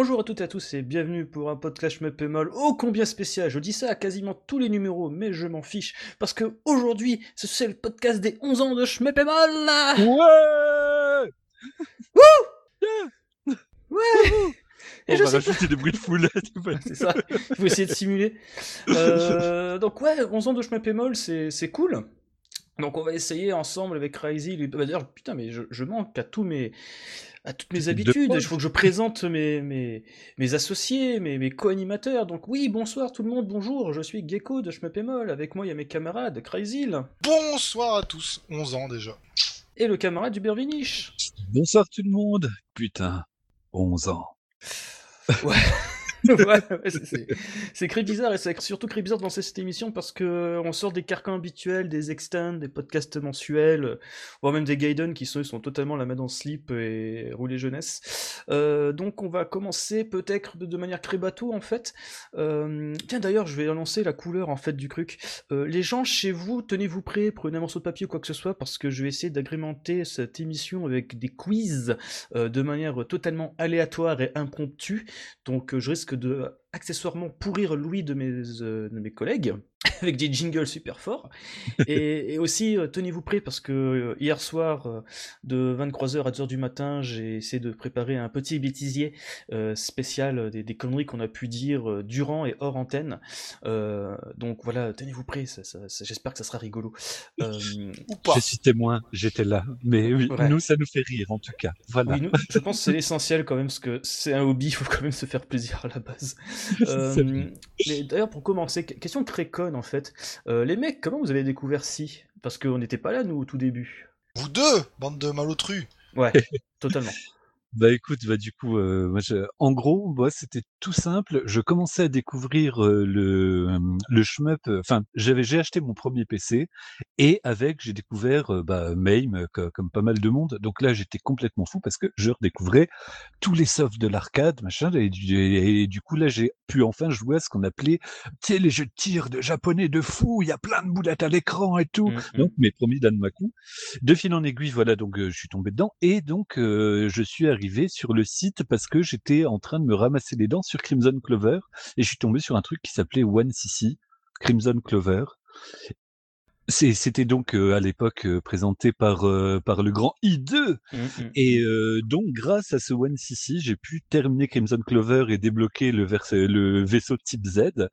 Bonjour à toutes et à tous et bienvenue pour un podcast Schmeppemol ô combien spécial. Je dis ça à quasiment tous les numéros, mais je m'en fiche parce que aujourd'hui, c'est le podcast des 11 ans de Schmeppemol. Ouais Wouh Ouais Et On va rajouter des bruits de foule. c'est ça, il faut essayer de simuler. Euh, donc ouais, 11 ans de Schmeppemol, c'est cool. Donc on va essayer ensemble avec Crazy. Bah, D'ailleurs, putain, mais je, je, manque à tous mes, à toutes mes habitudes. Il faut que je présente mes, mes, mes associés, mes, mes co-animateurs. Donc oui, bonsoir tout le monde, bonjour. Je suis Gecko de Schmeppemol. Avec moi, il y a mes camarades Crazy. Bonsoir à tous. 11 ans déjà. Et le camarade du Bervinich. Bonsoir tout le monde. Putain, 11 ans. Ouais. c'est très bizarre et c'est surtout très bizarre dans cette émission parce que on sort des carcans habituels, des extends, des podcasts mensuels, voire même des Gaiden qui sont, totalement la main dans le slip et rouler jeunesse. Euh, donc on va commencer peut-être de, manière très bateau en fait. Euh, tiens d'ailleurs je vais annoncer la couleur en fait du truc. Euh, les gens chez vous, tenez-vous prêts, prenez un morceau de papier ou quoi que ce soit parce que je vais essayer d'agrémenter cette émission avec des quiz de manière totalement aléatoire et impromptue. Donc je risque de accessoirement pourrir l'ouïe de mes, euh, de mes collègues avec des jingles super forts. et, aussi, euh, tenez-vous prêts parce que euh, hier soir, de 23h à 2h du matin, j'ai essayé de préparer un petit bêtisier spécial des, conneries qu'on a pu dire durant et hors antenne. donc voilà, tenez-vous prêts, j'espère que ça sera rigolo. Je suis témoin, j'étais là. Mais oui, nous, ça nous fait rire en tout cas. Voilà. je pense que c'est l'essentiel quand même, parce que c'est un hobby, il faut quand même se faire plaisir à la base. Euh, d'ailleurs, pour commencer, question très conne en fait. Euh, les mecs, comment vous avez découvert Si? Parce qu'on n'était pas là, nous, au tout début. Vous deux, bande de malotrus Ouais, totalement. Bah écoute, bah du coup, euh, moi en gros, moi c'était tout simple. Je commençais à découvrir euh, le le shmup. Euh, enfin, j'avais j'ai acheté mon premier PC et avec j'ai découvert euh, bah, MAME comme pas mal de monde. Donc là, j'étais complètement fou parce que je redécouvrais tous les softs de l'arcade, machin. Et du, coup là, j'ai pu enfin jouer à ce qu'on appelait, tu sais, les jeux de tir de japonais de fou. Il y a plein de boulettes à l'écran et tout. Mmh, mmh. Donc mes premiers Danmaku. De fil en aiguille, voilà. Donc je suis tombé dedans et donc je suis arrivé sur le site parce que j'étais en train de me ramasser les dents sur Crimson Clover et je suis tombé sur un truc qui s'appelait One CC, Crimson Clover. C'était donc euh, à l'époque euh, présenté par euh, par le grand I2 mmh, mmh. et donc grâce à ce One CC, j'ai pu terminer Crimson Clover et débloquer le, le vaisseau type Z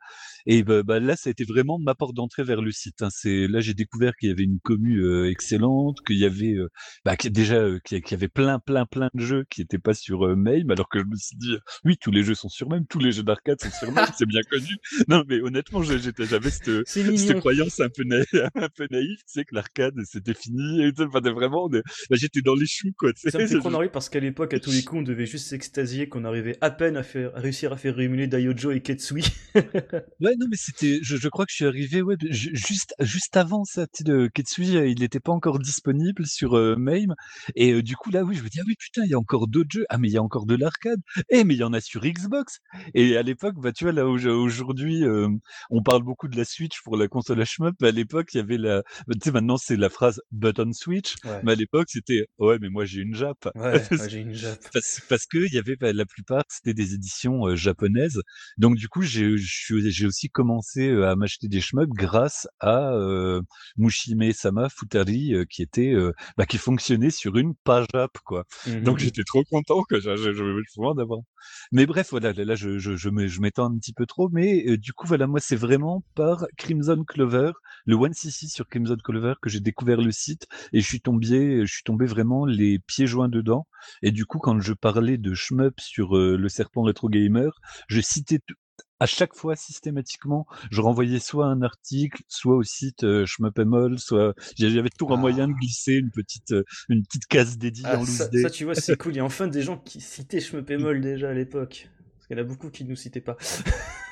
et bah, bah, là ça a été vraiment ma porte d'entrée vers le site. Hein. C'est là j'ai découvert qu'il y avait une commu excellente, qu'il y avait bah, déjà qu'il y avait plein plein plein de jeux qui n'étaient pas sur MAME alors que je me suis dit oui tous les jeux sont sur MAME, tous les jeux d'arcade sont sur MAME, c'est bien connu. Non mais honnêtement j'étais j'avais cette, cette croyance un peu naïve un peu naïf, tu sais, que l'arcade, c'était fini. Et enfin, vraiment, bah, j'étais dans les choux, quoi. Ça me fait trop parce qu'à l'époque, à tous les coups, on devait juste s'extasier qu'on arrivait à peine à, faire, réussir à faire rémunérer Daiojo et Ketsui. ouais, non, mais c'était, je, crois que je suis arrivé, ouais, juste, juste avant ça, tu de Ketsui, euh, il n'était pas encore disponible sur euh, MAME. Et euh, du coup, là, oui, je me dis, ah oui, putain, il y a encore d'autres jeux. Ah, mais il y a encore de l'arcade. Eh, mais il y en a sur Xbox. Et à l'époque, bah, tu vois, là, aujourd'hui, on parle beaucoup de la Switch pour la console HMUP. À l'époque, il y avait la, tu sais, maintenant, c'est la phrase button switch. Mais à l'époque, c'était, ouais, mais moi, j'ai une Jap. Ouais, j'ai une Jap. parce, parce que il y avait, bah, la plupart, c'était des éditions euh, japonaises. Donc, du coup, j'ai, j'ai aussi commencé à m'acheter des shmups grâce à euh, Mushime Sama Futari, euh, qui était, bah, qui fonctionnait sur une page Jap, quoi. Donc, mmh j'étais trop content que je, je, je, d'avoir. Mais bref, voilà, là, je, je, je m'étends un petit peu trop, mais du coup, voilà, moi, c'est vraiment par Crimson Clover, le One CC sur Crimson Clover que j'ai découvert le site et je suis tombé, je suis tombé vraiment les pieds joints dedans. Et du coup, quand je parlais de shmup sur le serpent rétro gamer, je citais à chaque fois systématiquement, je renvoyais soit un article, soit au site euh, Shmup soit j'avais toujours un moyen de ah. glisser une petite euh, une petite case dédiée ah, en ça, ça, tu vois, c'est cool. Il y a enfin des gens qui citaient Shmup déjà à l'époque. Parce qu'il y en a beaucoup qui ne nous citaient pas.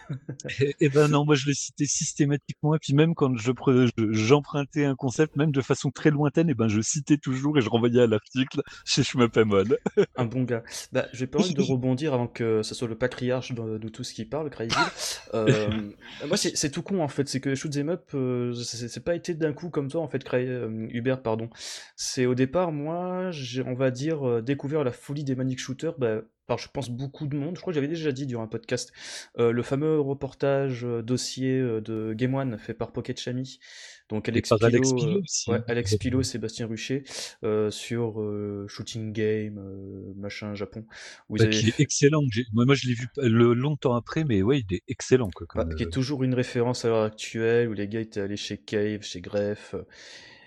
et, eh ben non, moi je le citais systématiquement et puis même quand je j'empruntais un concept, même de façon très lointaine, et eh ben je citais toujours et je renvoyais à l'article chez Schmuppemol. un bon gars. Bah, je vais pas envie de rebondir avant que ce soit le patriarche de, de tout ce qui parle, Crazy. Euh, moi c'est tout con en fait, c'est que Shoot'em Up, euh, c'est pas été d'un coup comme toi en fait, euh, Hubert, pardon. C'est au départ, moi, j'ai on va dire, découvert la folie des Manic Shooters bah, par, je pense, beaucoup de monde. Je crois que j'avais déjà dit durant un podcast euh, le fameux reportage euh, dossier euh, de Game One fait par Pocket Chami. Donc Alex par Pilo, Alex euh, Pilo aussi, ouais, hein. Alex Pilo, Sébastien Rucher euh, sur Shooting Game, machin Japon. Où ils Bah, avaient qui est excellent. Moi, moi, je l'ai vu le, longtemps après, mais ouais, il est excellent. Quoi, Bah, qui est toujours une référence à l'heure actuelle, où les gars étaient allés chez Cave, chez Greff,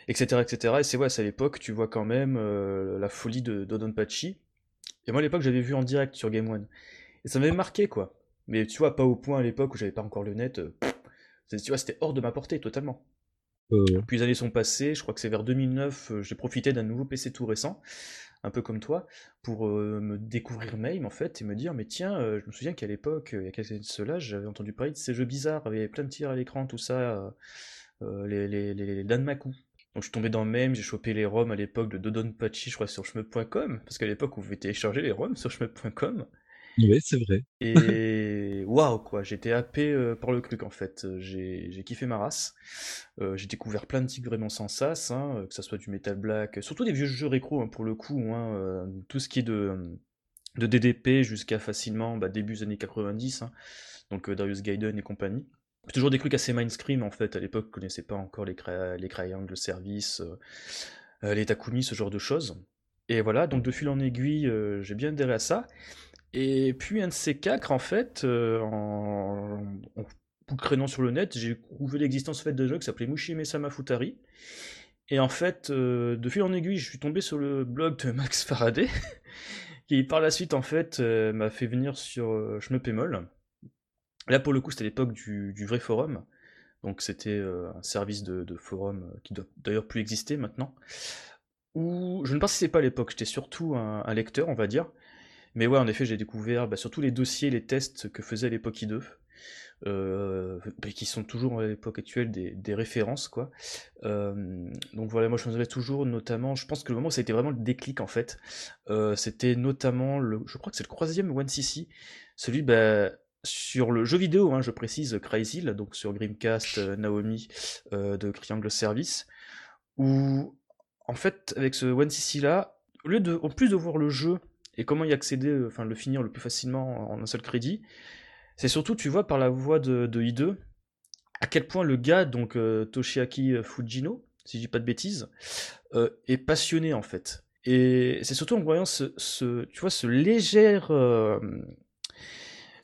etc., etc. Et c'est ouais, c'est à l'époque, tu vois quand même euh, la folie de Dodonpachi. Et moi, à l'époque, j'avais vu en direct sur Game One. Et ça m'avait marqué, quoi. Mais tu vois, pas au point à l'époque où j'avais pas encore le net. euh, pff, tu vois, c'était hors de ma portée, totalement. euh, Puis les années sont passées, je crois que c'est vers 2009, euh, j'ai profité d'un nouveau PC tout récent, un peu comme toi, pour euh, me découvrir MAME en fait, et me dire, mais tiens, je me souviens qu'à l'époque, il y a quelques années de cela, j'avais entendu parler de ces jeux bizarres, il y avait plein de tirs à l'écran, tout ça, les, les, les, les Danmaku. Donc je suis tombé dans MAME, j'ai chopé les ROM à l'époque de Dodonpachi, je crois, sur shmup.com, parce qu'à l'époque, vous pouvez télécharger les ROM sur shmup.com. ouais, c'est vrai. Et waouh quoi, j'étais happé euh, par le truc en fait. J'ai kiffé ma race. Euh, j'ai découvert plein de titres vraiment sans sas, hein, euh, que ça soit du Metal Black, surtout des vieux jeux rétro hein, pour le coup, hein, euh, tout ce qui est de, de DDP jusqu'à facilement bah, début des années 90, hein, donc Darius Gaiden et compagnie. Toujours des trucs assez mainstream en fait, à l'époque je connaissais pas encore les, cra- les Service, euh, euh, les Takumi, ce genre de choses. Et voilà, donc de fil en aiguille, euh, j'ai bien adhéré à ça. Et puis un de ces quatre, en fait, en, en sur le net, j'ai trouvé l'existence faite de jeu qui s'appelait Mushime Sama Futari. Et en fait, de fil en aiguille, je suis tombé sur le blog de Max Faraday, qui par la suite, en fait, m'a fait venir sur euh, Shmup Là, pour le coup, c'était l'époque du, vrai forum. Donc c'était euh, un service de, forum euh, qui doit d'ailleurs plus exister maintenant. Où je ne participais pas à l'époque, j'étais surtout un, lecteur, on va dire. Mais ouais, en effet, j'ai découvert bah, surtout les dossiers, les tests que faisait l'époque I2, euh, et qui sont toujours à l'époque actuelle des, références, quoi. Donc voilà, moi je me toujours, notamment, je pense que le moment où ça a été vraiment le déclic en fait, c'était notamment, le, je crois que c'est le troisième One CC, celui bah, sur le jeu vidéo, hein, je précise, Crazy, donc sur Dreamcast, euh, Naomi euh, de Triangle Service, où en fait, avec ce One CC là, au lieu de, en plus de voir le jeu et comment y accéder, euh, enfin le finir le plus facilement en un seul crédit, c'est surtout, tu vois, par la voix de, de I2, à quel point le gars, donc Toshiaki Fujino, si je dis pas de bêtises, est passionné en fait. Et c'est surtout en voyant ce, ce- tu ce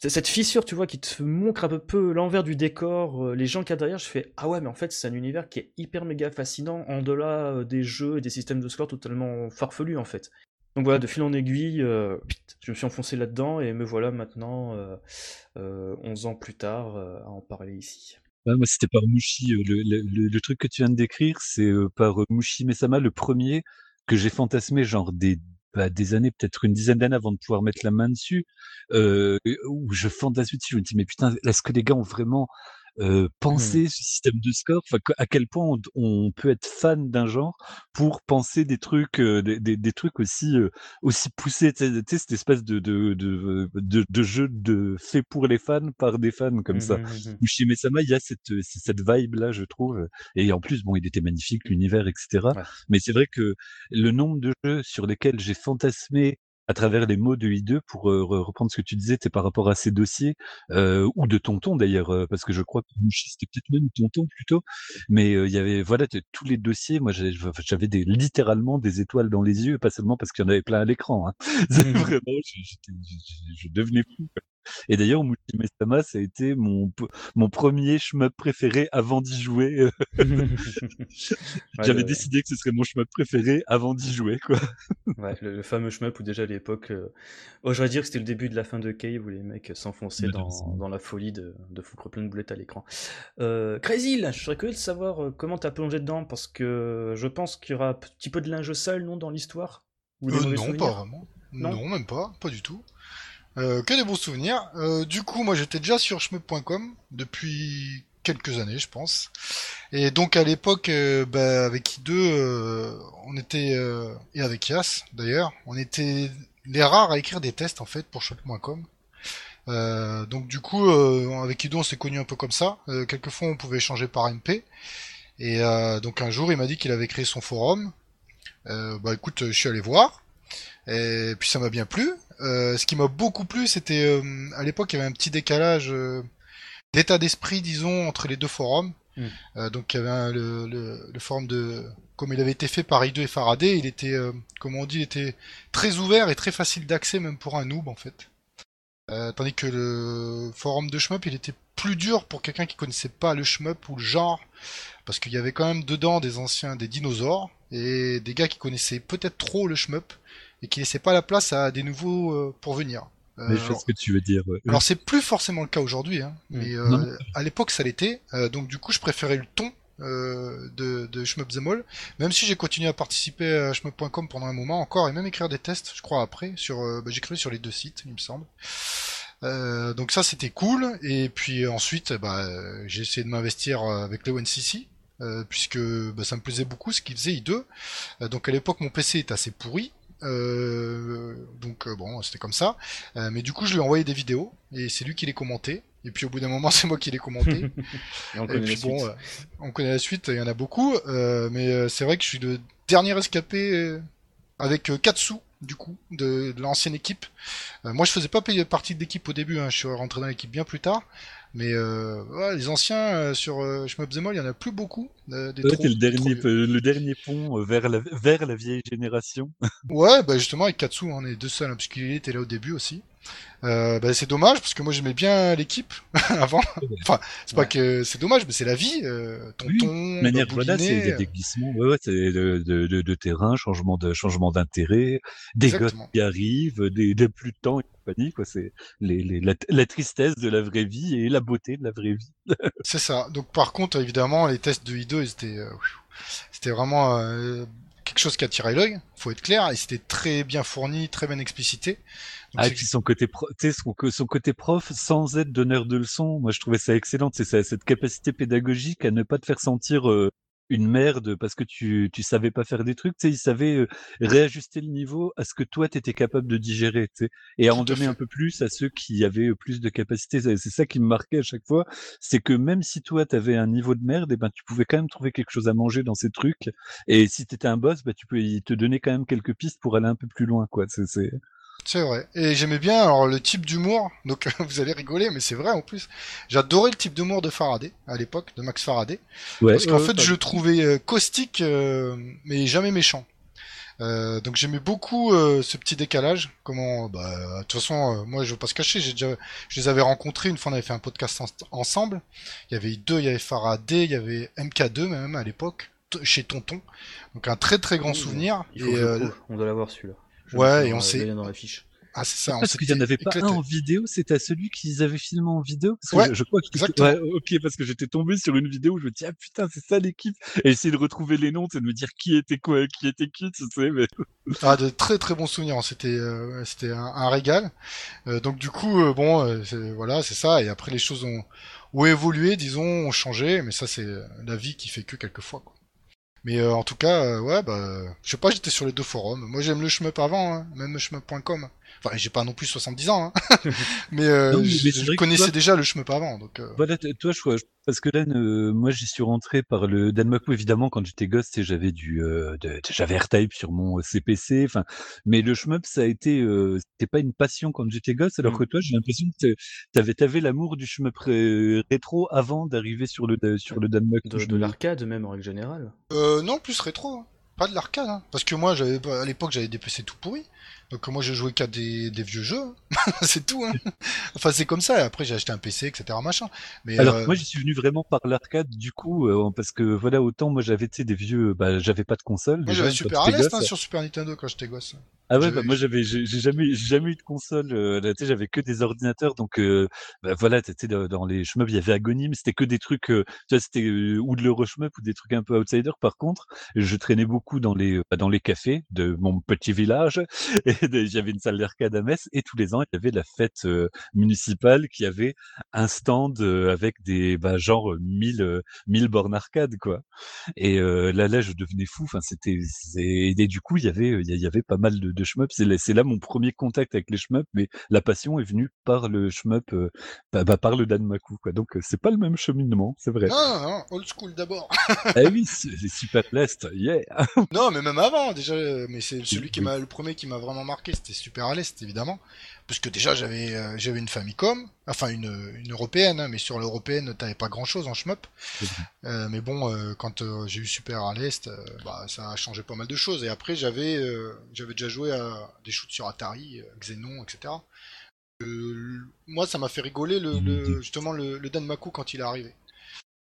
c'est cette fissure, tu vois, qui te montre un peu, l'envers du décor, euh, les gens qu'il y a derrière, je fais ah ouais, mais en fait c'est un univers qui est hyper méga fascinant en delà euh, des jeux et des systèmes de score totalement farfelus en fait. Donc voilà, de fil en aiguille, euh, je me suis enfoncé là-dedans et me voilà maintenant, euh, euh, 11 ans plus tard, à en parler ici. Moi, c'était par Mushi. Le, truc que tu viens de décrire, c'est par Mushi Mesama, le premier que j'ai fantasmé, genre des, bah, des années, peut-être une dizaine d'années avant de pouvoir mettre la main dessus, euh, où je fantasme dessus. Je me dis, mais putain, est-ce que les gars ont vraiment euh, Hmm. pensé ce système de score à quel point on, on peut être fan d'un genre pour penser des trucs, euh, des, des, des trucs aussi euh, aussi poussés. Tu sais, cette espèce de de, de, de, de jeu de fait pour les fans par des fans comme ça. Mhm, mhm. Mushi Sama, il y a cette, cette vibe là, je trouve. Et en plus, bon, il était magnifique, l'univers, etc. Ouais. Mais c'est vrai que le nombre de jeux sur lesquels j'ai fantasmé à travers les mots de I2, pour euh, re- reprendre ce que tu disais, c'est par rapport à ces dossiers, euh, ou de Tonton d'ailleurs, euh, parce que je crois que c'était peut-être même Tonton plutôt, mais euh, il y avait, voilà, tous les dossiers, moi j'avais des, littéralement des étoiles dans les yeux, pas seulement parce qu'il y en avait plein à l'écran. Hein. C'est Mhm. Vraiment, je, je- je- je devenais fou. quoi. Et d'ailleurs, Mushi Mesama, ça a été mon, mon premier shmup préféré avant d'y jouer. euh, Ouais, J'avais décidé que ce serait mon shmup préféré avant d'y jouer, quoi. Ouais, le, le fameux shmup où déjà à l'époque, euh, oh, je vais dire que c'était le début de la fin de Cave où les mecs s'enfonçaient dans, dans la folie de, de foutre plein de boulettes à l'écran. Euh, Crazy, là, je serais curieux de savoir euh, comment t'as plongé dedans parce que je pense qu'il y aura un petit peu de linge sale, non, dans l'histoire? Euh, non, pas vraiment. Non? Non, même pas, pas du tout. Euh, que des bons souvenirs. Euh, du coup, moi j'étais déjà sur shmup.com depuis quelques années, je pense. Et donc à l'époque, euh, bah, avec I2, euh, on était, et avec Yas d'ailleurs, on était les rares à écrire des tests en fait pour shmup.com. Euh, donc du coup, avec I2, on s'est connus un peu comme ça. Quelquefois, on pouvait échanger par MP. Et donc un jour, il m'a dit qu'il avait créé son forum. Bah écoute, je suis allé voir. Et puis ça m'a bien plu. Euh, ce qui m'a beaucoup plu, c'était euh, à l'époque il y avait un petit décalage euh, d'état d'esprit, disons, entre les deux forums. Mm. Euh, donc il y avait un- le, le, le forum de, comme il avait été fait par I2 et Faraday, il était, comme on dit, il était très ouvert et très facile d'accès même pour un noob en fait. Tandis que le forum de shmup, il était plus dur pour quelqu'un qui connaissait pas le shmup ou le genre, parce qu'il y avait quand même dedans des anciens, des dinosaures et des gars qui connaissaient peut-être trop le shmup et qui laissaient pas la place à des nouveaux euh, pour venir. Euh, Mais je sais alors- ce que tu veux dire. ouais. alors c'est plus forcément le cas aujourd'hui, hein, Mm. mais Non, euh, à l'époque ça l'était. Euh, donc du coup je préférais le ton euh, de, de Shmup the Mall, même si j'ai continué à participer à shmup.com pendant un moment encore et même écrire des tests, je crois après sur, euh, bah, j'écrivais sur les deux sites, il me semble. Euh, donc ça c'était cool et puis ensuite bah, euh, j'ai essayé de m'investir euh, avec le ONCC euh, puisque bah, ça me plaisait beaucoup ce qu'il faisait I2. Euh, donc à l'époque mon PC était assez pourri. Euh, donc euh, bon c'était comme ça euh, mais du coup, je lui ai envoyé des vidéos et c'est lui qui les commentait. Et puis au bout d'un moment, c'est moi qui les commentais. Et on et connaît puis la bon, suite. on connaît la suite, il y en a beaucoup. euh, mais c'est vrai que je suis le dernier escapé euh, avec euh, Katsu, du coup, de, de l'ancienne équipe. Euh, moi, je faisais pas payer partie de l'équipe au début, hein, je suis rentré dans l'équipe bien plus tard. Mais euh, ouais, les anciens euh, sur euh, il y en a plus beaucoup. euh, des Toi, trop- t'es le trop dernier, le dernier pont euh, vers la, vers la vieille génération. Ouais, bah justement avec Katsu, on est deux seuls, hein, puisqu'il était là au début aussi. Euh, bah, c'est dommage parce que moi j'aimais bien l'équipe avant. enfin, c'est pas Ouais. que c'est dommage, mais c'est la vie. Euh, Oui, tonton, De manière, il y a baboulinet, des glissements, ouais, ouais, de, de, de, de terrain, changement de changement d'intérêt, des gosses qui arrivent, des, des plus de temps compagnie, quoi. C'est les, les, la, la tristesse de la vraie vie et la beauté de la vraie vie. C'est ça. Donc par contre, évidemment, les tests de I2, ils étaient, euh, c'était vraiment euh, quelque chose qui attirait l'œil. Faut être clair, et c'était très bien fourni, très bien explicité. Donc, Ah, puis son côté, pro, tu sais, son, son côté prof, sans être donneur de leçons, moi je trouvais ça excellent. C'est ça, cette capacité pédagogique à ne pas te faire sentir euh, une merde parce que tu tu savais pas faire des trucs. Tu sais, il savait euh, réajuster le niveau à ce que toi t'étais capable de digérer, tu sais, et à en donner un peu plus à ceux qui avaient plus de capacité. C'est ça qui me marquait à chaque fois, c'est que même si toi t'avais un niveau de merde, et ben tu pouvais quand même trouver quelque chose à manger dans ces trucs. Et si t'étais un boss, bah tu peux il te donner quand même quelques pistes pour aller un peu plus loin, quoi. C'est c'est vrai. Et j'aimais bien alors le type d'humour. Donc vous allez rigoler, mais c'est vrai en plus. J'adorais le type d'humour de Faraday à l'époque, de Max Faraday, ouais. parce qu'en ouais, fait je le trouvais euh, caustique, euh, mais jamais méchant. Euh, donc j'aimais beaucoup euh, ce petit décalage. Comment, bah, de toute façon, euh, moi je veux pas se cacher, j'ai déjà, je les avais rencontrés une fois, on avait fait un podcast en- ensemble. Il y avait deux, il y avait Faraday, il y avait MK2 même à l'époque, chez Tonton. Donc un très très grand souvenir. Il faut Et, que je euh, le trouve. On doit l'avoir celui-là. Ouais, et on sait- dans la fiche. ah c'est ça, on Parce qu'il n'y en avait pas un en vidéo, c'était à celui qu'ils avaient filmé en vidéo. Parce que Ouais, je, je crois que ouais, ok, parce que j'étais tombé sur une vidéo où je me dis ah putain c'est ça l'équipe et essayer de retrouver les noms, c'est de me dire qui était quoi, qui était qui, tu sais. Mais Ah, de très très bons souvenirs. C'était euh, c'était un, un régal. Euh, donc du coup, euh, bon, euh, voilà, c'est ça. Et après, les choses ont, ont évolué, disons, ont changé. Mais ça, c'est la vie qui fait que quelquefois. Quoi. Mais euh, en tout cas, euh, ouais, bah, je sais pas, j'étais sur les deux forums. Moi, j'aime le shmup avant, hein, même shmup.com. Enfin, j'ai pas non plus 70 ans, hein. mais, euh, Non, mais- je, mais connaissais toi- déjà le shmup avant. Donc, euh, voilà, toi je parce que là, euh, moi j'y suis rentré par le Danmaku évidemment quand j'étais gosse, j'avais du, euh, j'avais R-Type sur mon euh, CPC, enfin, mais le shmup ça a été, euh, c'était pas une passion quand j'étais gosse, alors Mm. que toi j'ai l'impression que t'avais, t'avais l'amour du shmup ré- rétro avant d'arriver sur le sur le Danmaku. De, de l'arcade, même en règle générale. Euh, non, plus rétro. hein. Pas de l'arcade. Hein. Parce que moi, j'avais pas- à l'époque, j'avais des PC tout pourris. Donc moi, je jouais qu'à des, des vieux jeux. hein. c'est tout. Hein. enfin, c'est comme ça. Après, j'ai acheté un PC, etc. Machin. Mais Alors euh, moi j'y suis venu vraiment par l'arcade du coup euh, parce que voilà autant moi j'avais tu sais des vieux bah j'avais pas de console moi, j'avais Super gosse. hein, sur Super Nintendo quand j'étais gosse. Ah ouais, bah moi j'avais, j'ai j'ai jamais, j'ai jamais eu de console. Euh, tu sais, j'avais que des ordinateurs, donc euh, bah, voilà, tu sais, dans dans les shmups, il y avait Agony, mais c'était que des trucs, euh, tu vois, c'était ou de l'Euroshmup ou des trucs un peu outsider. Par contre, je traînais beaucoup dans les, bah, dans les cafés de mon petit village. Et j'avais une salle d'arcade à Metz, et tous les ans, il y avait la fête euh, municipale qui avait un stand euh, avec des, bah, genre 1000 euh, 1000 bornes arcade, quoi. Et là, là, je devenais fou. Enfin, c'était, et du coup, il y avait, il y avait pas mal de, de shmup. C'est là, mon premier contact avec les shmup, mais la passion est venue par le shmup, bah, bah, par le Danmaku, quoi. Donc, c'est pas le même cheminement, c'est vrai. Old school d'abord. eh oui, c'est Super l'Est, yeah. non, mais même avant, déjà, mais c'est celui qui m'a, le premier qui m'a vraiment marqué, c'était Super à l'Est, évidemment. Parce que déjà, j'avais, euh, j'avais une Famicom, enfin une, une européenne, hein, mais sur l'européenne, t'avais pas grand chose en shmup. Euh, mais bon, euh, quand euh, j'ai eu Super à l'Est, bah, ça a changé pas mal de choses. Et après, j'avais, j'avais déjà joué à des shoots sur Atari, Xenon, etc. Moi, ça m'a fait rigoler le, le- justement le, le Danmaku quand il est arrivé.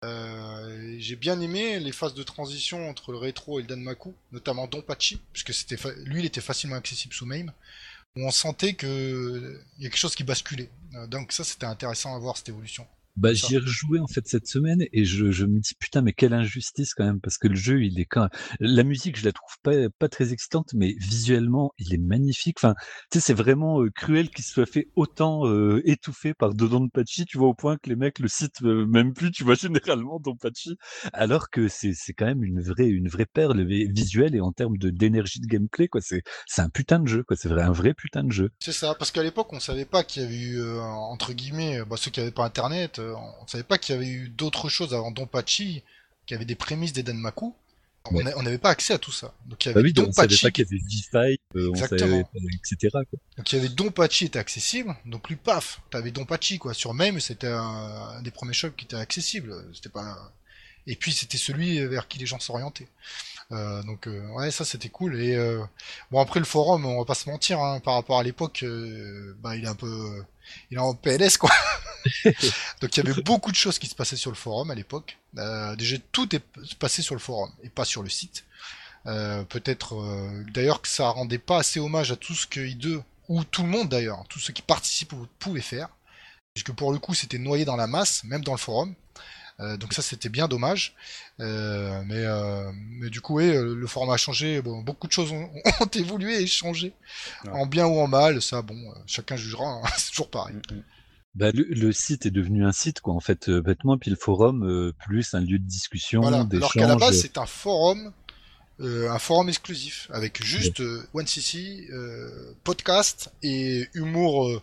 Euh, j'ai bien aimé les phases de transition entre le rétro et le Danmaku, notamment Donpachi, puisque c'était lui, il était facilement accessible sous MAME, où on sentait que il y a quelque chose qui basculait. Euh, Donc ça, c'était intéressant à voir cette évolution. Bah, j'y ai rejoué en fait cette semaine et je, je me dis putain mais quelle injustice quand même parce que le jeu il est quand même... la musique je la trouve pas pas très excitante mais visuellement il est magnifique. Enfin tu sais c'est vraiment euh, cruel qu'il soit fait autant euh, étouffé par Dodonpachi tu vois au point que les mecs le citent euh, même plus tu vois généralement Donpachi alors que c'est c'est quand même une vraie une vraie perle vi- visuelle et en termes de d'énergie de gameplay quoi. C'est c'est un putain de jeu quoi. C'est vrai un vrai putain de jeu. C'est ça, parce qu'à l'époque, on savait pas qu'il y avait eu, euh, entre guillemets, bah, ceux qui avaient pas Internet, on savait pas qu'il y avait eu d'autres choses avant Donpachi, qui avait des prémices des Danmaku. On Ouais. on n'avait pas accès à tout ça. Donc il y bah avait oui on savait Donpachi, pas qu'il y avait V5 euh, savait etc quoi. donc il y avait Donpachi était accessible, donc lui paf, t'avais Donpachi quoi. Sur MAME, c'était un, un des premiers shops qui était accessible. C'était pas. Et puis c'était celui vers qui les gens s'orientaient. Euh, donc euh, ouais, ça c'était cool. Et bon après le forum, on va pas se mentir, hein, par rapport à l'époque, bah il est un peu, il est en PLS quoi. donc il y avait beaucoup de choses qui se passaient sur le forum à l'époque. Euh, déjà tout est passé sur le forum et pas sur le site. Euh, Peut-être euh, d'ailleurs que ça rendait pas assez hommage à tout ce que I2 ou tout le monde d'ailleurs, tous ceux qui participent pouvaient faire, puisque pour le coup c'était noyé dans la masse, même dans le forum. Euh, donc ça c'était bien dommage. Euh, mais, euh, mais du coup, oui, le format a changé. Bon, beaucoup de choses ont, ont évolué et changé. Ouais. En bien ou en mal, ça, bon, chacun jugera. hein, c'est toujours pareil. Mm, mm. Bah, le, le site est devenu un site, quoi, en fait, euh, bêtement, puis le forum, euh, plus un lieu de discussion, Voilà. d'échange. Alors qu'à la base, c'est un forum, euh, un forum exclusif avec juste euh, OneCC, euh, podcast et humour, euh,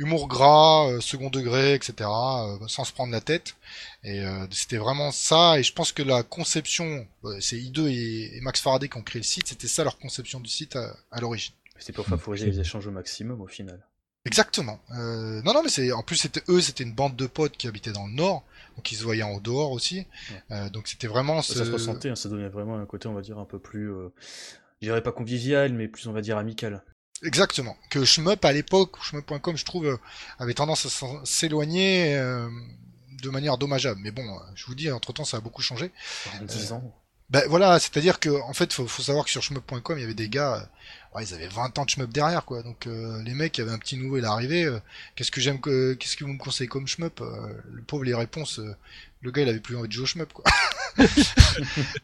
humour gras, euh, second degré, etc. euh, sans se prendre la tête. Et euh, c'était vraiment ça. Et je pense que la conception, c'est I2 et, et Max Faraday qui ont créé le site. C'était ça leur conception du site à, à l'origine. C'était pour favoriser les échanges au maximum au final. Exactement. Euh, non, non, mais c'est en plus c'était eux, c'était une bande de potes qui habitaient dans le nord, donc ils se voyaient en dehors aussi. Euh, donc c'était vraiment ce... Ça se ressentait, hein, ça donnait vraiment un côté, on va dire, un peu plus, euh, je dirais pas convivial, mais plus, on va dire, amical. Exactement. Que Shmup à l'époque, Shmup.com, je trouve, euh, avait tendance à s'éloigner euh, de manière dommageable. Mais bon, euh, je vous dis, entre temps, ça a beaucoup changé. En 10 ans. Ben voilà, c'est-à-dire que en fait, faut, faut savoir que sur Shmup.com, il y avait des gars, euh, ouais, ils avaient 20 ans de Shmup derrière, quoi. Donc euh, les mecs, il y avait un petit nouveau, il est arrivé. euh, qu'est-ce que j'aime, que, qu'est-ce que vous me conseillez comme Shmup Euh, Le pauvre, les réponses, euh, le gars, il avait plus envie de jouer au Shmup, quoi.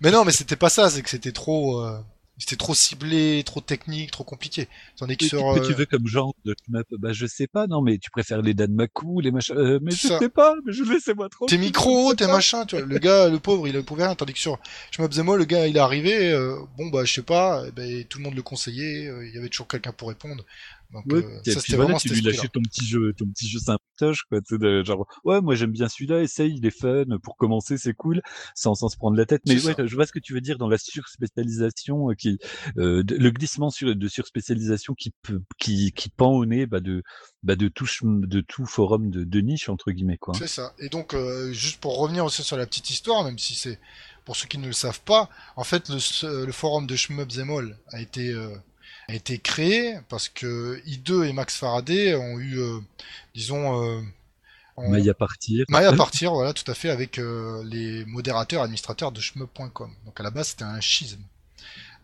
mais non, mais c'était pas ça, c'est que c'était trop, euh, c'était trop ciblé, trop technique, trop compliqué. Tandis que Et sur, que tu euh, veux comme genre de shmup Bah, je sais pas, non, mais tu préfères les Danmaku, les machins. euh, mais je Ça. sais pas, mais je laissez-moi trop. tes micros, tes machins, tu vois. Le gars, le pauvre, il pouvait rien. Tandis que sur Shmup Zemo, le gars, il est arrivé, euh, bon, bah, je sais pas, eh ben, tout le monde le conseillait, euh, il y avait toujours quelqu'un pour répondre. Donc, Ouais, euh, ça, puis voilà, tu lui lâchais ton petit jeu, ton petit jeu sympatoche, quoi, de, genre, ouais, moi j'aime bien celui-là, essaye, il est fun, pour commencer, c'est cool, sans, sans se prendre la tête. Mais C'est ouais, ça. je vois ce que tu veux dire dans la surspécialisation, euh, qui, euh, le glissement sur, de surspécialisation qui peut, qui, qui pend au nez, bah, de, bah, de tout, chem- de tout forum de, de niche, entre guillemets, quoi. C'est ça. Et donc, euh, juste pour revenir aussi sur la petite histoire, même si c'est pour ceux qui ne le savent pas, en fait, le, forum de Shmup Zemol a été a été créé parce que I2 et Max Faraday ont eu, euh, disons, euh, ont- Maille à partir. maille à partir, voilà, tout à fait, avec euh, les modérateurs administrateurs de Shmup.com. Donc à la base, c'était un schisme.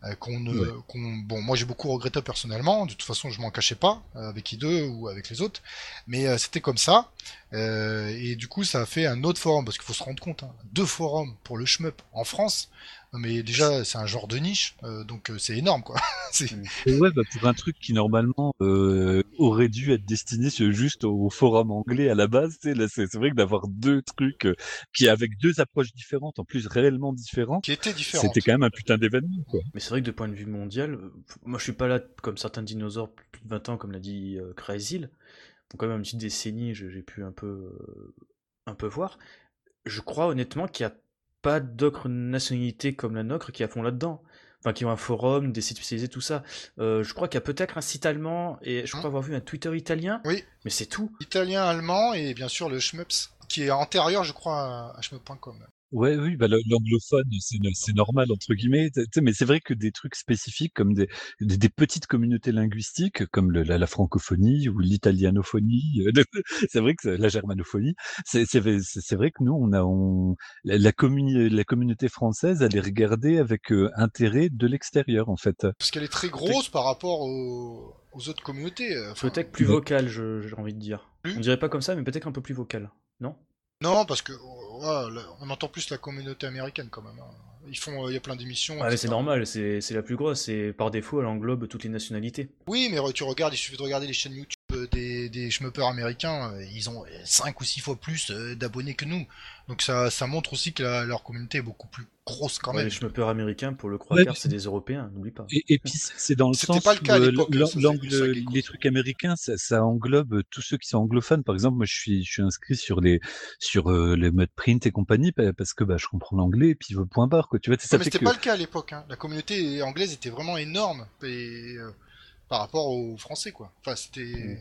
euh, qu'on ne, Ouais. qu'on, bon, moi j'ai beaucoup regretté personnellement. De toute façon, je m'en cachais pas avec I2 ou avec les autres, mais c'était comme ça. Et du coup, ça a fait un autre forum, parce qu'il faut se rendre compte, hein, deux forums pour le shmup en France. Mais déjà, c'est un genre de niche, euh, donc euh, c'est énorme, quoi. Ouais, bah, pour un truc qui normalement euh, aurait dû être destiné juste au forum anglais à la base, c'est c'est vrai que d'avoir deux trucs euh, qui avec deux approches différentes, en plus réellement différentes, qui était différent. c'était quand même un putain d'événement, quoi. Mais c'est vrai que de point de vue mondial, euh, moi je suis pas là comme certains dinosaures plus de 20 ans, comme l'a dit euh, Crazy. Donc quand même une petite décennie, j'ai pu un peu, euh, un peu voir. Je crois honnêtement qu'il n'y a pas d'autres nationalités comme la nôtre qui a fond là-dedans. Enfin, qui ont un forum, des sites spécialisés, tout ça. Euh, je crois qu'il y a peut-être un site allemand et je crois Hein avoir vu un Twitter italien. Oui. Mais c'est tout. Italien, allemand et bien sûr le shmups, qui est antérieur, je crois, à shmup.com. Ouais, oui, bah, le- l'anglophone, c'est no- c'est normal entre guillemets. tu sais, mais c'est vrai que des trucs spécifiques comme des, des, des petites communautés linguistiques comme le- la, la francophonie ou l'italianophonie, euh, c'est vrai que c'est- la germanophonie, c'est c'est vrai c'est- c'est vrai que nous on a on, la, la, communi- la communauté française elle est regardée avec euh, intérêt de l'extérieur en fait. Parce qu'elle est très grosse par rapport aux, aux autres communautés. euh, enfin, Peut-être plus Ouais. vocal, je- j'ai envie de dire. Plus On dirait pas comme ça, mais peut-être un peu plus vocal. Non? Non, parce que oh, ouais, on entend plus la communauté américaine quand même. hein. Ils font, euh, il y a plein d'émissions. Etc. c'est normal, c'est la plus grosse, et par défaut, elle englobe toutes les nationalités. Oui, mais tu regardes, il suffit de regarder les chaînes YouTube des, des shmuppers américains, euh, ils ont 5 ou 6 fois plus euh, d'abonnés que nous. Donc ça, ça montre aussi que la- leur communauté est beaucoup plus grosse quand Ouais, même. les schmuppers américains, pour le croire Ouais, c'est des Européens, n'oublie pas. Et, et puis c'est- dans le C'était sens pas le cas où, euh, les trucs américains, ça, ça englobe tous ceux qui sont anglophones. Par exemple, moi, je suis, je suis inscrit sur les sur euh, les modes print et compagnie pa- parce que bah, je comprends l'anglais et puis euh, point barre quoi. Tu vois, Ouais, mais c'était que pas le cas à l'époque. Hein. La communauté anglaise était vraiment énorme et, euh, par rapport aux Français, quoi. Enfin, c'était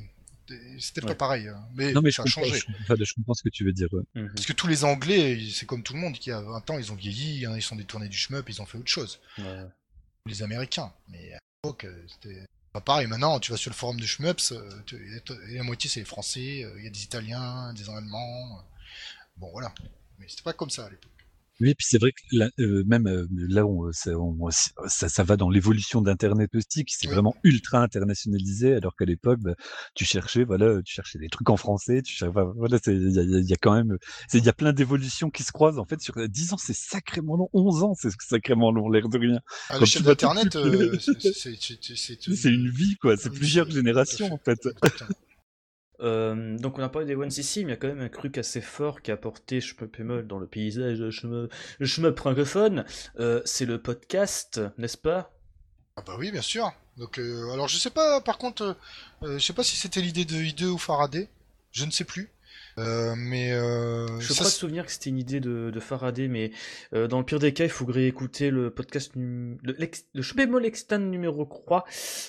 c'était- c'était pas Ouais. pareil. hein. Mais, non mais je ça a comprends, changé. je, enfin, je comprends ce que tu veux dire. ouais. Mhm. Parce que tous les Anglais, c'est comme tout le monde qui a 20 ans, ils ont vieilli, hein, ils sont détournés du shmup, ils ont fait autre chose. Ouais. les Américains. Mais à l'époque, euh, c'était pas pareil. Maintenant, tu vas sur le forum de Shmups, euh, et la moitié c'est les Français, euh, il y a des Italiens, des Allemands. Bon, voilà. Mais c'était pas comme ça à l'époque. Oui, et puis c'est vrai que là, euh, même euh, là, on, ça, on- ça, ça va dans l'évolution d'Internet aussi, qui s'est vraiment ultra internationalisé, alors qu'à l'époque, bah, tu cherchais, voilà, tu cherchais des trucs en français, tu cherchais, voilà, il y a, y a quand même, il y a plein d'évolutions qui se croisent en fait sur 10 ans, c'est sacrément long, 11 ans, c'est sacrément long, l'air de rien. Tu vas tout d'Internet, euh, c'est- une vie, quoi, c'est plusieurs générations en fait. Euh, donc on a parlé des One CC, mais il y a quand même un truc assez fort qui a apporté Moll dans le paysage Shmup francophone, euh, c'est le podcast, n'est-ce pas? Ah bah oui, bien sûr. Donc, euh, alors je sais pas, par contre, euh, je sais pas si c'était l'idée de I2 ou Faraday, je ne sais plus. Euh, mais euh, Je crois me c'est- souvenir que c'était une idée de, de Faraday, mais euh, dans le pire des cas, il faut réécouter le podcast, num- le, le Extend numéro 3,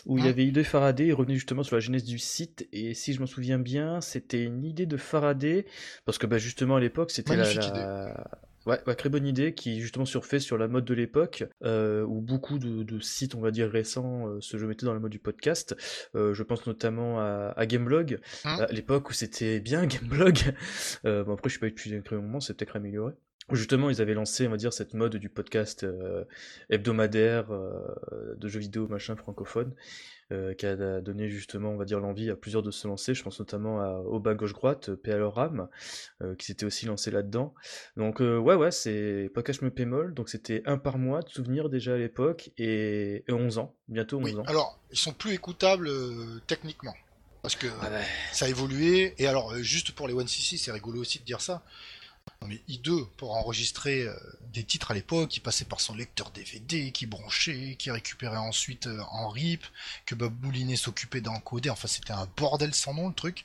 où il y Hein avait I2 et Faraday, il revenait justement sur la genèse du site, et si je m'en souviens bien, c'était une idée de Faraday, parce que bah, justement à l'époque, c'était la, la- Ouais, ouais, très bonne idée qui justement surfait sur la mode de l'époque, euh, où beaucoup de, de sites, on va dire récents, euh, se mettaient dans la mode du podcast. Euh, je pense notamment à, à Gameblog, Hein? à l'époque où c'était bien Gameblog. Euh, bon après, je suis pas utilisé un moment, c'est peut-être amélioré. Justement, ils avaient lancé, on va dire, cette mode du podcast euh, hebdomadaire euh, de jeux vidéo machin francophone, euh, qui a donné justement, on va dire, l'envie à plusieurs de se lancer. Je pense notamment à Au bas gauche droite, PL Ram, euh, qui s'était aussi lancé là-dedans. Donc ouais, ouais, c'est podcast me pémol, donc c'était un par mois de souvenirs déjà à l'époque et, et 11 ans, bientôt 11 oui. ans. Alors, ils sont plus écoutables techniquement. Parce que Ah ouais. ça a évolué. Et alors, juste pour les One CC, c'est rigolo aussi de dire ça. Non, mais I2, pour enregistrer euh, des titres à l'époque, il passait par son lecteur DVD, qui branchait, qui récupérait ensuite euh, en RIP, que Bob Moulinet s'occupait d'encoder. Enfin, c'était un bordel sans nom, le truc.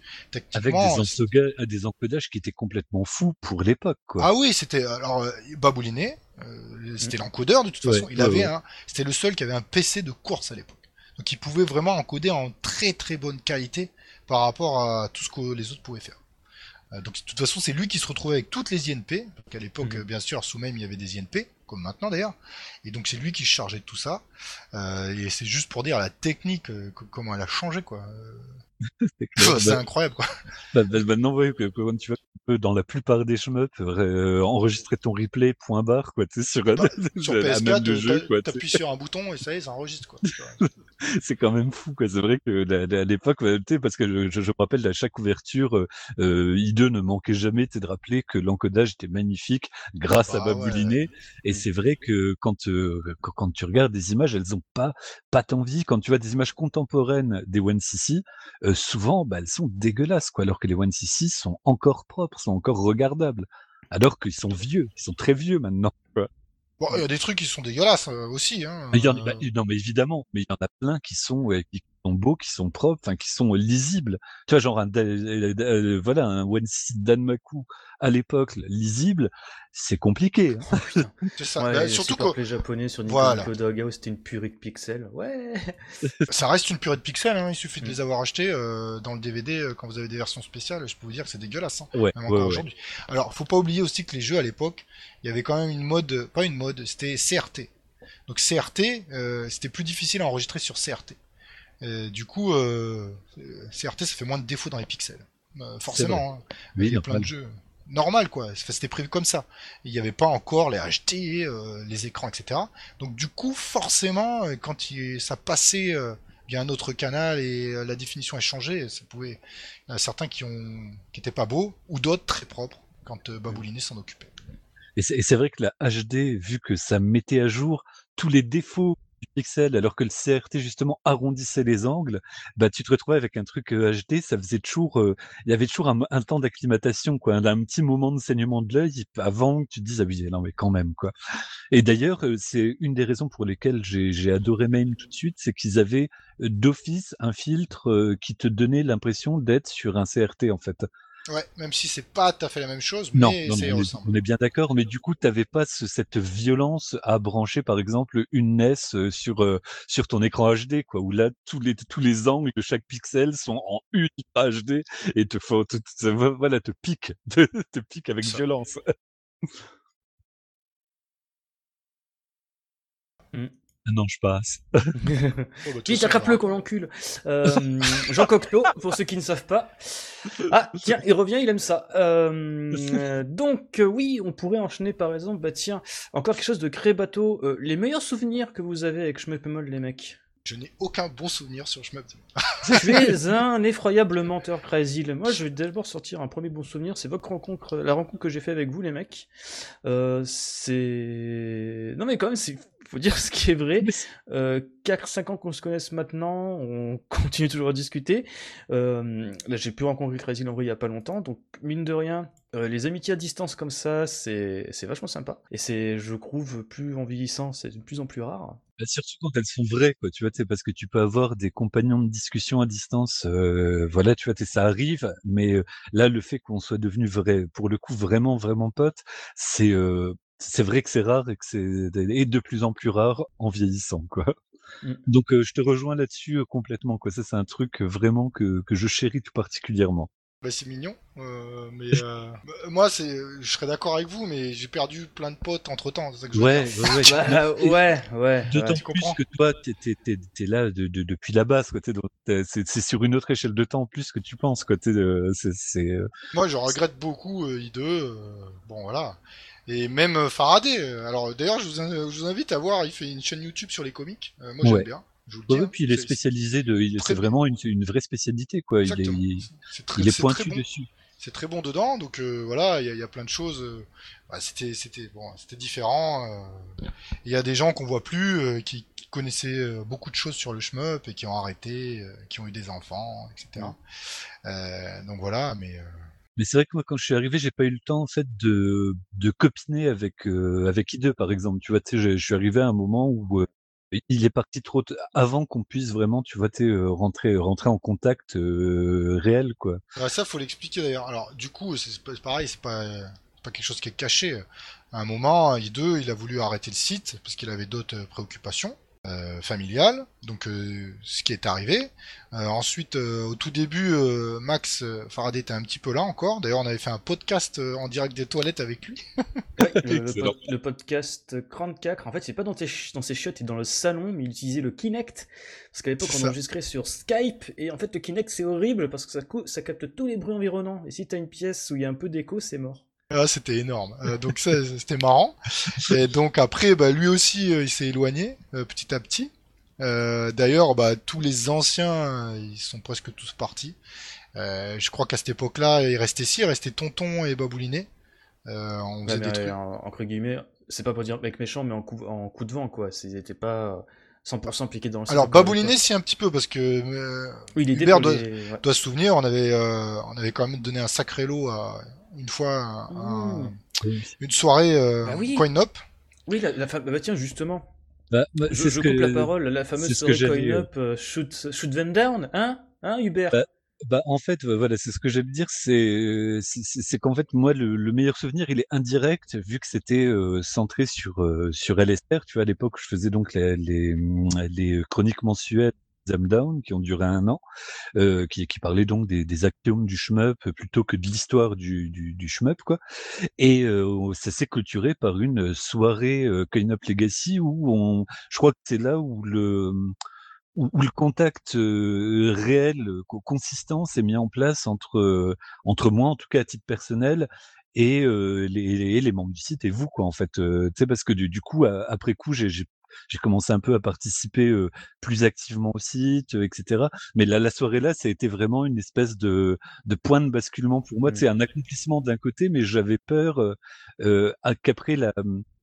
Avec des, encodages, des encodages qui étaient complètement fous pour l'époque, ah oui, c'était alors euh, Baboulinet, euh, c'était l'encodeur de toute Ouais, façon. Il ouais, avait ouais. un, c'était le seul qui avait un PC de course à l'époque. Donc il pouvait vraiment encoder en très très bonne qualité par rapport à tout ce que les autres pouvaient faire. Euh, donc de toute façon, c'est lui qui se retrouvait avec toutes les INP. Donc à l'époque, Mhm. bien sûr, sous même il y avait des INP, comme maintenant d'ailleurs. Et donc c'est lui qui se chargeait de tout ça. Euh, et c'est juste pour dire la technique, euh, co- comment elle a changé quoi. Euh, C'est Bah, incroyable quoi. bah, bah, maintenant, que- quand tu vois peux, dans la plupart des shmups, euh, enregistrer ton replay point barre, quoi, tu sais, sur, Bah, sur la PS4, même de jeu, quoi, t'appuies sur un bouton et ça y est, ça enregistre quoi. c'est quand même fou quoi. C'est vrai que à l'époque ouais, tu sais, parce que je, me rappelle à chaque ouverture euh, euh, I2 ne manquait jamais tu de rappeler que l'encodage était magnifique grâce à Bah Baboulinet. Et c'est vrai que quand, euh, quand quand tu regardes des images elles ont pas pas tant vie quand tu vois des images contemporaines des One CC euh, souvent bah, elles sont dégueulasses quoi alors que les One CC sont encore propres sont encore regardables alors qu'ils sont vieux ils sont très vieux maintenant. Bon, il y a des trucs qui sont dégueulasses euh, aussi. Hein. Mais y en a- Euh, bah, non, mais évidemment, mais il y en a plein qui sont, qui sont beaux, qui sont propres, enfin, qui sont euh, lisibles. Tu vois, genre un, euh, euh, voilà, un One Seed Danmaku à l'époque lisible, c'est compliqué. hein. Oh, c'est ça. Ouais, Bah, surtout que les japonais sur Voilà. Nintendo Doghouse, c'était une purée de pixels. Ouais. ça reste une purée de pixels. Hein. Il suffit de Mm. les avoir achetés euh, dans le DVD euh, quand vous avez des versions spéciales. Je peux vous dire que c'est dégueulasse. Hein. Ouais, Même ouais, encore ouais. aujourd'hui. Alors, faut pas oublier aussi que les jeux à l'époque, il y avait quand même une mode, pas une mode, c'était CRT. Donc CRT, euh, c'était plus difficile à enregistrer sur CRT. Du coup, euh, CRT, ça fait moins de défauts dans les pixels. Euh, forcément. hein. Oui, il y a plein de jeux. Normal quoi, Enfin, c'était prévu comme ça. Il n'y avait pas encore les HD, euh, les écrans, etc. Donc du coup, forcément, quand il- ça passait euh, via un autre canal et euh, la définition a changé, ça pouvait. Il y en a certains qui ont qui étaient pas beaux ou d'autres très propres quand euh, Baboulinet s'en occupait. Et c'est vrai que la HD, vu que ça mettait à jour tous les défauts du pixel, alors que le CRT justement arrondissait les angles, bah tu te retrouvais avec un truc euh, HD, ça faisait toujours, euh, il y avait toujours un, un temps d'acclimatation, quoi, un, petit moment de saignement de l'œil avant que tu te dises ah oui non mais quand même quoi. Et d'ailleurs euh, c'est une des raisons pour lesquelles j'ai adoré MAME tout de suite, c'est qu'ils avaient euh, d'office un filtre euh, qui te donnait l'impression d'être sur un CRT en fait. Ouais, même si c'est pas tout à fait la même chose, Non, mais non, on, est, ressemble. on est bien d'accord, mais du coup, tu n'avais pas ce- cette violence à brancher, par exemple, une NES euh, sur euh, sur ton écran HD, quoi, où là tous les tous les angles de chaque pixel sont en ultra HD et te faut te, te- voilà te pique, te, te pique avec Ça. violence. Mm. Non, je passe. Oh, bah, Vite, attrape-le, on qu'on l'encule. Euh, Jean Cocteau, pour ceux qui ne savent pas. Ah, tiens, il revient, il aime ça. Euh, donc, euh, oui, on pourrait enchaîner par exemple, bah tiens, encore quelque chose de créé bateau. Euh, les meilleurs souvenirs que vous avez avec Schmeppemol, les mecs? Je n'ai aucun bon souvenir sur Shmup. Tu es un effroyable menteur, Crazy. Moi, je vais d'abord sortir un premier bon souvenir. C'est votre rencontre, la rencontre que j'ai fait avec vous, les mecs. Euh, c'est. Non, mais quand même, c'est. Faut dire ce qui est vrai. Euh, 4-5 ans qu'on se connaisse maintenant, on continue toujours à discuter. Euh, là, j'ai pu rencontrer Crazy Lambry il y a pas longtemps, donc mine de rien, euh, les amitiés à distance comme ça, c'est c'est vachement sympa. Et c'est, je trouve, plus en vieillissant, c'est de plus en plus rare. Bah, surtout quand elles sont vraies, quoi. Tu vois, c'est parce que tu peux avoir des compagnons de discussion à distance. euh, voilà, tu vois, ça arrive. Mais euh, là, le fait qu'on soit devenu vrai, pour le coup, vraiment, vraiment potes, c'est euh, c'est vrai que c'est rare et que c'est et de plus en plus rare en vieillissant, quoi. Mm. Donc, euh, je te rejoins là-dessus euh, complètement, quoi. Ça, c'est un truc euh, vraiment que que je chéris tout particulièrement. Bah, c'est mignon, euh, mais euh, bah, moi c'est, je serais d'accord avec vous, mais j'ai perdu plein de potes entre temps. C'est ça que je veux Ouais, dire. ouais, ouais. Bah, ouais, ouais. D'autant ouais. Plus que toi, t'es, t'es, t'es, t'es là de, de- depuis la base, quoi. T'es dans- t'es- c'est, c'est sur une autre échelle de temps en plus que tu penses, quoi. T'es, euh, c'est, c'est, euh, Moi, je regrette beaucoup euh, I2. euh, bon, voilà. Et même Faraday. Alors, d'ailleurs, je vous, in- je vous invite à voir. Il fait une chaîne YouTube sur les comics. Euh, moi, Ouais. j'aime bien. Je vous le dis. ouais, ouais, puis il est spécialisé de, c'est vraiment une, une vraie spécialité, quoi. Il est, il, C'est très, il est pointu très bon. dessus. C'est très bon dedans. Donc euh, voilà, il y, y a plein de choses. euh, bah, c'était, c'était bon, c'était différent. euh. Il y a des gens qu'on voit plus, euh, qui, qui connaissaient beaucoup de choses sur le shmup et qui ont arrêté, euh, qui ont eu des enfants, etc. Euh, donc voilà, mais. euh, Mais c'est vrai que moi, quand je suis arrivé, j'ai pas eu le temps, en fait, de, de copiner avec, euh, avec I2, par exemple. Tu vois, tu sais, je, je suis arrivé à un moment où euh, il est parti trop avant qu'on puisse vraiment, tu vois, tu euh, rentrer, rentrer en contact réel, quoi. Ouais, ça, faut l'expliquer d'ailleurs. Alors, du coup, c'est pareil, c'est pas, pas quelque chose qui est caché. À un moment, I2, il a voulu arrêter le site parce qu'il avait d'autres euh, préoccupations. Euh, familiale, donc euh, ce qui est arrivé. Euh, ensuite, euh, au tout début, euh, Max euh, Faraday était un petit peu là encore. D'ailleurs, on avait fait un podcast euh, en direct des toilettes avec lui. Ouais, le, pod- le podcast 34, en fait, c'est pas dans, tes dans ses chiottes et dans le salon, mais il utilisait le Kinect. Parce qu'à l'époque, on enregistrait sur Skype, et en fait, le Kinect, c'est horrible parce que ça, ça capte tous les bruits environnants. Et si t'as une pièce où il y a un peu d'écho, c'est mort. Ah, c'était énorme. Euh, donc ça, c'était marrant. Et donc après, bah, lui aussi, euh, il s'est éloigné euh, petit à petit. Euh, D'ailleurs, bah, tous les anciens, euh, ils sont presque tous partis. Euh, je crois qu'à cette époque-là, il restait si, il restait Tonton et Baboulinet. Euh, on faisait mais, des trucs. entre guillemets, c'est pas pour dire mec méchant, mais en coup, en coup de vent, quoi. Ils étaient pas 100% impliqués dans le Alors l'époque. si un petit peu parce que euh, Oui, il aidait Hubert doit- les- ouais. doit se souvenir, on avait, euh, on avait quand même donné un sacré lot à une fois un- Mmh. une soirée euh, Bah oui. coin up. Oui, la, la fa- bah tiens, justement, Bah, bah, je, coupe que- la parole, la fameuse soirée coin euh, up, euh, shoot, shoot them down, hein Hein, Hubert? Bah, en fait voilà c'est ce que j'aime dire c'est c'est qu'en fait moi le, le meilleur souvenir il est indirect vu que c'était euh, centré sur euh, sur LSR tu vois à l'époque je faisais donc les les, hum, les chroniques mensuelles Them qui ont duré un an euh, qui qui parlaient donc des des axiomes du shmup plutôt que de l'histoire du du du shmup quoi. Et euh, ça s'est clôturé par une soirée euh, Coin Up Legacy où on je crois que c'est là où le où, où le contact euh, réel, euh, co- consistant, s'est mis en place entre euh, entre moi, en tout cas à titre personnel, et euh, les, les, les membres du site et vous, quoi, en fait. Euh, tu sais, parce que du, du coup, à- après coup, j'ai j'ai commencé un peu à participer euh, plus activement au site, euh, etc. Mais là, la soirée là, ça a été vraiment une espèce de, de point de basculement pour moi. C'est un accomplissement d'un côté, mais j'avais peur euh, qu'après la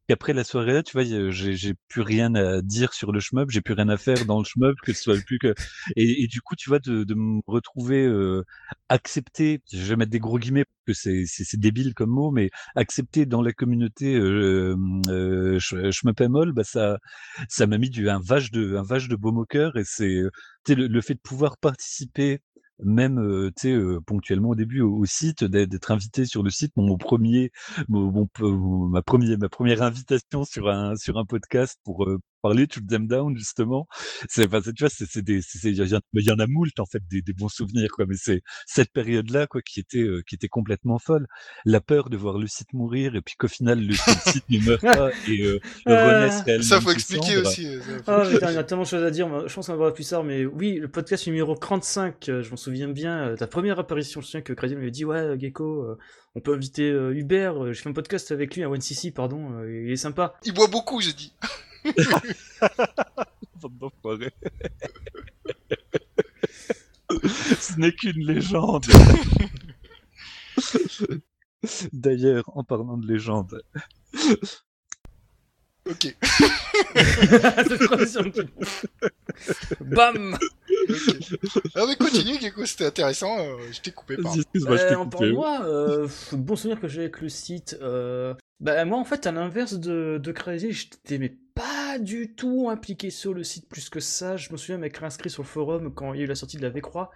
qu'après la soirée là, tu vois, j'ai plus rien à dire sur le shmup, j'ai plus rien à faire dans le shmup, que ce soit plus que et, du coup, tu vois, de, de me retrouver euh, accepté, je vais mettre des gros guillemets parce que c'est c'est débile comme mot, mais accepté dans la communauté euh, euh, sh- shmupemol, bah ça ça m'a mis du un vache de un vache de baume au cœur et c'est euh, le, le fait de pouvoir participer même euh, tu sais euh, ponctuellement au début au, site d'être invité sur le site mon, premier mon, mon- ma première ma première invitation sur un sur un podcast pour euh, parler de Shoot Them Down justement c'est enfin, tu vois c'est c'est des c'est il y, en- il y en a moult en fait des, des bons souvenirs quoi mais c'est cette période là quoi qui était euh, qui était complètement folle la peur de voir le site mourir et puis qu'au final le, le site ne meurt pas et euh, Ah. renaisse réellement Ça faut expliquer cendres. aussi. euh, ça, faut- putain, il y a tellement de choses à dire, je pense qu'on va voir plus tard, mais oui, le podcast numéro 35, euh, je m'en souviens bien, euh, ta première apparition, je me souviens que Crazy m'avait dit, ouais, euh, Gecko, euh, on peut inviter euh, Hubert, euh, j'ai fait un podcast avec lui à OneCC, pardon, euh, il est sympa. Il boit beaucoup, j'ai dit. Bande d'enfoirés. Ce n'est qu'une légende. D'ailleurs, en parlant de légende, Ok. Bam. Ah mais continue, Gecko, c'était intéressant. euh, je t'ai coupé, je Euh, t'ai en coupé. parlant de moi, euh, bon souvenir que j'ai avec le site. Bah moi en fait à l'inverse de, de Crazy, j'étais mais pas du tout impliqué sur le site plus que ça. Je me souviens m'être inscrit sur le forum quand il y a eu la sortie de la V-Croix,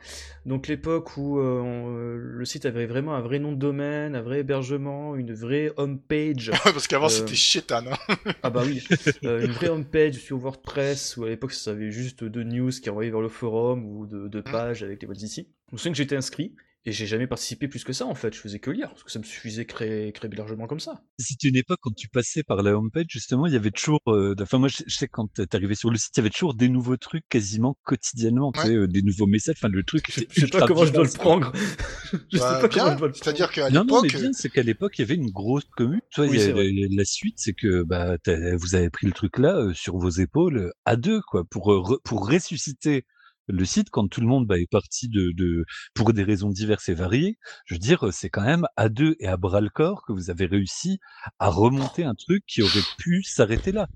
donc l'époque où euh, on- euh, le site avait vraiment un vrai nom de domaine, un vrai hébergement, une vraie homepage. Parce qu'avant Euh, c'était chétan. Hein. Ah bah oui, une vraie homepage sur WordPress où à l'époque ça avait juste de news qui envoyaient vers le forum ou de, de pages avec les votes ici. Je me souviens que j'étais inscrit et j'ai jamais participé plus que ça en fait, je faisais que lire parce que ça me suffisait créer, créer largement comme ça. C'était une époque quand tu passais par la homepage, justement, il y avait toujours. euh, Enfin, moi, je, je sais que quand t'arrivais sur le site, il y avait toujours des nouveaux trucs quasiment quotidiennement. Tu Ouais. sais, euh, des nouveaux messages. Enfin, le truc. Je, je sais pas comment je dois le prendre. je Bah, sais pas comment je dois le prendre. C'est-à-dire qu'à Non, non, mais l'époque, bien, c'est qu'à l'époque, il y avait une grosse commune. Tu vois, Oui, il y a- c'est vrai. la, la suite, c'est que bah, vous avez pris le truc là euh, sur vos épaules euh, à deux, quoi, pour euh, re- pour ressusciter le site quand tout le monde bah, est parti de, de pour des raisons diverses et variées. Je veux dire, euh, c'est quand même à deux et à bras le corps que vous avez réussi à remonter un truc qui aurait pu s'arrêter là,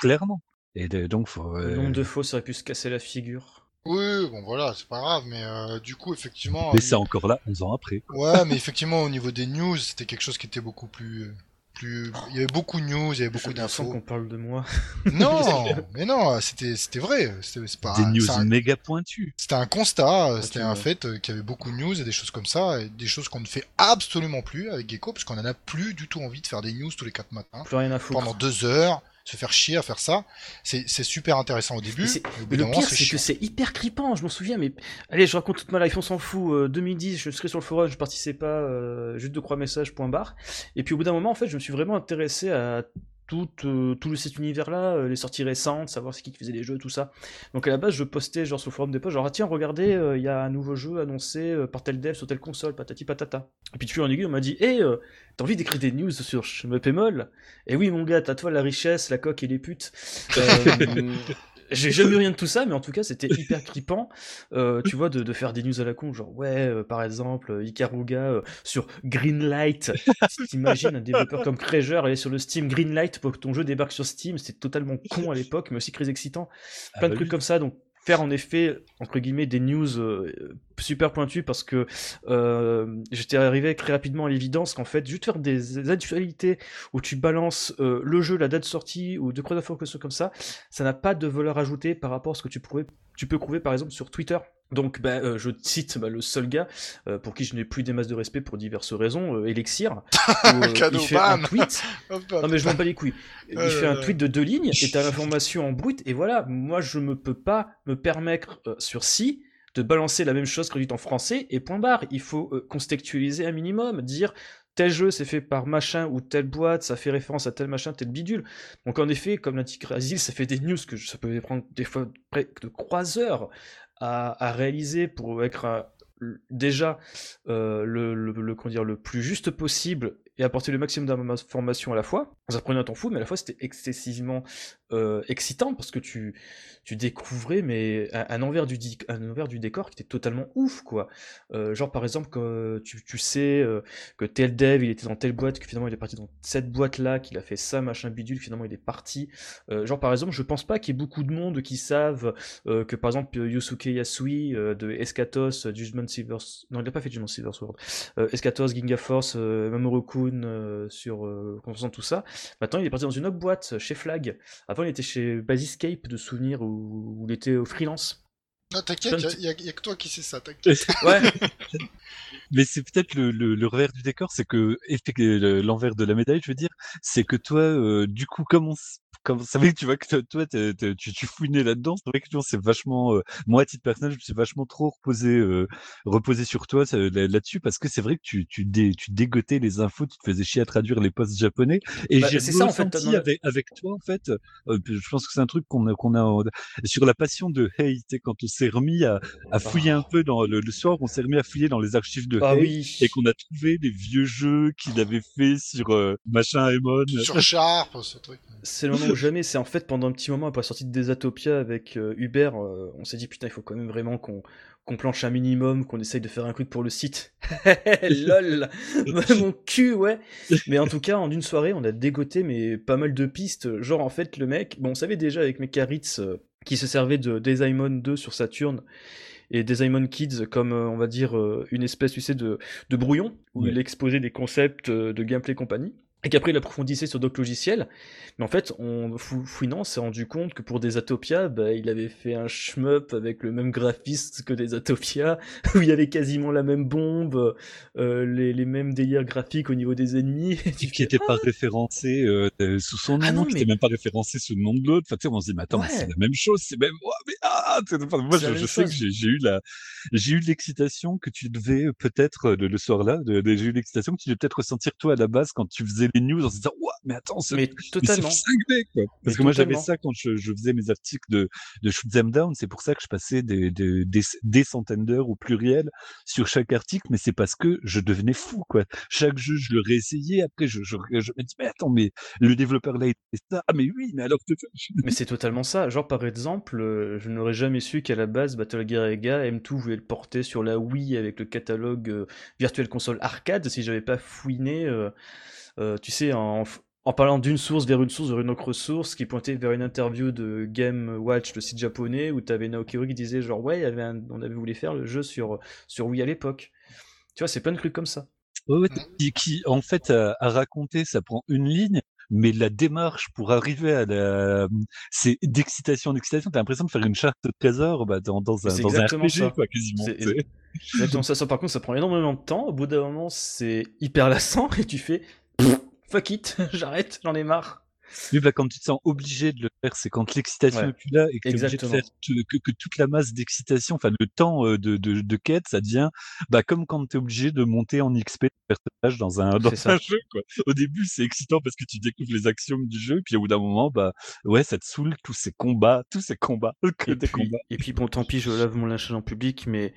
clairement. Et de- donc, faut, Le euh, nombre de fois ça aurait pu se casser la figure. oui, bon voilà, c'est pas grave, mais euh, du coup effectivement. mais euh, c'est encore là 11 ans après. Ouais, mais effectivement au niveau des news, c'était quelque chose qui était beaucoup plus, euh, plus. Il y avait beaucoup de news, il y avait beaucoup d'infos. qu'on parle de moi. Non, mais non, c'était c'était vrai. C'était c'est pas. des news un- méga pointues. C'était un constat, euh, c'était tu un vois. fait euh, qu'il y avait beaucoup de news et des choses comme ça, et des choses qu'on ne fait absolument plus avec Gecko, parce qu'on en a plus du tout envie de faire des news tous les quatre matins Plus rien à foutre. pendant deux heures se faire chier à faire ça. C'est super intéressant au début. Mais le pire, c'est que c'est hyper crippant. Je m'en souviens, mais allez, je raconte toute ma life, on s'en fout. 2010, je serai sur le forum, je participais pas, euh, juste de croix message point barre. Et puis au bout d'un moment, en fait, je me suis vraiment intéressé à tout, euh, tout cet univers-là, euh, les sorties récentes, savoir ce qui faisait les jeux, tout ça. Donc à la base, je postais genre sur le forum des posts, genre ah, tiens, regardez, euh, il y a un nouveau jeu annoncé par tel dev sur telle console, patati patata. Et puis tu en aiguille, on m'a dit, hé, hey, t'as envie d'écrire des news sur me Pémol Et oui, mon gars, t'as toi la richesse, la coque et les putes. j'ai jamais rien de tout ça, mais en tout cas, c'était hyper crippant, euh, tu vois, de, de, faire des news à la con, genre, ouais, euh, par exemple, euh, Ikaruga euh, sur Greenlight. T'imagines un développeur comme Creager aller sur le Steam Greenlight pour que ton jeu débarque sur Steam, c'était totalement con à l'époque, mais aussi très excitant. Ah Plein de bah trucs comme ça, donc faire en effet entre guillemets des news euh, super pointues parce que euh, j'étais arrivé très rapidement à l'évidence qu'en fait juste faire des actualités où tu balances euh, le jeu, la date de sortie ou de quoi que ce comme ça, ça n'a pas de valeur ajoutée par rapport à ce que tu pourrais tu peux trouver par exemple sur Twitter donc, bah, euh, je cite bah, le seul gars euh, pour qui je n'ai plus des masses de respect pour diverses raisons, euh, Elixir. il fait un tweet. non, mais je m'en bats les couilles. Il fait un tweet de deux lignes et t'as l'information en brut. Et voilà, moi, je ne peux pas me permettre sur si de balancer la même chose que dit en français et point barre. Il faut contextualiser un minimum, dire tel jeu c'est fait par machin ou telle boîte, ça fait référence à tel machin, tel bidule. Donc en effet, comme l'a dit ça fait des news que ça peut prendre des fois près de croiseurs à, réaliser pour être euh, déjà euh, le, le, le, dire, le plus juste possible et apporter le maximum d'informations à la fois. Ça prenait un temps fou, mais à la fois c'était excessivement euh, excitant parce que tu, tu découvrais mais un, envers du un envers du décor qui était totalement ouf quoi. Euh, genre par exemple que tu, tu sais euh, que tel dev il était dans telle boîte que finalement il est parti dans cette boîte là qu'il a fait ça machin bidule finalement il est parti. Genre par exemple je pense pas qu'il y ait beaucoup de monde qui savent que par exemple Yusuke Yasui de Escatos Judgment Silver non il a pas fait Judgment Silver Sword Escatos Ginga Force Mamoru Kun sur euh, tout ça maintenant il est parti dans une autre boîte chez Flag avant il était chez Basiscape de souvenirs où, il était au freelance. Non, t'inquiète, il n'y a, que toi qui sais ça, t'inquiète. ouais. Mais c'est peut-être le, le, revers du décor, c'est que l'envers de la médaille, je veux dire, c'est que toi, euh, du coup, comme on, comme ça que tu vois que toi, tu, tu fouinais là-dedans, c'est vrai que c'est vachement, euh, moi, à titre personnel, je me suis vachement trop reposé, euh, reposé sur toi là-dessus parce que c'est vrai que tu, tu, dé, tu dégotais les infos, tu te faisais chier à traduire les posts japonais. Et bah, j'ai ça en fait avec, avec toi en fait. Euh, je pense que c'est un truc qu'on a, qu'on a sur la passion de Hey, quand on s'est remis à, à fouiller un peu dans le, soir, on s'est remis à fouiller dans les archives de ah, hey et qu'on a trouvé des vieux jeux qu'il avait fait sur machin Emon. Sur Sharp, ce truc. C'est le moment jamais. C'est en fait pendant un petit moment après la sortie de Desatopia avec euh, Hubert, euh, on s'est dit putain, il faut quand même vraiment qu'on qu'on planche un minimum, qu'on essaye de faire un truc pour le site. Lol, mon cul, ouais. Mais en tout cas, en une soirée, on a dégoté mais pas mal de pistes. Genre en fait, le mec, bon, on savait déjà avec Mekaritz euh, qui se servait de Desaimon 2 sur Saturn et Desaimon Kids comme on va dire une espèce tu sais de, de brouillon où il exposait des concepts de gameplay compagnie et qu'après il approfondissait sur d'autres logiciels. Mais en fait, en fouinant, on s'est rendu compte que pour des Atopia, bah, il avait fait un shmup avec le même graphiste que des Atopia, où il y avait quasiment la même bombe, euh, les, les, mêmes délires graphiques au niveau des ennemis. qui n'était pas référencé euh, sous son ah nom, ah qui n'était même pas référencé sous le nom de l'autre. Enfin, tu sais, on se dit, mais attends, c'est la même chose, c'est même... mais, ah, moi, je, je sais que j'ai eu la, j'ai eu l'excitation que tu devais peut-être, le, le soir-là, j'ai eu l'excitation que tu devais peut-être ressentir toi à la base quand tu faisais les news en se disant mais attends c'est mais totalement. quoi. parce que moi j'avais ça quand je, je, faisais mes articles de de shoot them down. C'est pour ça que je passais des des, des, des centaines d'heures au pluriel sur chaque article mais c'est parce que je devenais fou quoi. Chaque jeu je le réessayais. Après je je, je me dis mais attends mais le développeur là est ça. Ah mais oui mais alors mais c'est totalement ça. Genre par exemple euh, je n'aurais jamais su qu'à la base Battle Gear Ega M2 voulait le porter sur la Wii avec le catalogue euh, Virtual Console arcade si j'avais pas fouiné euh, euh, tu sais, en, parlant d'une source vers une source vers une autre source qui pointait vers une interview de Game Watch, le site japonais, où tu avais Naoki qui disait genre ouais, avait on avait voulu faire le jeu sur, sur Wii à l'époque. Tu vois, c'est plein de trucs comme ça. Ouais, qui, en fait à, raconter, ça prend une ligne, mais la démarche pour arriver à la, c'est d'excitation d'excitation. T'as l'impression de faire une charte de trésor bah, dans, dans un, dans un RPG, quoi, quasiment. Exactement ça, ça. Par contre, ça prend énormément de temps. Au bout d'un moment, c'est hyper lassant et tu fais fuck it, j'arrête, j'en ai marre. Oui, bah, quand tu te sens obligé de le faire, c'est quand l'excitation Ouais, est plus là et que tu es obligé de exactement. faire te- que, que toute la masse d'excitation, enfin le temps euh, de, de, de quête, ça devient bah, comme quand tu es obligé de monter en XP personnage dans un, dans jeu. Quoi. Au début, c'est excitant parce que tu découvres les actions du jeu, puis au bout d'un moment, bah ouais, ça te saoule tous ces combats, tous ces combats, que Et des puis, combats. et puis bon, tant pis, je lave mon linge en public, mais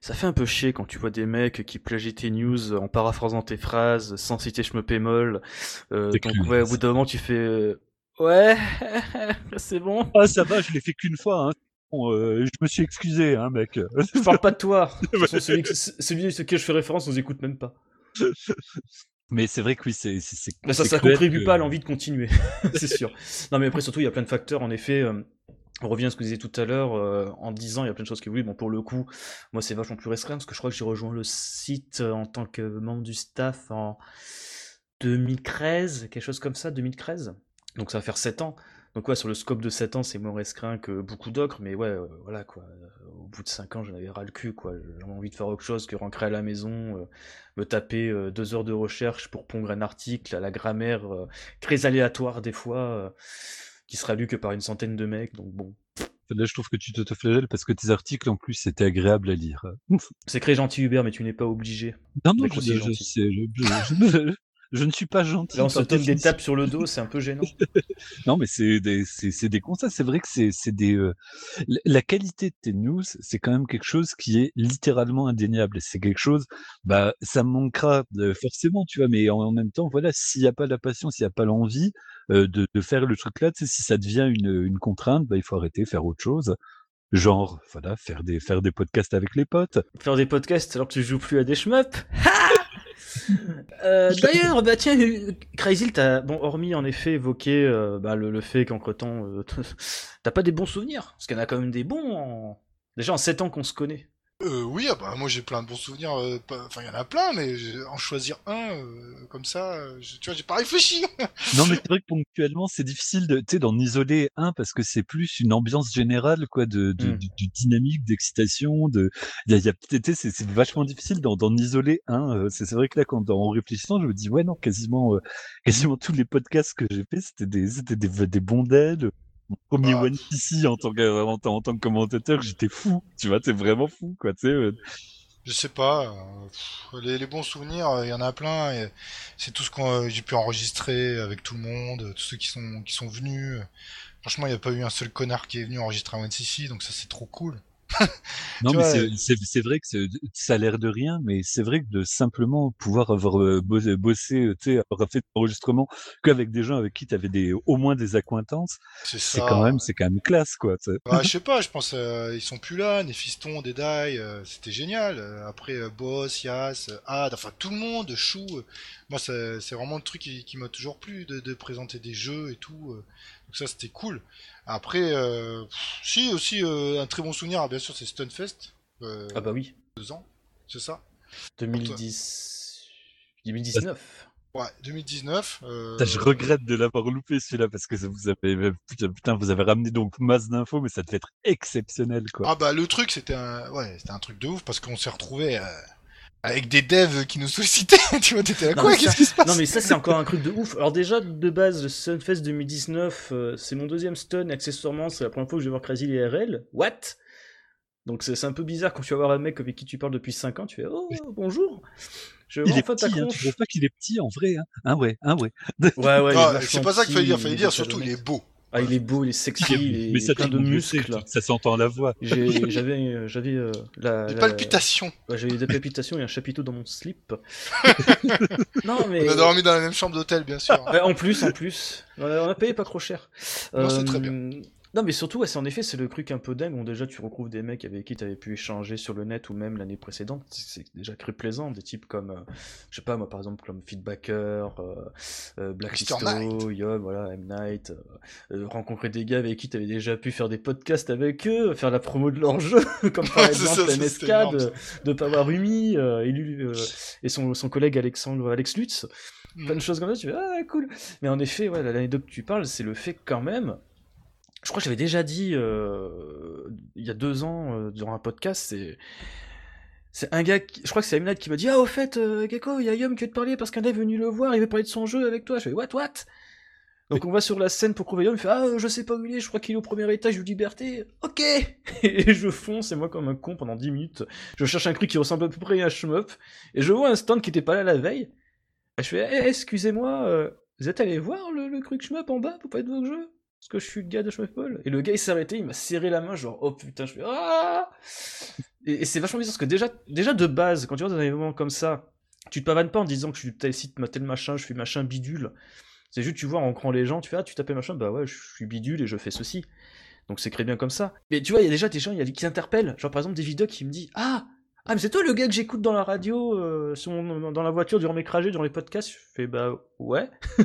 ça fait un peu chier quand tu vois des mecs qui plagient tes news en paraphrasant tes phrases, sans citer je me pémol. Euh, donc ouais, au bout d'un moment, tu fais euh, ouais, c'est bon. Ah, ça va, je l'ai fait qu'une fois. Hein. Bon, euh, je me suis excusé, hein, mec. Je parle pas de toi. De façon, celui, celui auquel je fais référence, nous écoute même pas. Mais c'est vrai que oui, c'est Là, ça, ça contribue que- pas à l'envie de continuer, c'est sûr. Non, mais après, surtout, il y a plein de facteurs. En effet, euh, on revient à ce que vous disiez tout à l'heure. euh, en disant, il y a plein de choses qui oui, bon, pour le coup, moi, c'est vachement plus restreint parce que je crois que j'ai rejoint le site euh, en tant que membre du staff en 2013, quelque chose comme ça, 2013. Donc, ça va faire 7 ans. Donc, ouais, sur le scope de 7 ans, c'est moins restreint que beaucoup d'autres, mais ouais, euh, voilà, quoi. Euh, Au bout de 5 ans, j'en avais ras le cul, quoi. J'avais envie de faire autre chose que rentrer à la maison, euh, me taper euh, deux heures de recherche pour pondre un article à la grammaire très aléatoire des fois, qui sera lu que par une centaine de mecs, donc bon. Là, je trouve que tu t'autoflagelles parce que tes articles, en plus, c'était agréable à lire. C'est très gentil Hubert, mais tu n'es pas obligé. Non, non, je, je, sais, je, je- ne suis pas gentil. Là, on se donne des tapes sur le dos, c'est un peu gênant. Non, mais c'est des, c'est, c'est des constats. C'est vrai que c'est, c'est des, euh, la- qualité de tes news, c'est quand même quelque chose qui est littéralement indéniable. C'est quelque chose, bah, ça me manquera euh, forcément, tu vois. Mais en, en même temps, voilà, s'il n'y a pas la passion, s'il n'y a pas l'envie euh, de, de faire le truc là, si ça devient une, une contrainte, bah, il faut arrêter, faire autre chose. Genre, voilà, faire des, faire des podcasts avec les potes. Faire des podcasts alors que tu joues plus à des shmups. Euh, D'ailleurs, bah tiens, euh, Crazy, t'as bon, hormis en effet évoquer euh, bah, le, fait qu'entre temps, t'as pas des bons souvenirs, parce qu'il y en a quand même des bons. Déjà en 7 ans qu'on se connaît. Euh, oui, ah bah, moi j'ai plein de bons souvenirs. euh, pas- Enfin, il y en a plein, mais en choisir un euh, comme ça, euh, je- tu vois, j'ai pas réfléchi. Non, mais c'est vrai que ponctuellement, c'est difficile de, tu sais, d'en isoler un parce que c'est plus une ambiance générale, quoi, de, de, Mm. de- de dynamique, d'excitation, de, il y a, il y a peut-être, tu sais, c'est, c'est vachement difficile d'en, d'en isoler un. euh, C'est, c'est vrai que là, quand, en réfléchissant, je me dis, ouais, non, quasiment, euh, quasiment tous les podcasts que j'ai fait, c'était des, c'était des, des bons d'ailes. Mon premier Bah, One Piece en tant que, en, tant- en tant que commentateur, j'étais fou. Tu vois, t'es vraiment fou, quoi, tu sais. euh. Je sais pas. euh, les, les bons souvenirs, euh, il y en a plein. et C'est tout ce que euh, j'ai pu enregistrer avec tout le monde, tous ceux qui sont qui sont venus. Franchement, il n'y a pas eu un seul connard qui est venu enregistrer un OneCC, donc ça c'est trop cool. Non, Tu mais vois, c'est, vrai que c'est- ça a l'air de rien, mais c'est vrai que de simplement pouvoir avoir euh, bossé, bossé, euh, tu sais, avoir fait l'enregistrement qu'avec des gens avec qui tu avais des, au moins des accointances, C'est quand même, c'est quand même classe, quoi. Bah, je sais pas, je pense euh, ils sont plus là, Néphiston, Deadeye, euh, c'était génial. Euh, après euh, Boss, Yas, euh, Had, enfin tout le monde, Chou. euh, moi c'est c'est vraiment le truc qui, qui m'a toujours plu de, de présenter des jeux et tout. euh, donc ça c'était cool. Après, euh, si aussi euh, un très bon souvenir, bien sûr c'est Stunfest, euh, Ah bah oui, deux ans, c'est ça? 2010... 2019. Ouais, 2019. Euh, Putain, je regrette de l'avoir loupé celui-là parce que ça vous avez, putain, putain, vous avez ramené donc masse d'infos, mais ça devait être exceptionnel, quoi. Ah bah le truc c'était un, ouais, c'était un truc de ouf parce qu'on s'est retrouvé avec des devs qui nous sollicitaient. tu vois, t'étais là Non, quoi Qu'est-ce ça- qui se passe Non mais ça c'est encore un truc de ouf. Alors déjà de base le Sunfest 2019 euh, c'est mon deuxième stun et accessoirement c'est la première fois que je vais voir Crazy IRL. What? Donc c'est un peu bizarre quand tu vas voir un mec avec qui tu parles depuis 5 ans, tu fais oh bonjour. Je Il vois est enfin ta petit, hein, tu trouves pas qu'il est petit en vrai, hein Hein, ouais, hein, ouais. Ouais ouais, vachement c'est pas ça qu'il fallait dire, fallait dire surtout il est beau. Ah il est beau, il est sexy, il mais est ça, plein de muscles. ça s'entend à la voix. J'avais euh, j'avais euh, la, Des la- palpitations. ouais, j'avais des palpitations et un chapiteau dans mon slip. non mais On a dormi dans la même chambre d'hôtel, bien sûr. Ouais, en plus, en plus. On a, payé pas trop cher. Non, c'est très Euh, Non, mais surtout, ouais, c'est en effet, c'est le truc un peu dingue. Bon, déjà, tu retrouves des mecs avec qui tu avais pu échanger sur le net ou même l'année précédente. C'est déjà cru plaisant. Des types comme, euh, je sais pas, moi, par exemple, comme Feedbacker, euh, euh, Black Mr. Listo, Yom, voilà, M. Night. euh, euh, rencontrer des gars avec qui tu avais déjà pu faire des podcasts avec eux, faire la promo de leur jeu, comme par exemple c'était énorme, de, de Power Umi euh, et, euh, et son, son collègue Alexandre Alex Lutz Mm. plein de choses comme ça, tu fais ah cool. Mais en effet, ouais, l'anecdote que tu parles, c'est le fait quand même, je crois que j'avais déjà dit euh, il y a deux ans euh, durant un podcast, c'est c'est un gars, qui- je crois que c'est Emnad qui m'a dit ah au fait euh, Gecko, il y a Yum qui veut te parler parce qu'un gars est venu le voir, il veut parler de son jeu avec toi. Je fais what what? Donc on va sur la scène pour Crouveillon, il fait Ah, je sais pas où il est, je crois qu'il est au premier étage de Liberté. Ok Et je fonce, et moi comme un con pendant 10 minutes, je cherche un truc qui ressemble à peu près à un shmup, et je vois un stand qui était pas là la veille. Et je fais Eh, excusez-moi, euh, vous êtes allé voir le, le truc shmup en bas pour pas être vos jeux Parce que je suis le gars de Paul. Et le gars il s'est arrêté, il m'a serré la main, genre Oh putain, je fais Ah Et, c'est vachement bizarre parce que déjà, déjà de base, quand tu vas dans un événement comme ça, tu te pavanes pas en disant que je suis tel site, tel machin, je fais machin bidule. C'est juste, tu vois, en rencontrant les gens, tu fais, ah, tu t'appelles machin, bah ouais, je suis bidule et je fais ceci. Donc c'est très bien comme ça. Mais tu vois, il y a déjà des gens qui interpellent. Genre par exemple, des vidéos qui me disent, ah, ah, mais c'est toi le gars que j'écoute dans la radio, euh, dans la voiture, durant mes trajets, durant les podcasts. Je fais, bah ouais.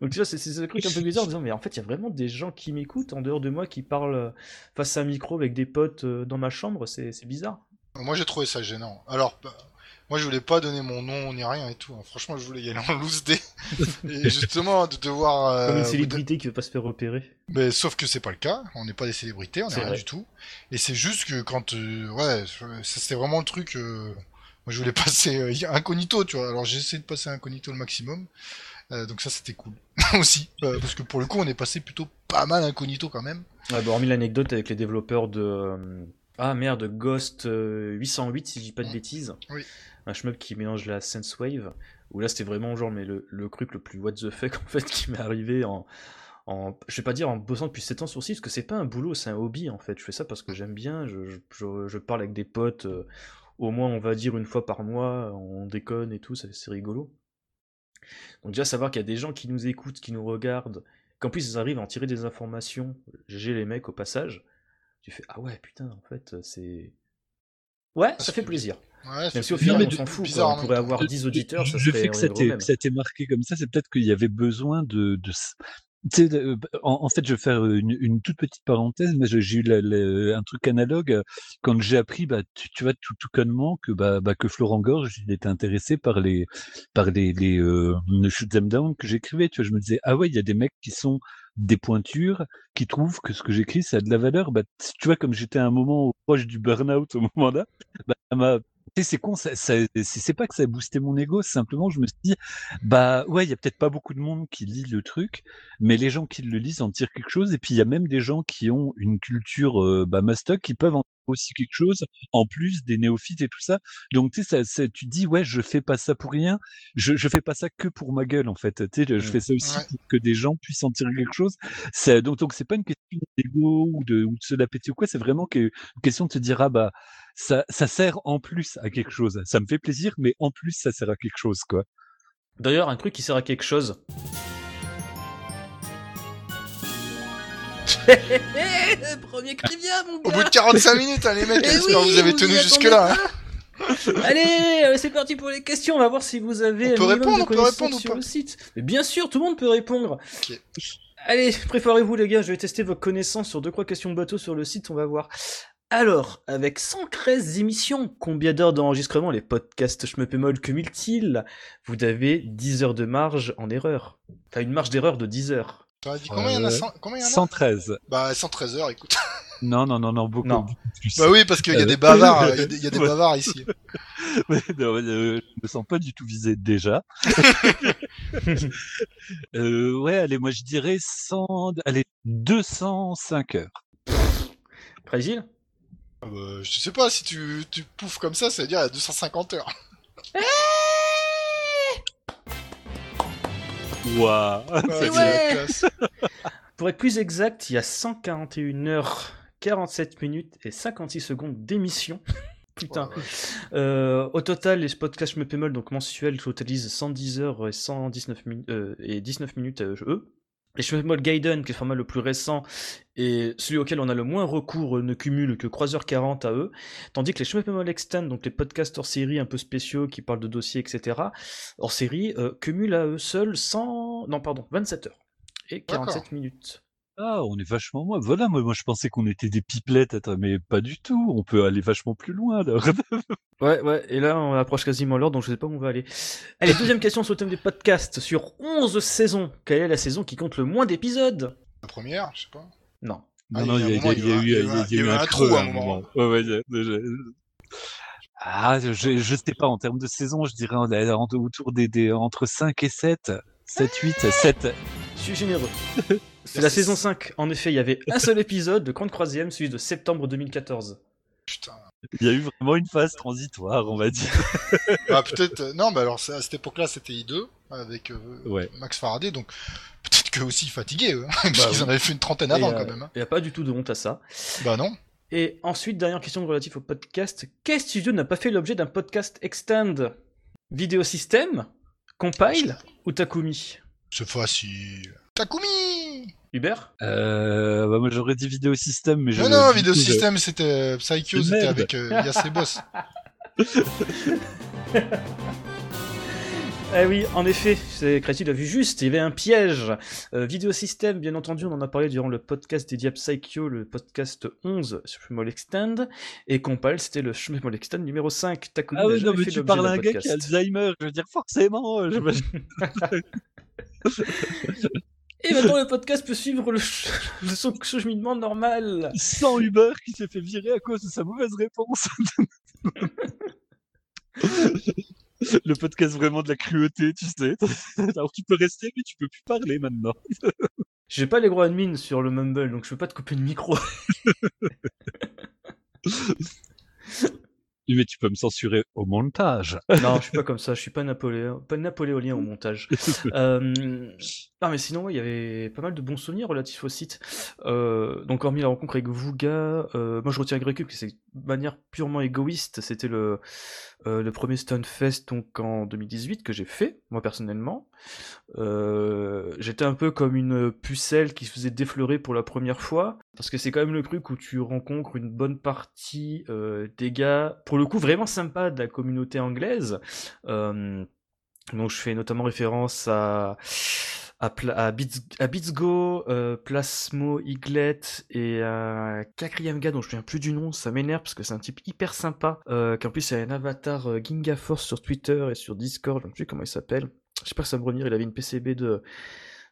Donc tu vois, c'est c'est un truc un peu bizarre en disant, mais en fait, il y a vraiment des gens qui m'écoutent en dehors de moi, qui parlent euh, face à un micro avec des potes euh, dans ma chambre. C'est c'est bizarre. Moi j'ai trouvé ça gênant. Alors, moi je voulais pas donner mon nom ni rien et tout. hein. Franchement, je voulais y aller en loose day. et justement, de devoir. euh, Comme une célébrité qui veut pas se faire repérer. Mais sauf que c'est pas le cas, on n'est pas des célébrités, on n'est rien vrai. du tout. Et c'est juste que quand, euh, ouais, ça c'était vraiment le truc. euh, moi, je voulais passer euh, incognito, tu vois. Alors j'ai essayé de passer incognito le maximum. Euh, donc ça, c'était cool aussi, euh, parce que pour le coup, on est passé plutôt pas mal incognito quand même. Ouais, bah, hormis l'anecdote avec les développeurs de. Euh, Ah merde, Ghost euh, 808, si je dis pas de Mm. bêtises. Oui. Un shmup qui mélange la Sense Wave. Où là, c'était vraiment genre, mais le, le truc le plus what the fuck en fait qui m'est arrivé en. En, je vais pas dire en bossant depuis 7 ans sur site, parce que c'est pas un boulot, c'est un hobby en fait. Je fais ça parce que j'aime bien, je, je, je- je parle avec des potes, euh, au moins on va dire une fois par mois, on déconne et tout, c'est rigolo. Donc déjà savoir qu'il y a des gens qui nous écoutent, qui nous regardent, qu'en plus ils arrivent à en tirer des informations, GG les mecs au passage, tu fais ah ouais putain en fait c'est... Ouais, ça fait fait plaisir. Ouais, Même si au fait final on s'en fout, bizarre on pourrait avoir 10 auditeurs, ça je serait fais que ça t'ait marqué comme ça, c'est peut-être qu'il y avait besoin de, sais, de- en, en fait, je vais faire une, une toute petite parenthèse, mais j'ai eu la- la- un truc analogue euh, quand j'ai appris, bah, tu, tu vois, tout, tout connement que, bah, bah, que Florent Gorge, il était intéressé par les, par les, les euh, le shoot them down que j'écrivais. Tu vois, je me disais, ah ouais, il y a des mecs qui sont des pointures, qui trouvent que ce que j'écris, ça a de la valeur. Bah, tu vois, comme j'étais à un moment proche du burn-out au bah, m'a tu sais, c'est con, c'est pas que ça a boosté mon ego, simplement je me suis dit, bah ouais, il y a peut-être pas beaucoup de monde qui lit le truc, mais les gens qui le lisent en tirent quelque chose, et puis il y a même des gens qui ont une culture euh, bah, mastoc qui peuvent en aussi quelque chose, en plus des néophytes et tout ça. Donc tu sais, ça, ça- tu dis, ouais, je fais pas ça pour rien, je, je fais pas ça que pour ma gueule en fait, tu sais, je Mm. fais ça aussi Ouais. pour que des gens puissent en tirer quelque chose. C'est- Donc donc c'est pas une question d'ego ou de, ou de se la péter ou quoi, c'est vraiment que- une question de te dire, ah bah ça, ça sert en plus à quelque chose. Ça me fait plaisir, mais en plus, ça sert à quelque chose, quoi. D'ailleurs, un truc qui sert à quelque chose. Premier crivia, mon Au bout de 45 minutes, hein, les mecs, Eh j'espère que oui, vous avez vous tenu jusque-là. hein. Allez, euh, c'est parti pour les questions. On va voir si vous avez On peut répondre, de on peut répondre ou sur pas le site. Mais bien sûr, tout le monde peut répondre. Allez, préparez-vous les gars, je vais tester vos connaissances sur deux trois questions de bateau sur le site, on va voir. Alors, avec 113 émissions, combien d'heures d'enregistrement? Les podcasts Schmeppemol cumulent-ils Vous avez 10 heures de marge en erreur. Enfin, une marge d'erreur de 10 heures. T'as dit combien il y en a Euh, cent- Combien il y en a 113. Bah 113 heures, écoute. Non, non, non, non, beaucoup, Non. beaucoup plus. Bah oui, parce qu'il y a Euh, des bavards, il y a des, il y a des ouais. bavards ici. Non, euh, je me sens pas du tout visé déjà. euh, ouais, allez, moi je dirais 100, allez, 205 heures. Fragile? Bah, je sais pas, si tu, tu pouffes comme ça, ça veut dire il y a 250 heures. Ouais. Pour être plus exact, il y a 141 heures, 47 minutes et 56 secondes d'émission. Putain. Ouais. Euh, au total, les podcasts Schmeppemol, donc mensuels, totalisent 110 heures et 119 minutes, euh, et 19 minutes eux. Les Schmeppemol Gaiden, qui est le format le plus récent, et celui auquel on a le moins recours, euh, ne cumule que Croiseur 40 à eux. Tandis que les Schmeppemol Extend, donc les podcasts hors série un peu spéciaux qui parlent de dossiers, etc., hors série, euh, cumulent à eux seuls 100, non, pardon, 27 heures et 47 D'accord. minutes. Ah, on est vachement moins. Voilà, moi, moi je pensais qu'on était des pipelettes, attends, mais pas du tout. On peut aller vachement plus loin. Ouais, ouais, et là on approche quasiment l'heure, donc je sais pas où on va aller. Allez, deuxième question sur le thème des podcasts. Sur 11 saisons, quelle est la saison qui compte le moins d'épisodes? La première, je sais pas. Non. Ah, Non, non, il y a, il y a- il y a eu, il y a- il y a eu un creux à un moment. Ouais, ouais, Ah, je, je sais pas, en termes de saison, je dirais en- en- autour des, des entre 5 et 7. 7, 8, 7. Je suis généreux. C'est la saison 5. En effet, il y avait un seul épisode de Grande Croisième, celui de septembre 2014. Putain. Il y a eu vraiment une phase transitoire, on va dire. Ah, peut-être. euh, Non, mais alors à cette époque-là, c'était I2 avec euh, Ouais. Max Faraday, donc peut-être qu'eux aussi fatigués, eux, parce qu'ils en avaient fait une trentaine Et, avant euh, quand même. hein. Il n'y a pas du tout de honte à ça. Bah non. Et ensuite, dernière question relative au podcast. Quel studio n'a pas fait l'objet d'un podcast extend? Vidéo System Compile ou Takumi? C'est facile. Takumi Hubert Euh, bah moi j'aurais dit vidéo système, mais je. Non, non, System, c'était Psycho, De c'était avec euh, Boss. Eh oui, en effet, c'est Créatif l'a vu juste, il y avait un piège. Euh, Vidéo System, bien entendu, on en a parlé durant le podcast dédié à Psycho, le podcast 11, Shmuel Extend, et Compile, c'était le Shmuel Extend numéro 5. Takumi Ah ouais, non, mais tu parles à d'un un gars qui a podcast. Alzheimer, je veux dire, forcément. euh, je- Et maintenant, le podcast peut suivre le, ch- le son cheminement normal. Sans Uber qui s'est fait virer à cause de sa mauvaise réponse. Le podcast vraiment de la cruauté, tu sais. Alors tu peux rester, mais tu peux plus parler maintenant. J'ai pas les gros admin sur le Mumble, donc je peux pas te couper le micro. Mais tu peux me censurer au montage. non, je suis pas comme ça, je suis pas napoléon, pas napoléonien au montage. Euh, non, mais sinon, il y avait pas mal de bons souvenirs relatifs au site. Euh, donc, hormis la rencontre avec Vuga, euh, moi je retiens Grécube, que c'est de manière purement égoïste. C'était le, euh, le premier Stunfest donc en 2018 que j'ai fait, moi personnellement. Euh, J'étais un peu comme une pucelle qui se faisait défleurer pour la première fois, parce que c'est quand même le truc où tu rencontres une bonne partie des gars, pour le coup vraiment sympa de la communauté anglaise. Donc je fais notamment référence à à, à, à Beatsgo, euh, Plasmo, Iglet et quatrième gars dont je ne souviens plus du nom, ça m'énerve parce que c'est un type hyper sympa, euh, qu'en plus il a un avatar euh, Ginga Force sur Twitter et sur Discord, je ne sais plus comment il s'appelle. J'espère que ça me revenir, il avait une PCB de,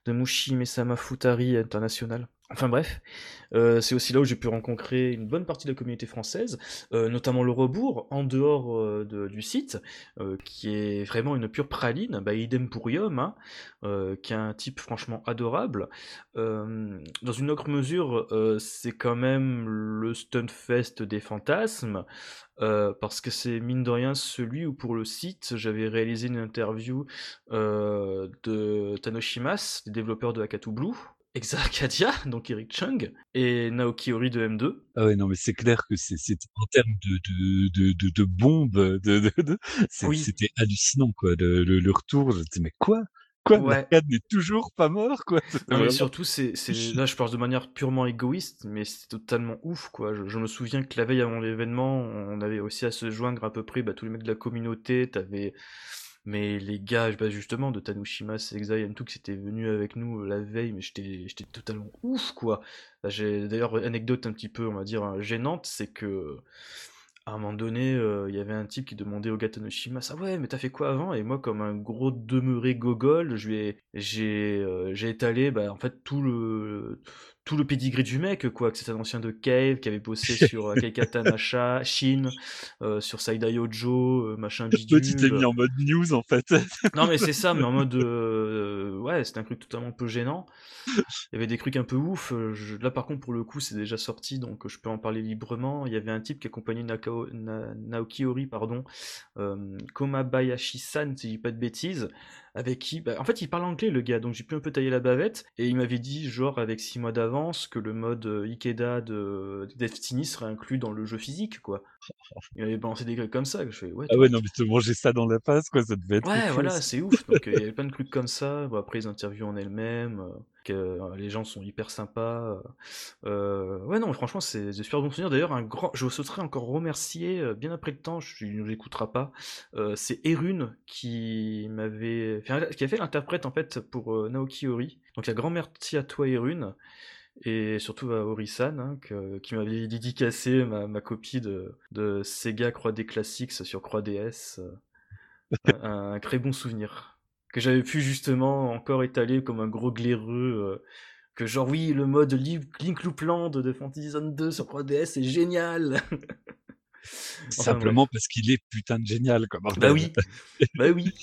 de Mushi Mesama Futari International. Enfin bref, euh, c'est aussi là où j'ai pu rencontrer une bonne partie de la communauté française, euh, notamment le rebours, en dehors euh, du site, qui est vraiment une pure praline, bah, idem pour Yom, hein, qui est un type franchement adorable. Dans une autre mesure, c'est quand même le Stunfest des fantasmes, parce que c'est mine de rien celui où pour le site, j'avais réalisé une interview de Tanoshimas, des développeurs de Hakatu Blue, Exa Arcadia, donc Eric Chung, et Naoki Ori de M2. Ah ouais, non, mais c'est clair que c'est, c'est en termes de, de, de, de, de bombes, de, Oui. c'était hallucinant, quoi. Le, le, le retour, je disais, mais quoi? Quoi? Ouais. N'est toujours pas mort, quoi? C'était Non, mais vraiment- surtout, c'est, c'est, là, je parle de manière purement égoïste, mais c'est totalement ouf, quoi. Je, je me souviens que la veille avant l'événement, on avait aussi à se joindre à peu près, bah, tous les mecs de la communauté, t'avais, mais les gars, bah, justement, de Tanushimas, Exai et tout, qui étaient venus avec nous euh, la veille, mais j'étais, totalement ouf, quoi. Là, j'ai, d'ailleurs, anecdote un petit peu, on va dire, hein, gênante, c'est que, à un moment donné, euh, il y avait un type qui demandait au gars Tanoshimas, ah ouais, mais t'as fait quoi avant? Et moi, comme un gros demeuré gogol, lui ai, j'ai, euh, j'ai étalé, bah, en fait, tout le, tout le pedigree du mec, quoi, que c'est un ancien de Cave, qui avait bossé sur euh, Keikata Nasha, Shin, euh, sur Saidai Ojo, euh, machin Toi, tu t'es bidule. mis en mode news, en fait. Non mais c'est ça, mais en mode euh, ouais, c'était un truc totalement un peu gênant. Il y avait des trucs un peu ouf. je- Là par contre pour le coup c'est déjà sorti donc je peux en parler librement. Il y avait un type qui accompagnait Nakao... Na- Naoki Ori pardon, euh, Komabayashi-san si je dis pas de bêtises, avec qui, bah, en fait il parle anglais le gars donc j'ai pu un peu tailler la bavette et il m'avait dit genre avec six mois d'avance que le mode euh, Ikeda de Destiny serait inclus dans le jeu physique quoi. Il m'avait balancé des trucs comme ça que je fais ouais. Ah ouais, non, mais te manger ça dans la face, quoi, ça devait être. Ouais, voilà, c'est ouf. Donc euh, il y avait plein de trucs comme ça. Bon, après les interviews en elles-mêmes, euh, que euh, les gens sont hyper sympas. euh, euh, ouais, non, franchement, c'est des super bons souvenirs. D'ailleurs, un grand, je souhaiterais encore remercier bien après le temps. Je, il nous écoutera pas. c'est Erune qui m'avait, qui a fait l'interprète en fait pour Naoki Ori. Donc un grand merci à toi, Erune. Et surtout à Ori-san, hein, que- qui m'avait dédicacé ma, copie de, de Sega Croix des Classics sur Croix DS. un très bon souvenir que j'avais pu justement encore étaler comme un gros glaireux euh, que genre oui le mode Link Loopland de Fantasy Zone 2 sur 3DS c'est génial. Enfin, Simplement parce qu'il est putain de génial, comme bah oui. Bah oui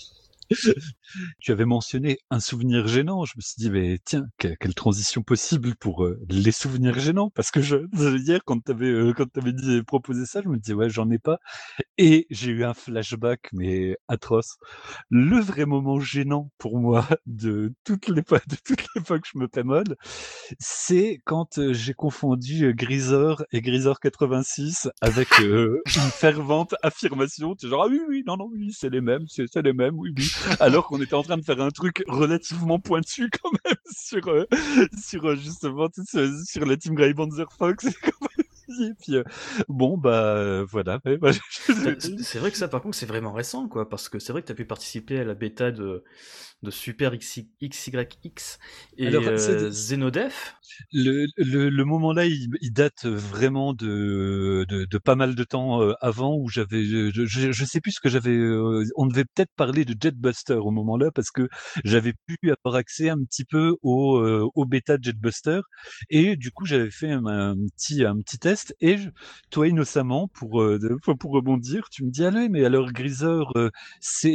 tu avais mentionné un souvenir gênant. Je me suis dit, mais tiens, quelle, transition possible pour euh, les souvenirs gênants. Parce que je, hier, quand tu avais, euh, quand avais dit, proposé ça, je me disais, ouais, j'en ai pas. Et j'ai eu un flashback, mais atroce. Le vrai moment gênant pour moi de toutes les fois, de toutes les fois que je me pémole, c'est quand euh, j'ai confondu Grisor et Grisor 86 avec une fervente affirmation. Tu genre, ah oui, oui, non, non, oui, c'est les mêmes, c'est les mêmes, oui, oui alors qu'on était en train de faire un truc relativement pointu quand même sur, euh, sur euh, justement sur, la team Grey Fox. Et puis euh, bon bah voilà. c'est vrai que ça par contre c'est vraiment récent quoi parce que c'est vrai que tu as pu participer à la bêta de de Super XYX et Alors, euh, Zenodef. Le, le, le moment-là, il, il, date vraiment de, de, de, pas mal de temps euh, avant où j'avais, je, je, je, sais plus ce que j'avais. Euh, on devait peut-être parler de Jetbuster au moment-là parce que j'avais pu avoir accès un petit peu au, euh, au bêta de Jetbuster et du coup j'avais fait un, un, petit un petit test et je, toi innocemment pour pour rebondir, tu me dis allez mais alors Grisor, c'est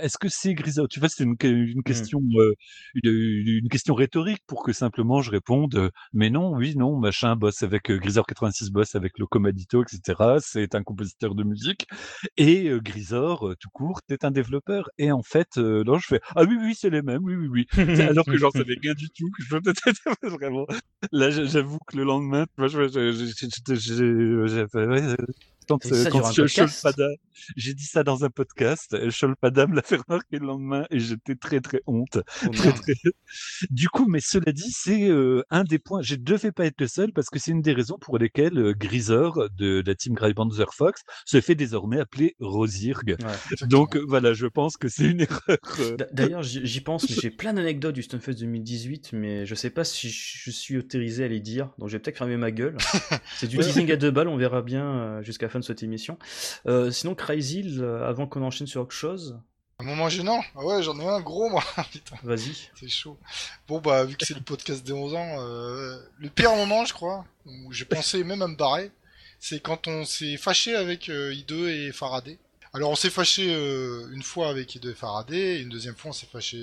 est-ce que c'est Grisor? Tu vois c'est une une mmh. question, euh, une, question rhétorique pour que simplement je réponde, euh, mais non, oui, non, machin bosse avec euh, Grisor 86 bosse avec Locomadito, etc. C'est un compositeur de musique et Grisor, tout court, c'est un développeur. Et en fait, non, je fais ah oui, oui, c'est les mêmes, oui, oui, oui. Alors que j'en savais rien du tout. Je vraiment. Là, j'avoue que le lendemain, moi, je, je, je, j'ai j'ai dit ça dans un podcast, Sholpada me l'a fait remarquer le lendemain et j'étais très très honte. Oh du coup, mais cela dit, c'est euh, un des points, je ne devais pas être le seul parce que c'est une des raisons pour lesquelles euh, Grisor de la team Greybanzer Fox se fait désormais appeler Rosirg. Donc voilà, je pense que c'est une erreur. Euh. D'ailleurs, j'y pense, mais j'ai plein d'anecdotes du Stunfest 2018, mais je sais pas si je suis autorisé à les dire, donc je vais peut-être cramer ma gueule. c'est du teasing à deux balles, on verra bien jusqu'à la fin de cette émission. Euh, sinon, Crazy, euh, avant qu'on enchaîne sur autre chose. Un moment gênant Ah ouais, j'en ai un gros, moi. Vas-y. C'est chaud. Bon, bah, vu que c'est le podcast des 11 ans, euh, le pire moment, je crois, où j'ai pensé même à me barrer, c'est quand on s'est fâché avec euh, I2 et Faraday. Alors, on s'est fâché une fois avec I2 et Faraday, et une deuxième fois, on s'est fâché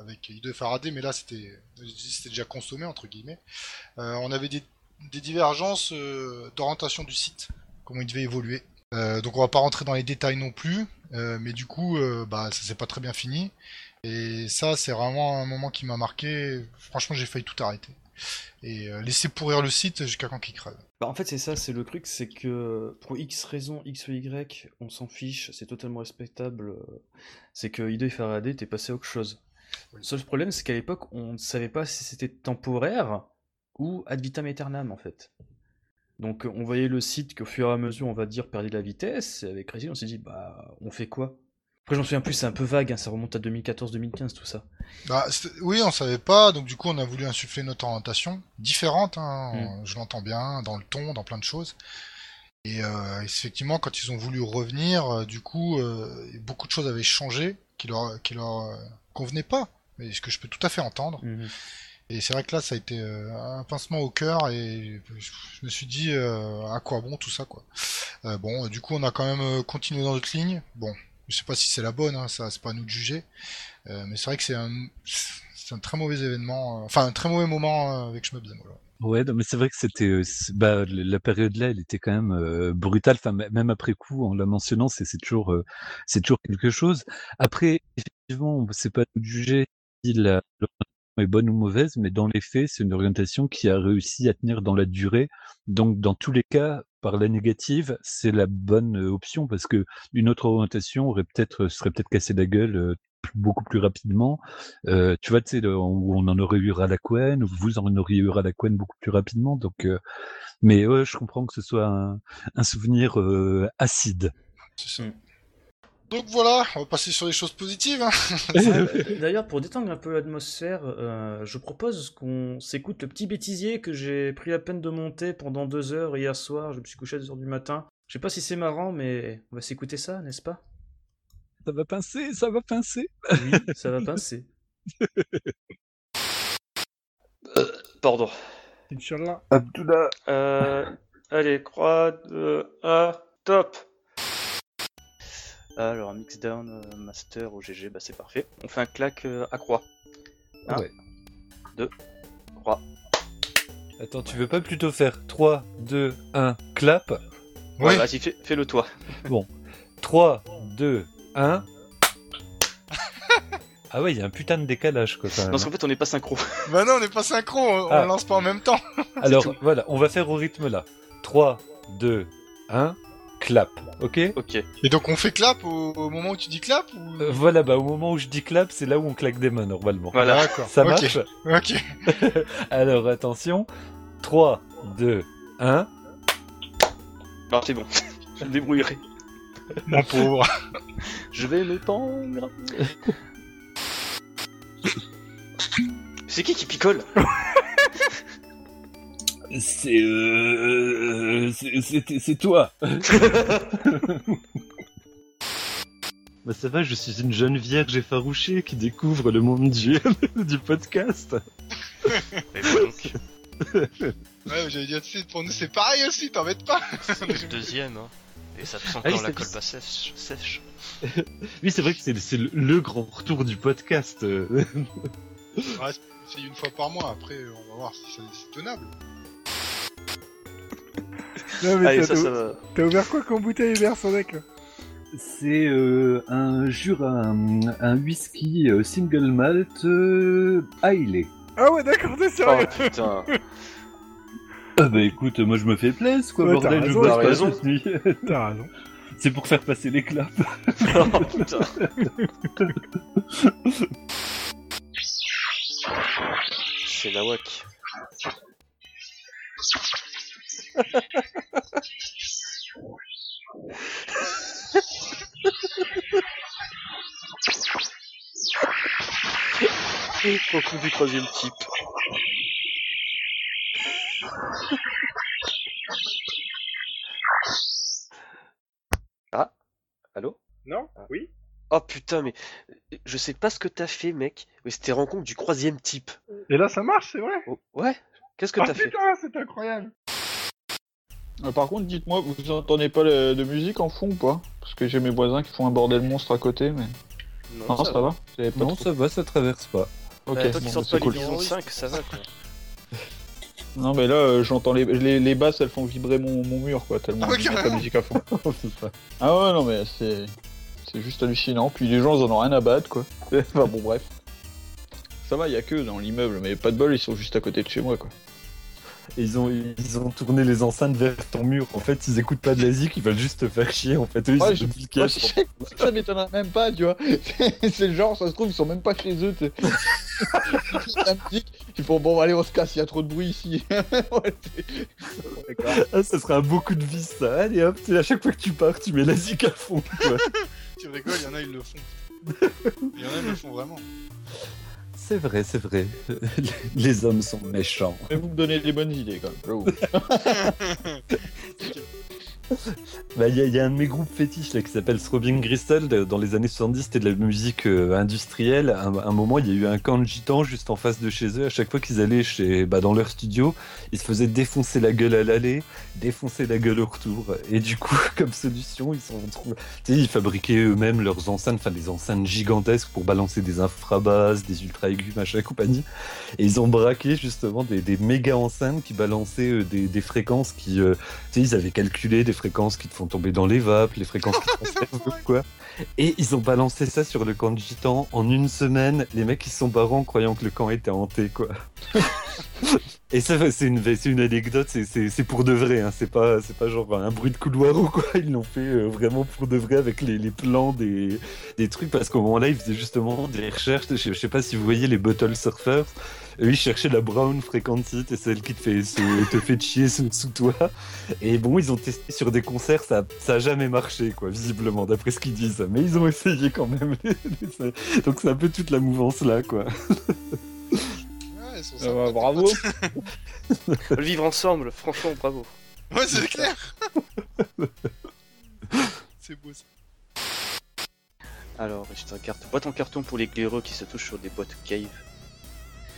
avec I2 et Faraday, mais là, c'était c'était déjà consommé, entre guillemets. on avait des, des divergences d'orientation du site, comment il devait évoluer. Euh, donc on va pas rentrer dans les détails non plus, euh, mais du coup, euh, bah ça s'est pas très bien fini. Et ça, c'est vraiment un moment qui m'a marqué. Franchement, j'ai failli tout arrêter et laisser pourrir le site jusqu'à quand qu'il crève. Bah en fait, c'est ça, c'est le truc, c'est que pour X raisons, X ou Y, on s'en fiche, c'est totalement respectable. C'est que I2 et Faraday, t'es passé à autre chose. Le seul problème, c'est qu'à l'époque, on ne savait pas si c'était temporaire ou ad vitam aeternam en fait. Donc on voyait le site qu'au fur et à mesure, on va dire, perdait de la vitesse. Et avec Resident, on s'est dit, bah, on fait quoi? Après, j'en souviens plus, c'est un peu vague, hein, ça remonte à 2014-2015, tout ça. Bah, oui, on savait pas, donc du coup, on a voulu insuffler notre orientation, différente, hein, mm. je l'entends bien, dans le ton, dans plein de choses. Et euh, effectivement, quand ils ont voulu revenir, euh, du coup, euh, beaucoup de choses avaient changé qui leur, qui leur convenaient pas, mais ce que je peux tout à fait entendre. Mm-hmm. Et c'est vrai que là, ça a été euh, un pincement au cœur et je, me suis dit euh, à quoi bon tout ça quoi. Euh, bon, du coup, on a quand même continué dans notre ligne. Bon, je sais pas si c'est la bonne, hein, ça c'est pas à nous de juger. mais c'est vrai que c'est un, un très mauvais événement, enfin un très mauvais moment avec Shmup Ouais, mais c'est vrai que c'était, bah, la période là, elle était quand même brutale. Enfin, même après coup, en la mentionnant, c'est toujours, c'est toujours quelque chose. Après, effectivement, c'est pas à nous de juger la, est bonne ou mauvaise, mais dans les faits, c'est une orientation qui a réussi à tenir dans la durée. Donc, dans tous les cas, par la négative, c'est la bonne euh, option parce que une autre orientation aurait peut-être serait peut-être cassé la gueule euh, beaucoup plus rapidement. Euh, tu vois, tu sais, on en aurait eu à la ou vous en auriez eu à la beaucoup plus rapidement. Donc, mais ouais, je comprends que ce soit un, souvenir acide. C'est ça. Donc voilà, on va passer sur les choses positives. Hein. D'ailleurs, pour détendre un peu l'atmosphère, euh, je propose qu'on s'écoute le petit bêtisier que j'ai pris la peine de monter pendant deux heures hier soir. Je me suis couché à 2 heures du matin. Je sais pas si c'est marrant, mais on va s'écouter ça, n'est-ce pas? Ça va pincer, ça va pincer. Oui, ça va pincer. Euh, pardon. Inch'Allah. Abdullah. Euh, allez, croix de... Ah, top Alors, mixdown, euh, master, OGG, bah c'est parfait. On fait un claque euh, à croix. Un, Ouais. deux, croix. Attends, tu veux pas plutôt faire 3, 2, 1, clap? Ouais, Ouais. vas-y, fais- fais-le toi. 3, 2, 1. Ah ouais, il y a un putain de décalage quoi quand même. Non, parce qu'en fait, on n'est pas synchro. Bah non, on n'est pas synchro, on, Ah. lance pas en même temps. Alors voilà, on va faire au rythme là. 3, 2, 1, clap. Ok ok. Et donc on fait clap au, au moment où tu dis clap ou... Euh, Voilà, bah au moment où je dis clap, c'est là où on claque des mains normalement. Voilà. D'accord. Ça marche Ok. Alors attention. 3, 2, 1. Non, c'est bon. Je me débrouillerai. Mon pauvre. Je vais me pendre. c'est qui qui picole? C'est euh, c'est toi. Bah ça va, je suis une jeune vierge effarouchée qui découvre le monde du, du podcast. Donc, Ouais, j'allais dire, tu sais, pour nous c'est pareil aussi, t'embêtes pas. c'est le deuxième, hein. Et ça te sent Ah oui, quand la c'est- colle pas sèche. sèche. Oui, c'est vrai que c'est c'est le, le grand retour du podcast. euh. Ouais, c'est une fois par mois, après on va voir si ça- c'est tenable. Non, mais Allez, ça, va. t'as ouvert quoi comme bouteille Hubert son deck là C'est euh, un jure un, un whisky euh, single malt euh. Ah ouais, d'accord, t'es Oh sérieux putain. Ah bah écoute, moi je me fais plaisir quoi, Ouais, bordel, t'as je raison, bosse t'as pas raison. cette nuit. T'as raison. C'est pour faire passer les claps. oh putain. C'est la wack. Au coup du troisième type. Ah Allô? Non Oui. Oh putain, mais je sais pas ce que t'as fait, mec, mais c'était rencontre du troisième type. Et là ça marche, c'est vrai? Oh, ouais? Qu'est-ce que Ah t'as fait? putain, c'est incroyable Par contre, dites-moi, vous entendez pas le- de musique en fond ou pas? Parce que j'ai mes voisins qui font un bordel monstre à côté, mais. Non, ça, va, Vous avez pas Non, trop- ça va, ça traverse pas. Ok, Euh, toi qui bon, sors bah, pas c'est cool. l'Illusion 5, ça va quoi. Non, mais là, euh, j'entends les, les, les basses, elles font vibrer mon, mon mur, quoi, tellement Ah ouais, la carrément. musique à fond. Ah ouais, non, mais c'est. C'est juste hallucinant. Puis les gens, ils en ont rien à battre, quoi. enfin, bon, bref. Ça va, y a que dans l'immeuble, mais pas de bol, ils sont juste à côté de chez moi, quoi. Et ils ont, ils ont tourné les enceintes vers ton mur. En fait, ils écoutent pas de la zik, ils veulent juste te faire chier. En fait, eux, ils Ouais, ont je- Ouais, ça m'étonnerait même pas, tu vois. c'est le genre, ça se trouve, ils sont même pas chez eux. La musique, Ils font bon, allez, on se casse, il y a trop de bruit ici. Ouais, Ah, ça serait un beau coup de vis, ça. Allez hop, à chaque fois que tu pars, tu mets la zik à fond. quoi. Tu rigoles, il y en a ils le font. Il y en a ils le font vraiment. C'est vrai, c'est vrai. Les hommes sont méchants. Mais vous me donnez des bonnes idées, quand même. Bah, il y, a- un de mes groupes fétiches là qui s'appelle Throbbing Crystal. de- Dans les années 70, c'était de la musique euh, industrielle. À un, moment, il y a eu un camp de gitans juste en face de chez eux. À chaque fois qu'ils allaient chez, bah, dans leur studio, ils se faisaient défoncer la gueule à l'aller, défoncer la gueule au retour. Et du coup, comme solution, ils fabriquaient eux-mêmes leurs enceintes, enfin des enceintes gigantesques pour balancer des infrabasses, des ultra aigus, machin compagnie. Et ils ont braqué justement des, méga enceintes qui balançaient euh, des, fréquences qui, euh, ils avaient calculé des fréquences qui te font tomber dans les vapes, les fréquences qui te font quoi. Et ils ont balancé ça sur le camp de gitans en une semaine. Les mecs, ils sont barrés en croyant que le camp était hanté, quoi. Et ça, c'est une, une anecdote, c'est- pour de vrai, hein. c'est pas, pas genre un bruit de couloir ou quoi. Ils l'ont fait euh, vraiment pour de vrai avec les, les plans des, des trucs parce qu'au moment-là, ils faisaient justement des recherches. Je, je sais pas si vous voyez les Bottle Surfers. Eux, ils cherchaient la Brown Frequency, c'est celle qui te fait, te fait chier sous, sous toi. Et bon, ils ont testé sur des concerts, ça, ça a jamais marché, quoi, visiblement, d'après ce qu'ils disent. Mais ils ont essayé quand même. Donc c'est un peu toute la mouvance là, quoi. Ouais, ils sont Euh, sympas, bravo. Le vivre ensemble, franchement, bravo. Ouais, c'est clair. c'est beau ça. Alors, juste un carte... boîte en carton pour les glaireux qui se touchent sur des boîtes cave.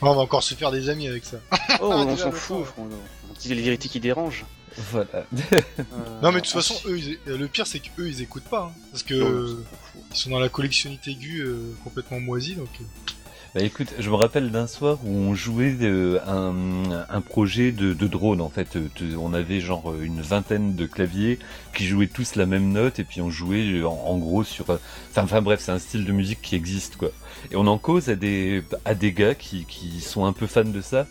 on va encore se faire des amis avec ça. Oh, on s'en fout, on, on dit les vérités qui dérangent. Voilà. Euh, Non, mais de toute façon, eux, ils- le pire, c'est qu'eux, ils écoutent pas. hein, parce que Non, ils sont dans la collectionnite aiguë euh, complètement moisie. Donc, euh, Bah écoute, je me rappelle d'un soir où on jouait euh, un, projet de, drone en fait. On avait genre une vingtaine de claviers qui jouaient tous la même note et puis on jouait euh, en, gros sur. euh, Enfin, bref, c'est un style de musique qui existe quoi. Et on en cause à des gars qui, sont un peu fans de ça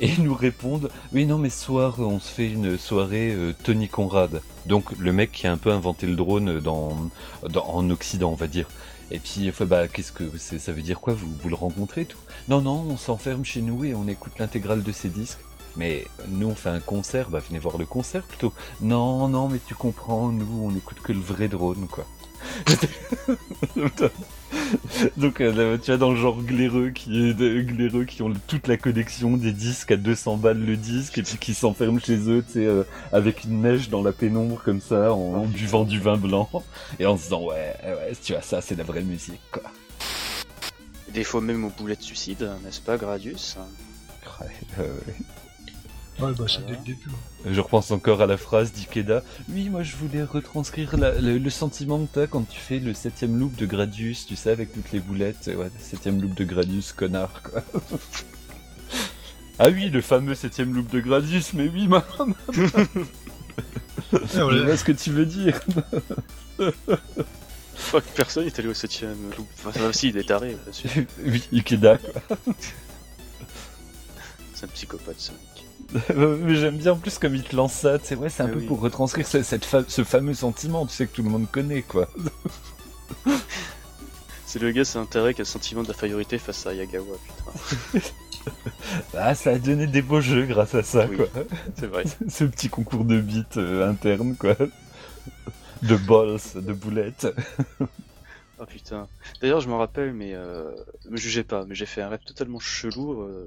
et ils nous répondent oui non mais soir on se fait une soirée Tony Conrad. Donc le mec qui a un peu inventé le drone en Occident on va dire. Et puis, il fait, bah, qu'est-ce que ça veut dire quoi vous, vous le rencontrez tout? Non, non, on s'enferme chez nous et on écoute l'intégrale de ses disques. Mais nous, on fait un concert, bah, venez voir le concert plutôt. Non, non, mais tu comprends, nous, on écoute que le vrai drone, quoi. Donc, euh, tu vois, dans le genre glaireux qui est glaireux qui ont toute la collection des disques à 200 balles le disque et puis qui s'enferment chez eux, tu sais, euh, avec une neige dans la pénombre comme ça, en, en buvant du vin blanc et en se disant ouais, ouais, tu vois, ça, c'est la vraie musique, quoi. Des fois même aux boulettes suicides, n'est-ce pas, Gradius? Ouais, euh, ouais. Ouais, bah, c'est Voilà. dès le début. hein. Je repense encore à la phrase d'Ikeda. Oui, moi je voulais retranscrire la- le, le sentiment que t'as quand tu fais le septième loop de Gradius, tu sais, avec toutes les boulettes. Ouais, septième loop de Gradius, connard, quoi. ah oui, le fameux septième loop de Gradius, mais oui, ma... Ah, je vois ce que tu veux dire. Je crois que personne est allé au 7ème loop. Enfin, ça aussi, il est taré, bien sûr. oui, Ikeda, quoi. C'est un psychopathe, mec. mais j'aime bien en plus comme il te lance ça, tu sais, ouais, c'est un Mais peu oui. pour retranscrire ce, cette fa- ce fameux sentiment, tu sais, que tout le monde connaît, quoi. C'est le gars, c'est intérêt qui a le sentiment d'infériorité face à Yagawa, putain. Ah, ça a donné des beaux jeux grâce à ça, Oui. quoi. C'est vrai. Ce petit concours de beats euh, interne, quoi. De balls, de boulettes. Oh putain. D'ailleurs, je m'en rappelle, mais euh, me jugez pas, mais j'ai fait un rêve totalement chelou. euh,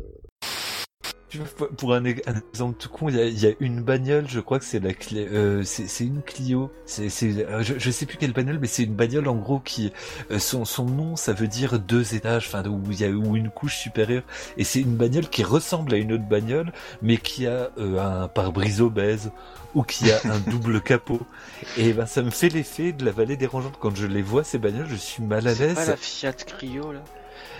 Tu vois, pour- un, un exemple tout con, il y a, il y a une bagnole, je crois que c'est la euh, c'est c'est une Clio. C'est, c'est, euh, je, je sais plus quelle bagnole, mais c'est une bagnole en gros qui, euh, son, son nom, ça veut dire deux étages, enfin où il y a ou une couche supérieure. Et c'est une bagnole qui ressemble à une autre bagnole, mais qui a euh, un pare-brise obèse ou qui a un double capot. Et ben ça me fait l'effet de la vallée dérangeante quand je les vois ces bagnoles, je suis mal à C'est l'aise. pas la Fiat Cryo là?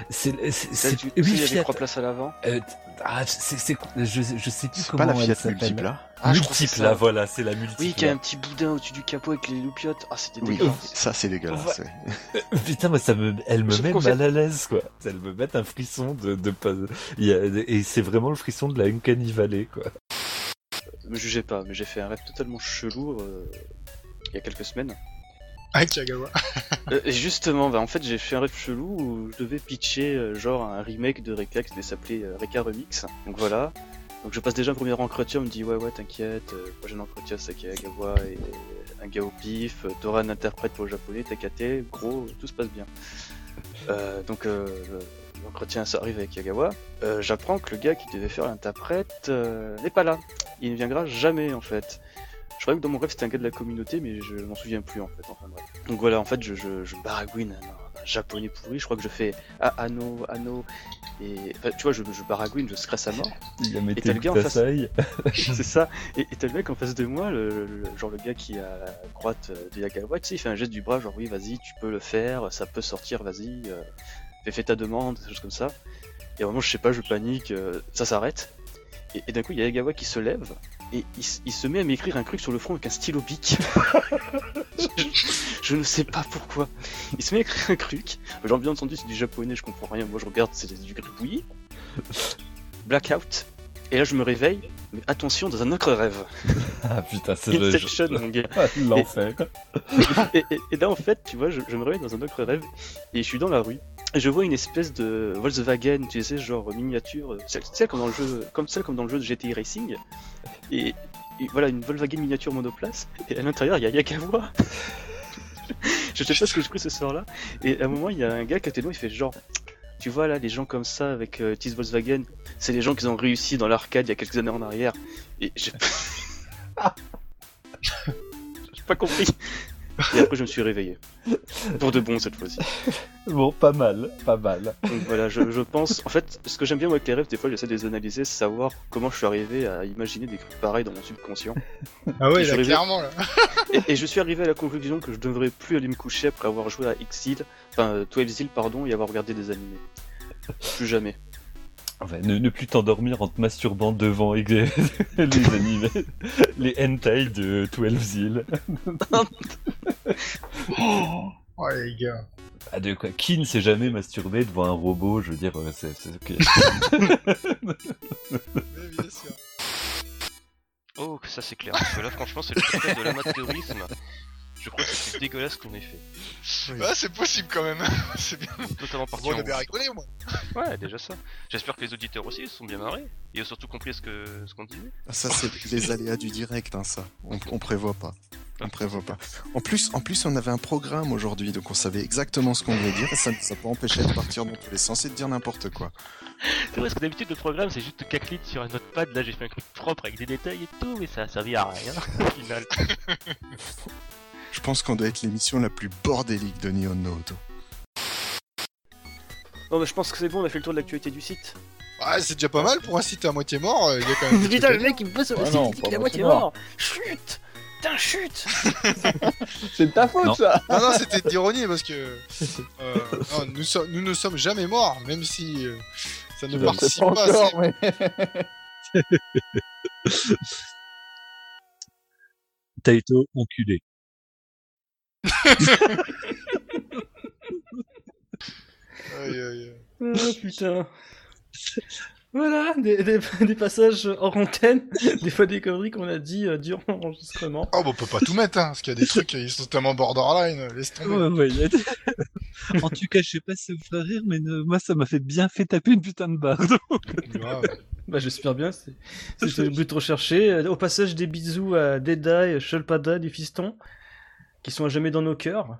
C'est, oui, tu sais, il y a Fiat. trois places à l'avant Euh, ah, c'est, c'est, je, je sais plus C'est comment pas la elle Fiat s'appelle. multiple là Ah, multiple, là, voilà, c'est la multiple. Oui, qui a un petit boudin au-dessus du capot avec les loupiottes. Ah, c'était Oui, dégueulasse. ça c'est dégueulasse. ouais. Putain, moi, ça me, elle me met mal à l'aise, quoi. Elle me met un frisson de, de pas, il y a- et c'est vraiment le frisson de la Uncanny Valley, quoi. Me jugez pas, mais j'ai fait un rêve totalement chelou euh, il y a quelques semaines. Avec Yagawa. Euh, justement, bah, en fait, j'ai fait un rêve chelou où je devais pitcher euh, genre un remake de Reka qui devait s'appeler euh, Reka Remix. Donc voilà. Donc je passe déjà un premier entretien, on me dit ouais ouais t'inquiète, euh, prochain entretien c'est Akagawa et un gars au pif, euh, t'auras un interprète pour le japonais, t'inquiète, gros, tout se passe bien. Euh, donc euh, le- l'entretien ça arrive avec Yagawa. Euh, J'apprends que le gars qui devait faire l'interprète euh, n'est pas là. Il ne viendra jamais en fait. Je croyais que dans mon rêve c'était un gars de la communauté, mais je m'en souviens plus en fait. Enfin bref. Donc voilà, en fait, je, je, je baragouine un, un japonais pourri. Je crois que je fais ah, Ano, Ano. Et enfin, tu vois, je, je baragouine, je stresse à mort. Il a Et t'as le gars en face. C'est ça. Et t'as le mec en face de moi, le, le- genre le gars qui a la droite de Yagawa, tu sais, il fait un geste du bras, genre oui, vas-y, tu peux le faire, ça peut sortir, vas-y, euh, fais, fais ta demande, des choses comme ça. Et vraiment, je sais pas, je panique, euh, ça s'arrête. Et, et d'un coup, il y a Yagawa qui se lève et il, se met à m'écrire un truc sur le front avec un stylo bic. je, je ne sais pas pourquoi. Il se met à écrire un truc. Genre, bien entendu, c'est du japonais, je comprends rien. Moi, je regarde, c'est du gribouillis. Blackout. Et là, je me réveille. Mais attention, dans un autre rêve. Ah putain, c'est le mon gars. l'enfer. et, et- et là, en fait, tu vois, je, je me réveille dans un autre rêve et je suis dans la rue. Je vois une espèce de Volkswagen, tu sais, genre miniature, euh, celle, comme dans le jeu, comme celle comme dans le jeu de GTI Racing. Et, voilà, une Volkswagen miniature monoplace. Et à l'intérieur, il y a Yagawa. je sais pas ce que j'ai pris ce soir-là. Et à un moment, il y a un gars qui était moi, il fait genre. Tu vois là, les gens comme ça avec euh, Volkswagen, c'est les gens qui ont réussi dans l'arcade il y a quelques années en arrière. Et j'ai j'ai pas compris. Et après, je me suis réveillé. Pour de bon cette fois-ci. Bon, pas mal, pas mal. Donc voilà, je, je pense. En fait, ce que j'aime bien moi avec les rêves, des fois j'essaie de les analyser, c'est savoir comment je suis arrivé à imaginer des trucs pareils dans mon subconscient. Ah ouais, là, clairement, là. Et, et je suis arrivé à la conclusion que je devrais plus aller me coucher après avoir joué à X-Hill, enfin euh, 12 Hill, pardon, et avoir regardé des animés. Plus jamais. Enfin, ne, ne plus t'endormir en te masturbant devant les, les animés, les hentai de 12 Hill. Oh, les gars. Ah, de quoi? Qui ne s'est jamais masturbé devant un robot? Je veux dire, euh, c'est c'est ok. Oui, bien sûr. Oh, ça c'est clair. Parce que là, franchement, c'est le de l'amateurisme. Je crois que c'est le plus dégueulasse qu'on ait fait. Ouais, c'est possible quand même. c'est bien. Totalement parti on en a bien rigolé, au moins. Ouais, déjà ça. J'espère que les auditeurs aussi se sont bien marrés. Et ont surtout compris ce que ce qu'on disait. Ça, c'est les aléas du direct, hein, ça. On, on prévoit pas. On prévoit pas. En plus, en plus, on avait un programme aujourd'hui, donc on savait exactement ce qu'on voulait dire, et ça ne nous a pas empêché de partir dans tous les sens et de dire n'importe quoi. C'est vrai, parce que d'habitude, le programme, c'est juste 4 litres sur un notepad. Là, j'ai fait un truc propre avec des détails et tout, mais ça a servi à rien au final. Je pense qu'on doit être l'émission la plus bordélique de Nihon no Auto. Non, mais je pense que c'est bon, on a fait le tour de l'actualité du site. Ouais, c'est déjà pas mal pour un site à moitié mort. euh, Il y a quand même. des trucs Putain, à le dire. mec il sur le Ouais, site, non, il dit pas qu'il est à moitié mort. mort. Chut Putain, chut C'est de ta faute, Non. ça Non, non, c'était d'ironie parce que euh, non, nous, ne sommes jamais morts, même si euh, ça ne Je sais participe pas pas. encore, assez. mais... Taito, enculé. Aïe, aïe, aïe. Ah putain Voilà, des, des, des passages hors antenne, des fois des conneries qu'on a dit euh, durant l'enregistrement. Oh, bah, on peut pas tout mettre, hein, parce qu'il y a des trucs qui sont tellement borderline, euh, laisse tomber. Ouais, ouais, il y a des- en tout cas, je sais pas si ça vous fait rire, mais moi, ça m'a fait bien fait taper une putain de barre. Bah j'espère bien, c'est- le but recherché. Au passage des bisous à Dedai, Shulpada, du fiston, qui sont à jamais dans nos cœurs.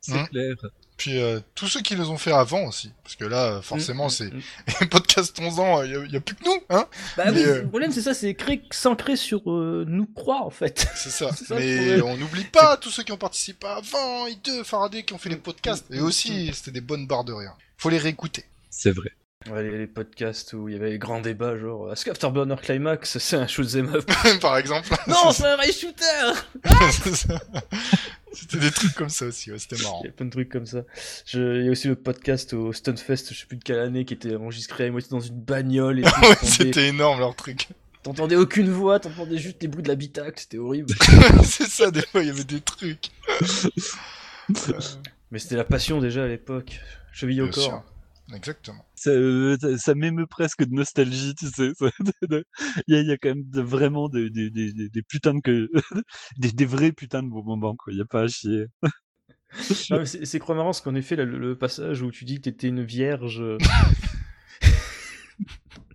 C'est Hein clair. Puis euh, tous ceux qui les ont fait avant aussi, parce que là, euh, forcément, Mm, c'est mm, mm. podcast 11 ans, il y, a- plus que nous, hein Bah Mais, oui, euh, le problème c'est ça, c'est s'ancrer sur euh, nous croire en fait. C'est ça. C'est Mais on n'oublie pas tous ceux qui ont participé avant, et deux Faraday qui ont fait les podcasts, et aussi c'était des bonnes barres de rire. Faut les réécouter. C'est vrai. Ouais, les, les podcasts où il y avait les grands débats, genre est-ce qu'Afterburner Climax c'est un shoot'em up Par exemple. Non, c'est un rail shooter ça. C'était des trucs comme ça aussi, ouais, c'était marrant. Il y a plein de trucs comme ça. Je... Il y a aussi le podcast au Stunfest, je sais plus de quelle année, qui était enregistré à moitié dans une bagnole et tout. Ouais, c'était énorme leur truc. T'entendais aucune voix, t'entendais juste les bruits de l'habitacle, c'était horrible. c'est ça, des fois il y avait des trucs. Euh, Mais c'était la passion déjà à l'époque. Cheville au corps. Exactement. Ça, euh, ça, ça m'émeut presque de nostalgie, tu sais. Il y, a, il y a quand même de- vraiment des, des, des, des- putains de que des, des vrais putains de bons moments, quoi. Il y a pas à chier. Mais c'est c'est trop marrant ce qu'en effet, là, le, le passage où tu dis que t'étais une vierge.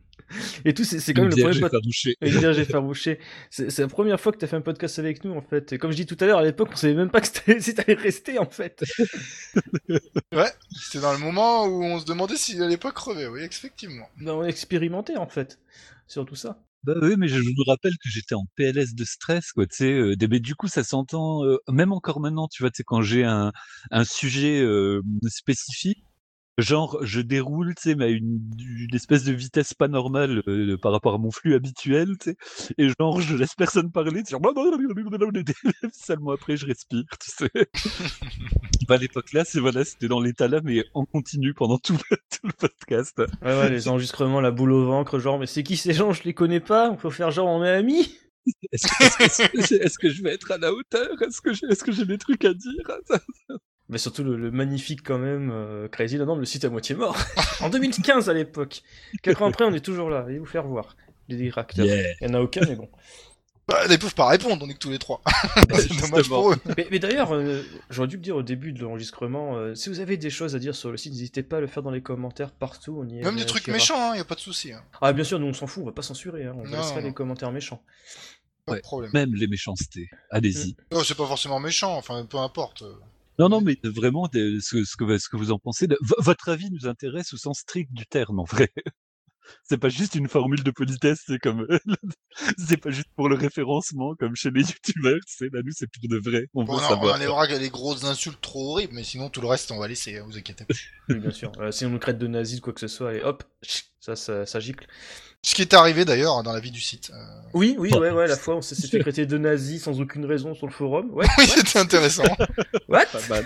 Et tout, c'est quand même le premier podcast. vierge effarouchée. C'est c'est la première fois que t'as fait un podcast avec nous, en fait. Et comme je dis tout à l'heure, à l'époque, on savait même pas que c'était- si t'allais rester, en fait. C'était dans le moment où on se demandait s'il allait pas crever, oui, effectivement. Ben, on expérimentait, en fait. Sur tout ça. Bah oui, mais je me rappelle que j'étais en PLS de stress, quoi. Tu sais, euh, mais du coup, ça s'entend euh, même encore maintenant. Tu vois, tu sais, quand j'ai un, un sujet euh, spécifique, genre je déroule, tu sais, mais à une, une espèce de vitesse pas normale euh, par rapport à mon flux habituel, tu sais, et genre je laisse personne parler, tu sais, genre, seulement après je respire, tu sais. bah, à l'époque là, c'est voilà, c'était dans l'état là, mais en continu pendant tout le, tout le podcast. Ouais, ouais, les enregistrements, la boule au ventre, genre, mais c'est qui ces gens? Je les connais pas. On peut faire genre, on est amis? Est-ce que, est-ce que- est-ce que je vais être à la hauteur? Est-ce que j'ai est-ce que j'ai des trucs à dire? Mais surtout le, le magnifique quand même euh, Crazy Land, le site à moitié mort. en 2015 à l'époque. Quatre ans après, on est toujours là. Allez vous faire voir. Les directeurs. Yeah. Il y en a aucun, mais bon. Bah, ils peuvent pas répondre, on est que tous les trois. C'est dommage pour eux. Mais, mais d'ailleurs, euh, j'aurais dû le dire au début de l'enregistrement, euh, si vous avez des choses à dire sur le site, n'hésitez pas à le faire dans les commentaires partout. On y Même des trucs méchants, hein, y a pas de souci. Hein. Ah, bien sûr, nous on s'en fout, on va pas censurer. Hein. On Non, laissera non. les commentaires méchants. Pas Ouais. de problème. Même les méchancetés. Allez-y. Oh, c'est pas forcément méchant, enfin, peu importe. Non, non, mais vraiment, ce, ce que, vous en pensez. votre avis nous intéresse au sens strict du terme, en vrai. C'est pas juste une formule de politesse, c'est comme c'est pas juste pour le référencement comme chez les youtubeurs, c'est là nous c'est pour de vrai. On Bon, veut non, on savoir. enlèvera les grosses insultes trop horribles, mais sinon tout le reste on va laisser, hein, vous inquiétez pas. Oui, bien sûr. Euh, si on nous traite de nazis, de quoi que ce soit, et hop, ça, ça, ça gicle. Ce qui est arrivé d'ailleurs dans la vie du site. Euh, Oui, oui, ouais, ouais, la fois on s'est fait traiter de nazis sans aucune raison sur le forum. Ouais, Oui, c'était intéressant. what? Pas mal.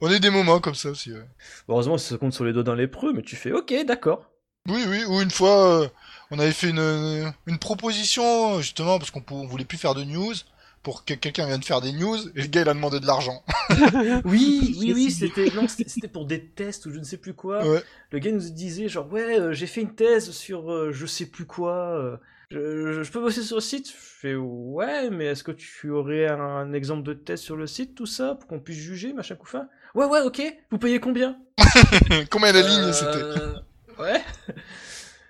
on a eu des moments comme ça aussi. ouais. Heureusement, ça compte sur les doigts d'un lépreux, mais tu fais ok, d'accord. Oui, oui, ou une fois, euh, on avait fait une, une proposition, justement, parce qu'on pou- on voulait plus faire de news, pour que quelqu'un vienne faire des news, et le gars il a demandé de l'argent. Oui, oui, oui, c'était non, c'était c'était pour des tests ou je ne sais plus quoi. Ouais. Le gars nous disait genre ouais, euh, j'ai fait une thèse sur euh, je sais plus quoi. euh, je, je- je peux bosser sur le site? Je fais ouais, mais est-ce que tu aurais un, exemple de thèse sur le site, tout ça, pour qu'on puisse juger, machin couffin Ouais, ouais, ok. Vous payez combien? Combien la ligne c'était? Euh, Ouais.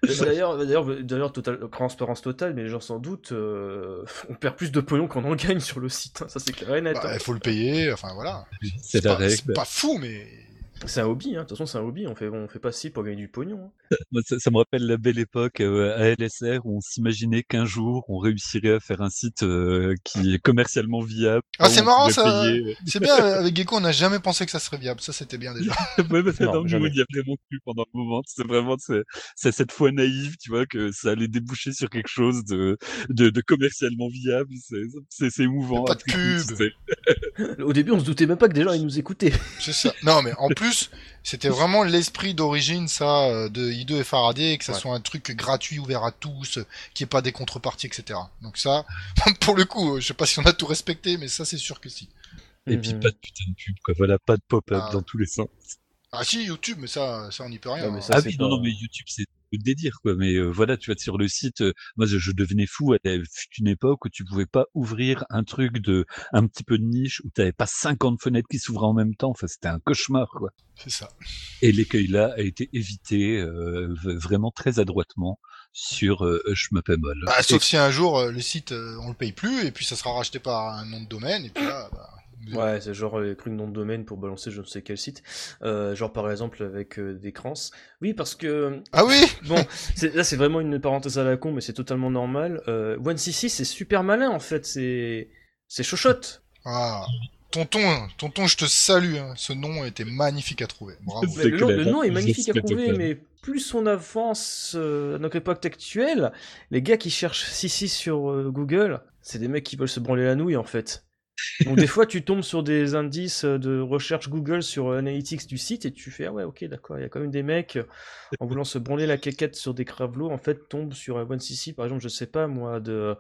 D'ailleurs, d'ailleurs, d'ailleurs, total, transparence totale, mais les gens s'en doutent, euh, on perd plus de pognon qu'on en gagne sur le site, hein, ça c'est clair et net. Bah, hein. Il faut le payer, enfin voilà. Pas, c'est pas fou, mais... C'est un hobby, hein. de toute façon c'est un hobby, on fait, on fait pas ci pour gagner du pognon. hein. Moi, ça, ça me rappelle la belle époque euh, à LSR où on s'imaginait qu'un jour on réussirait à faire un site euh, qui est commercialement viable. Ah, où c'est on marrant, ça. payer. C'est bien, euh, avec Gecko on n'a jamais pensé que ça serait viable, ça c'était bien déjà. Ouais, parce que Non, dans le jamais. mood, il y a vraiment cru pendant un moment. C'est vraiment c'est, c'est cette foi naïve, tu vois, que ça allait déboucher sur quelque chose de, de, de commercialement viable. C'est, c'est, c'est émouvant. Pas de après pub. c'est- Au début on se doutait même pas que des gens ils nous écoutaient. C'est ça. Non, mais en plus, c'était vraiment l'esprit d'origine, ça, euh, de I2 et Faraday, que ça Ouais. soit un truc gratuit, ouvert à tous, euh, qu'il n'y ait pas des contreparties, etc. Donc ça, pour le coup, euh, je sais pas si on a tout respecté, mais ça, c'est sûr que si. Et puis Mhm. pas de putain de pub, quoi. Voilà, pas de pop-up Ah. dans tous les sens. Ah si, YouTube, mais ça, ça on n'y peut rien. Non, mais hein. ça, ah oui, pas- non, non, mais YouTube, c'est le délire, quoi. Mais euh, voilà, tu vas sur le site. euh, moi, je, je devenais fou. Fut une époque où tu pouvais pas ouvrir un truc de un petit peu de niche où t'avais pas 50 fenêtres qui s'ouvraient en même temps. Enfin, c'était un cauchemar, quoi. C'est ça. Et l'écueil là a été évité euh, vraiment très adroitement sur euh. Bah, sauf si un jour, euh, le site, euh, on le paye plus, et puis ça sera racheté par un nom de domaine, et puis là, bah, Ouais, c'est genre les trucs nom de domaine pour balancer je ne sais quel site. Euh, genre par exemple avec euh, des crans. Oui, parce que Ah oui bon, c'est- là c'est vraiment une parenthèse à la con, mais c'est totalement normal. Euh, OneCC c'est super malin en fait, c'est c'est chochotte. Ah. Tonton, tonton, je te salue, hein. ce nom était magnifique à trouver. Bravo. Le, nom- clair, le nom est magnifique à trouver, mais plus on avance euh, à notre époque actuelle, les gars qui cherchent Sissi sur euh, Google, c'est des mecs qui veulent se branler la nouille en fait. Donc des fois tu tombes sur des indices euh, de recherche Google sur euh, Analytics du site et tu fais ah ouais ok d'accord il y a quand même des mecs euh, en voulant se branler la caquette sur des cravelots en fait tombent sur euh, OneCC par exemple je sais pas moi de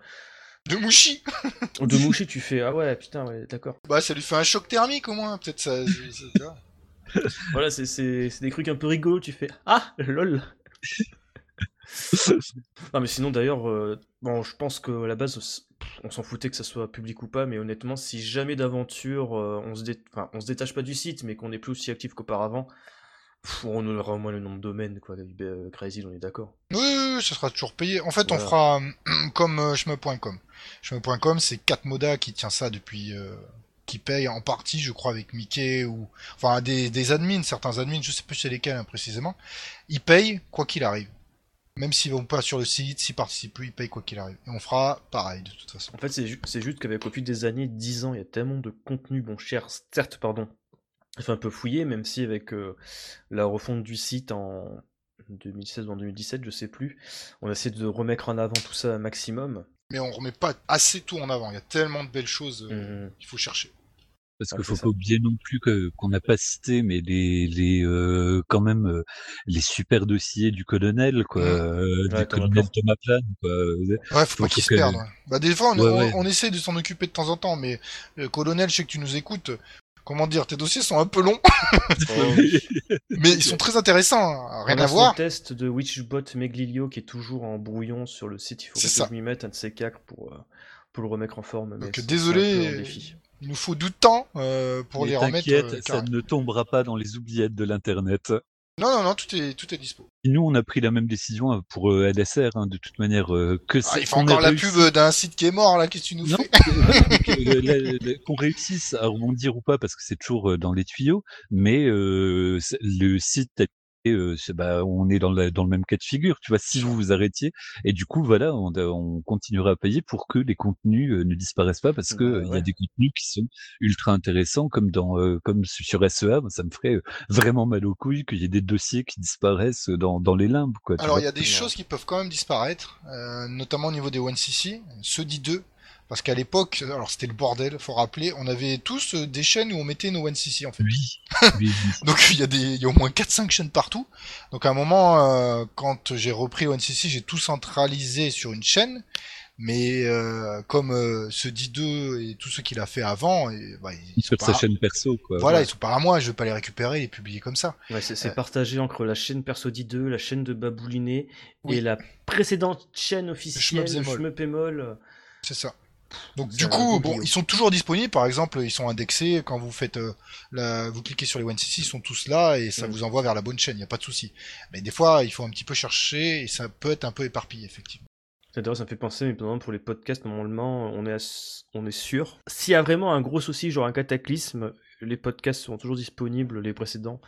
De Mouchi de Mouchi tu fais ah ouais putain ouais d'accord. Bah, ça lui fait un choc thermique au moins, peut-être ça. ça- ça- voilà c'est c'est c'est des trucs un peu rigolos tu fais ah lol Non mais sinon d'ailleurs, euh, bon je pense que à la base on s'en foutait que ça soit public ou pas, mais honnêtement si jamais d'aventure euh, on se dé- enfin, on se détache pas du site, mais qu'on est plus aussi actif qu'auparavant, pff, on aura au moins le nom de domaine quoi. Euh, Crazy, on est d'accord. Oui, oui, oui, ça sera toujours payé. En fait, on fera euh, comme Shmup.com. Shmup.com, c'est Katmoda qui tient ça depuis... qui paye en partie, je crois, avec Mickey ou... Enfin, des, des admins, certains admins, je sais plus c'est lesquels hein, précisément. Ils payent quoi qu'il arrive. Même s'ils vont pas sur le site, s'ils participent plus, ils payent quoi qu'il arrive. Et on fera pareil, de toute façon. En fait c'est ju- c'est juste qu'avec au fil des années, 10 ans, il y a tellement de contenu bon cher, certes pardon, fait un peu fouillé, même si avec euh, la refonte du site en 2016 ou en 2017, je sais plus, on essaie de remettre en avant tout ça un maximum. Mais on remet pas assez tout en avant. Il y a tellement de belles choses euh, Mhm. qu'il faut chercher. Parce Ah, qu'il c'est faut ça. pas oublier non plus que qu'on n'a pas cité, mais les les euh, quand même euh, les super dossiers du colonel quoi, Mhm. euh, Ouais, du colonel. Thomas Plan quoi. Ouais, faut pas qu'ils se ouais. Bah, des fois, on, Ouais, on- ouais. on essaie de s'en occuper de temps en temps, mais le colonel, je sais que tu nous écoutes. Comment dire, tes dossiers sont un peu longs, mais ils sont très intéressants. hein. Rien On a à son voir. test de Witchbot Meglilio qui est toujours en brouillon sur le site. Il faut que ça. je m'y mette un de ces quatre pour, pour le remettre en forme. Donc, désolé, Il nous faut du temps euh, pour Mais les remettre. euh, ça ne tombera pas dans les oubliettes de l'internet. Non, non, non, tout est, tout est dispo. Et Nous, on a pris la même décision euh, pour euh, LSR, hein, de toute manière, que Ah, ça- il ait encore la réussi- pub d'un site qui est mort, là, qu'est-ce que tu nous Non, fais? qu'on réussisse à rebondir ou pas, parce que c'est toujours dans les tuyaux, mais euh, le site tel euh, c'est bah, on est dans le dans le même cas de figure, tu vois? Si vous vous arrêtiez et du coup, voilà, on on continuera à payer pour que les contenus, ne disparaissent pas parce que, Bah, heu, il y a des contenus qui sont ultra intéressants comme dans, comme su sur SEA, ça me ferait, vraiment mal aux couilles qu'il y ait des dossiers qui disparaissent, dans dans les limbes, quoi, Alors il y a des choses qui peuvent quand même disparaître, euh, notamment au niveau des 1cc, ceux d'I2, parce qu'à l'époque, alors c'était le bordel, faut rappeler, on avait tous euh, des chaînes où on mettait nos 1cc en fait. Oui, oui, oui. Donc il y a des, il y a au moins 4-5 chaînes partout. Donc à un moment, euh, quand j'ai repris ONCC, j'ai tout centralisé sur une chaîne. Mais euh, comme euh, ce D2 et tout ce qu'il a fait avant, et, bah, ils sont Sur sa pas- chaîne perso, quoi. voilà, ouais. ils sont pas à moi, je vais pas les récupérer et les publier comme ça. Ouais, c'est Euh. partagé entre la chaîne Perso 2, la chaîne de Babouliné Oui. et la précédente chaîne officielle. Schmeupémol. C'est ça. Donc C'est du coup, bon, ils sont toujours disponibles. Par exemple, ils sont indexés quand vous faites, euh, la, vous cliquez sur les 1cc, ils sont tous là et ça Mm. vous envoie vers la bonne chaîne. Il y a pas de souci. Mais des fois, il faut un petit peu chercher et ça peut être un peu éparpillé effectivement. Ça, D'ailleurs, ça me fait penser, mais pour les podcasts, normalement, on est, ass- on est sûr. S'il y a vraiment un gros souci, genre un cataclysme, les podcasts seront toujours disponibles, les précédents,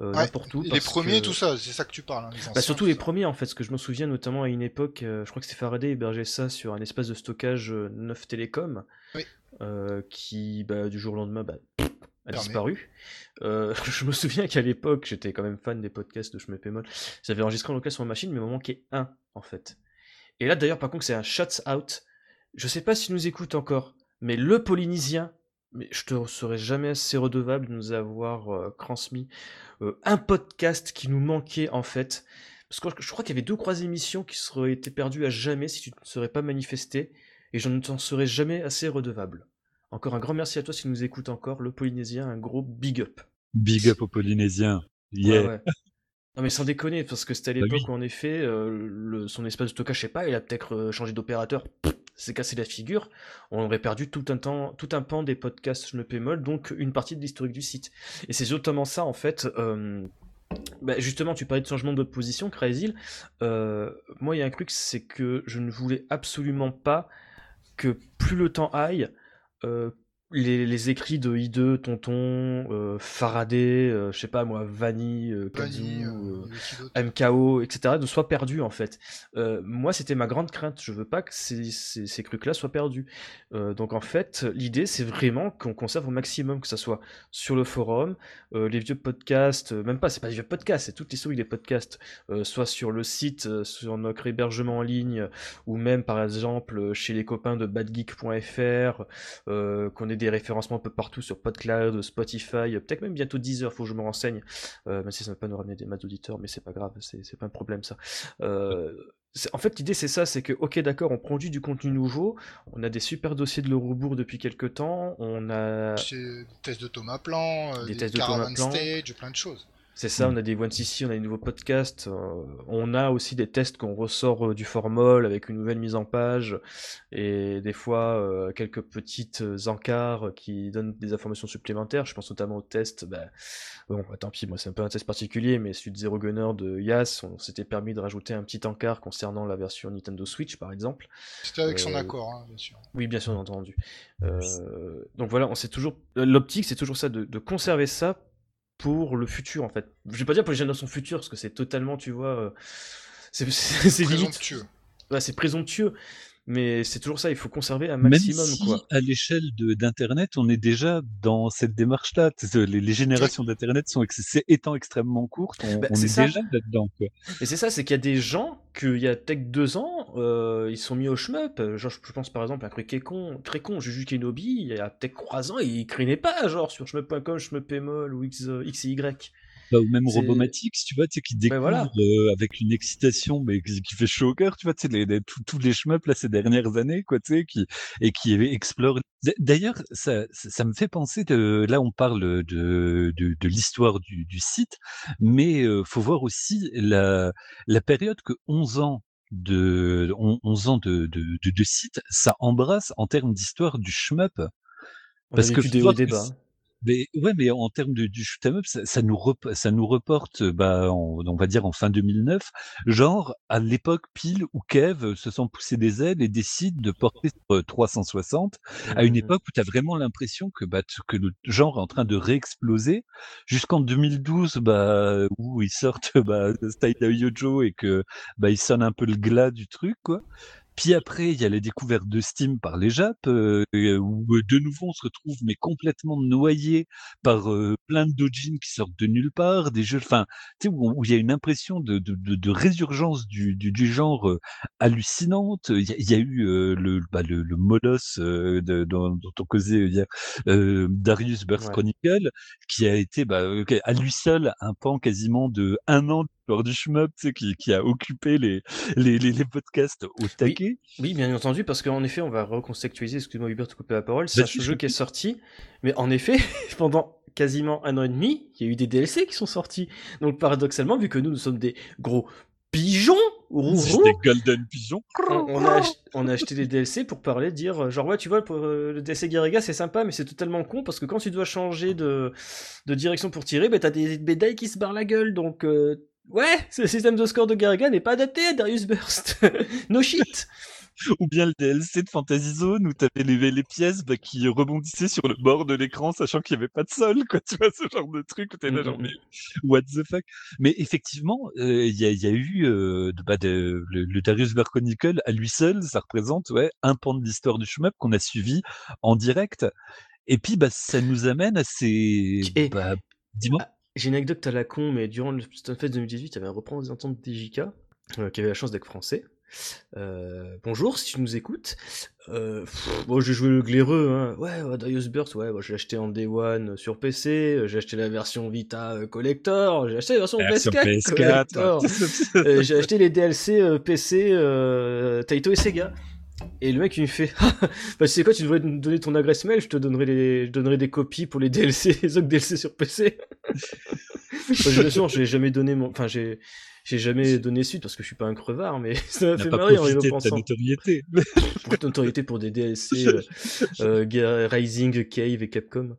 euh, Ouais, n'importe où. les premiers, que- tout ça, c'est ça que tu parles. Hein, les Bah, surtout tout les ça. premiers, en fait, parce que je me souviens notamment à une époque, euh, je crois que c'était Faraday hébergeait ça sur un espace de stockage euh, Neuf Télécom, Oui. euh, qui, bah, du jour au lendemain, bah, a disparu. Euh, je me souviens qu'à l'époque, j'étais quand même fan des podcasts de Schmeppemol. J'avais enregistré en local sur ma machine, mais il m'en manquait un, en fait. Et là, d'ailleurs, par contre, c'est un shout out. Je sais pas s'il nous écoute encore, mais le Polynésien, mais je te serai jamais assez redevable de nous avoir euh, transmis euh, un podcast qui nous manquait en fait. Parce que je crois qu'il y avait deux ou trois émissions qui seraient été perdues à jamais si tu ne serais pas manifesté, et je ne t'en serais jamais assez redevable. Encore un grand merci à toi si tu nous écoutes encore, le Polynésien, un gros big up. Big up aux Polynésiens. Yeah. Ouais, ouais. Non mais sans déconner, parce que c'était à Bah l'époque oui. où en effet, euh, le, son espace de stockage, je sais pas, il a peut-être changé d'opérateur, pff, s'est cassé la figure, on aurait perdu tout un temps, tout un pan des podcasts Schmeppemol, donc une partie de l'historique du site. Et c'est notamment ça en fait. euh, bah, justement, tu parlais de changement de position, Crazy. Euh, moi, il y a un truc, c'est que je ne voulais absolument pas que plus le temps aille, euh, les, les écrits de I2, Tonton, euh, Faraday, euh, je sais pas moi, Vanny, euh, MKO, etc., ne soient perdus en fait. Euh, moi, c'était ma grande crainte. Je veux pas que ces, ces, ces trucs-là soient perdus. Euh, donc en fait, l'idée, c'est vraiment qu'on conserve au maximum, que ça soit sur le forum, les vieux podcasts, même pas, c'est pas les vieux podcasts, c'est toute l'historique des podcasts, soit sur le site, sur notre hébergement en ligne, ou même par exemple chez les copains de badgeek.fr, qu'on ait des référencements un peu partout sur PodCloud, Spotify, peut-être même bientôt Deezer, faut que je me renseigne, euh, même si ça ne va pas nous ramener des masses d'auditeurs, mais c'est pas grave, c'est pas un problème ça. Euh, en fait, l'idée c'est ça, c'est que, ok, d'accord, on produit du contenu nouveau, on a des super dossiers de l'Eurobourg depuis quelques temps, on a des tests de Thomas Plan, euh, Des des, tests de Thomas Plan. Stage, plein de choses. C'est ça, on a des One CC, on a des nouveaux podcasts, euh, on a aussi des tests qu'on ressort euh, du formol avec une nouvelle mise en page et des fois euh, quelques petites encarts qui donnent des informations supplémentaires. Je pense notamment au test, bah, bon, bah, tant pis, moi c'est un peu un test particulier, mais celui de Zero Gunner de Yas, on s'était permis de rajouter un petit encart concernant la version Nintendo Switch par exemple. C'était avec son accord, hein, bien sûr. Oui, bien sûr, entendu. Euh, donc voilà, on sait toujours. L'optique, c'est toujours ça, de, de conserver ça pour le futur, en fait. Je vais pas dire pour les générations futures, parce que c'est totalement, tu vois. euh, c'est. Présomptueux. Ouais, c'est présomptueux. Mais c'est toujours ça, il faut conserver un Même maximum, si, quoi. à l'échelle de- d'Internet, on est déjà dans cette démarche-là. Les, les générations d'Internet sont étant extrêmement courtes, on, Bah, on est, ça. déjà là-dedans. Et c'est ça, c'est qu'il y a des gens qu'il y a peut-être deux ans, euh, ils sont mis au shmup. Genre, je pense par exemple à un truc qui est con, très con, Juju Kenobi, il y a peut-être trois ans, il craignait pas, genre sur shmup.com, shmup.mol ou X, euh, XY. Bah, ou même Robomatix, tu vois, tu sais, qui découvre voilà. euh, avec une excitation, mais qui, qui fait chaud au cœur, tu vois, tu sais, tous- les shmups là ces dernières années, quoi, tu sais, qui et qui explorent. D- D'ailleurs, ça, ça, ça me fait penser de, là, on parle de de, de l'histoire du, du site, mais euh, faut voir aussi la la période que 11 ans de on- 11 ans de, de, de, de site, ça embrasse en termes d'histoire du shmup. Parce que. Mais ouais, mais en termes de du shoot 'em up, ça ça nous rep ça nous reporte, bah, on va dire en fin 2009, genre à l'époque pile où Kev, se sent pousser des ailes et décide de porter sur, heu, 360, à une Mmh. époque où tu as vraiment l'impression que, bah, que le genre est en train de réexploser. Jusqu'en 2012, bah, où ils sortent, bah, Style Yojo et que, bah, ils sonnent un peu le glas du truc, quoi. Puis après, il y a la découverte de Steam par les Japs, heu, et où, heu, de nouveau on se retrouve mais complètement noyé par, plein de doujins qui sortent de nulle part, des jeux enfin, tu sais, où où il y a une impression de de de de résurgence du du du genre, hallucinante. Il y a il y a eu, le bah, le le moloss, heu, de dont dont on causait hier, Darius Burst Ouais. Chronicle, qui a été, bah, à lui seul un pan quasiment de 1 an l'histoire du shmup, tu sais, qui qui a occupé les les les les podcasts au taquet. oui, bien entendu, parce qu'en effet, on va recontextualiser, excuse-moi Hubert de couper la parole, c'est Bah, un jeu qui est sorti, mais en effet, pendant quasiment un an et demi, il y a eu des DLC qui sont sortis. Donc paradoxalement, vu que nous, nous sommes des gros pigeons, roux Des golden pigeons. on, on a ach- on a acheté des DLC pour parler, dire euh, genre ouais tu vois pour, euh, le DLC Guerrega c'est sympa mais c'est totalement con parce que quand tu dois changer de, de direction pour tirer, bah, t'as des médailles qui se barrent la gueule donc euh, ouais ce système de score de Guerrega n'est pas adapté à Darius Burst. no shit. Ou bien le DLC de Fantasy Zone où t'avais les, les pièces bah, qui rebondissaient sur le bord de l'écran, sachant qu'il n'y avait pas de sol, quoi. Tu vois, ce genre de truc où t'es là, Mm, genre, mais what the fuck? Mais effectivement, euh, il y, a, il y a eu euh, de- bah, de- le, le Darius Bear Chronicle à lui seul, ça représente ouais, un pan de l'histoire du shmup qu'on a suivi en direct. Et puis, bah, ça nous amène à ces. Et- Bah, dis-moi. J'ai une anecdote à la con mais durant le Stunfest 2018 il y avait un représentant de DJK euh, qui avait la chance d'être français. Euh, bonjour, si tu nous écoutes. Euh, pff, bon, j'ai joué le glaireux, hein. Ouais, ouais, Darius Burst, ouais, bah, j'ai acheté en Day One sur PC, euh, j'ai acheté la version Vita Collector, j'ai acheté la version Version PS4, Collector, Euh, j'ai acheté les DLC PC Taito et Sega. Et le mec il me fait bah tu sais quoi tu devrais me donner ton adresse mail je te donnerai les je donnerai des copies pour les DLC les autres DLC sur PC Enfin, je sûr j'ai jamais donné mon enfin j'ai j'ai jamais donné suite parce que je suis pas un crevard mais ça m'a fait marrer en y repensant. notoriété. notoriété pour des DLC euh, euh, Rising Cave et Capcom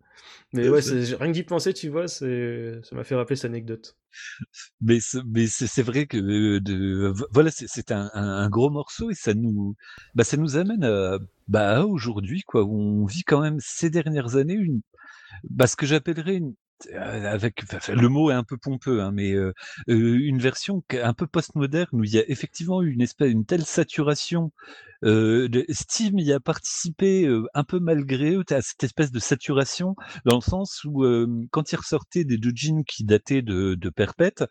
mais ouais rien que d'y penser tu vois c'est ça m'a fait rappeler cette anecdote. Mais c'est- mais c'est c'est vrai que euh, de voilà c'est un, un, gros morceau et ça nous bah ça nous amène à bah aujourd'hui quoi où on vit quand même ces dernières années une bah ce que j'appellerais une avec enfin, le mot est un peu pompeux hein, mais euh, euh, une version un peu postmoderne où il y a effectivement eu une espèce une telle saturation euh, de- Steam y a participé euh, un peu malgré eux à cette espèce de saturation dans le sens où euh, quand ils ressortaient des doujins qui dataient de, de perpète,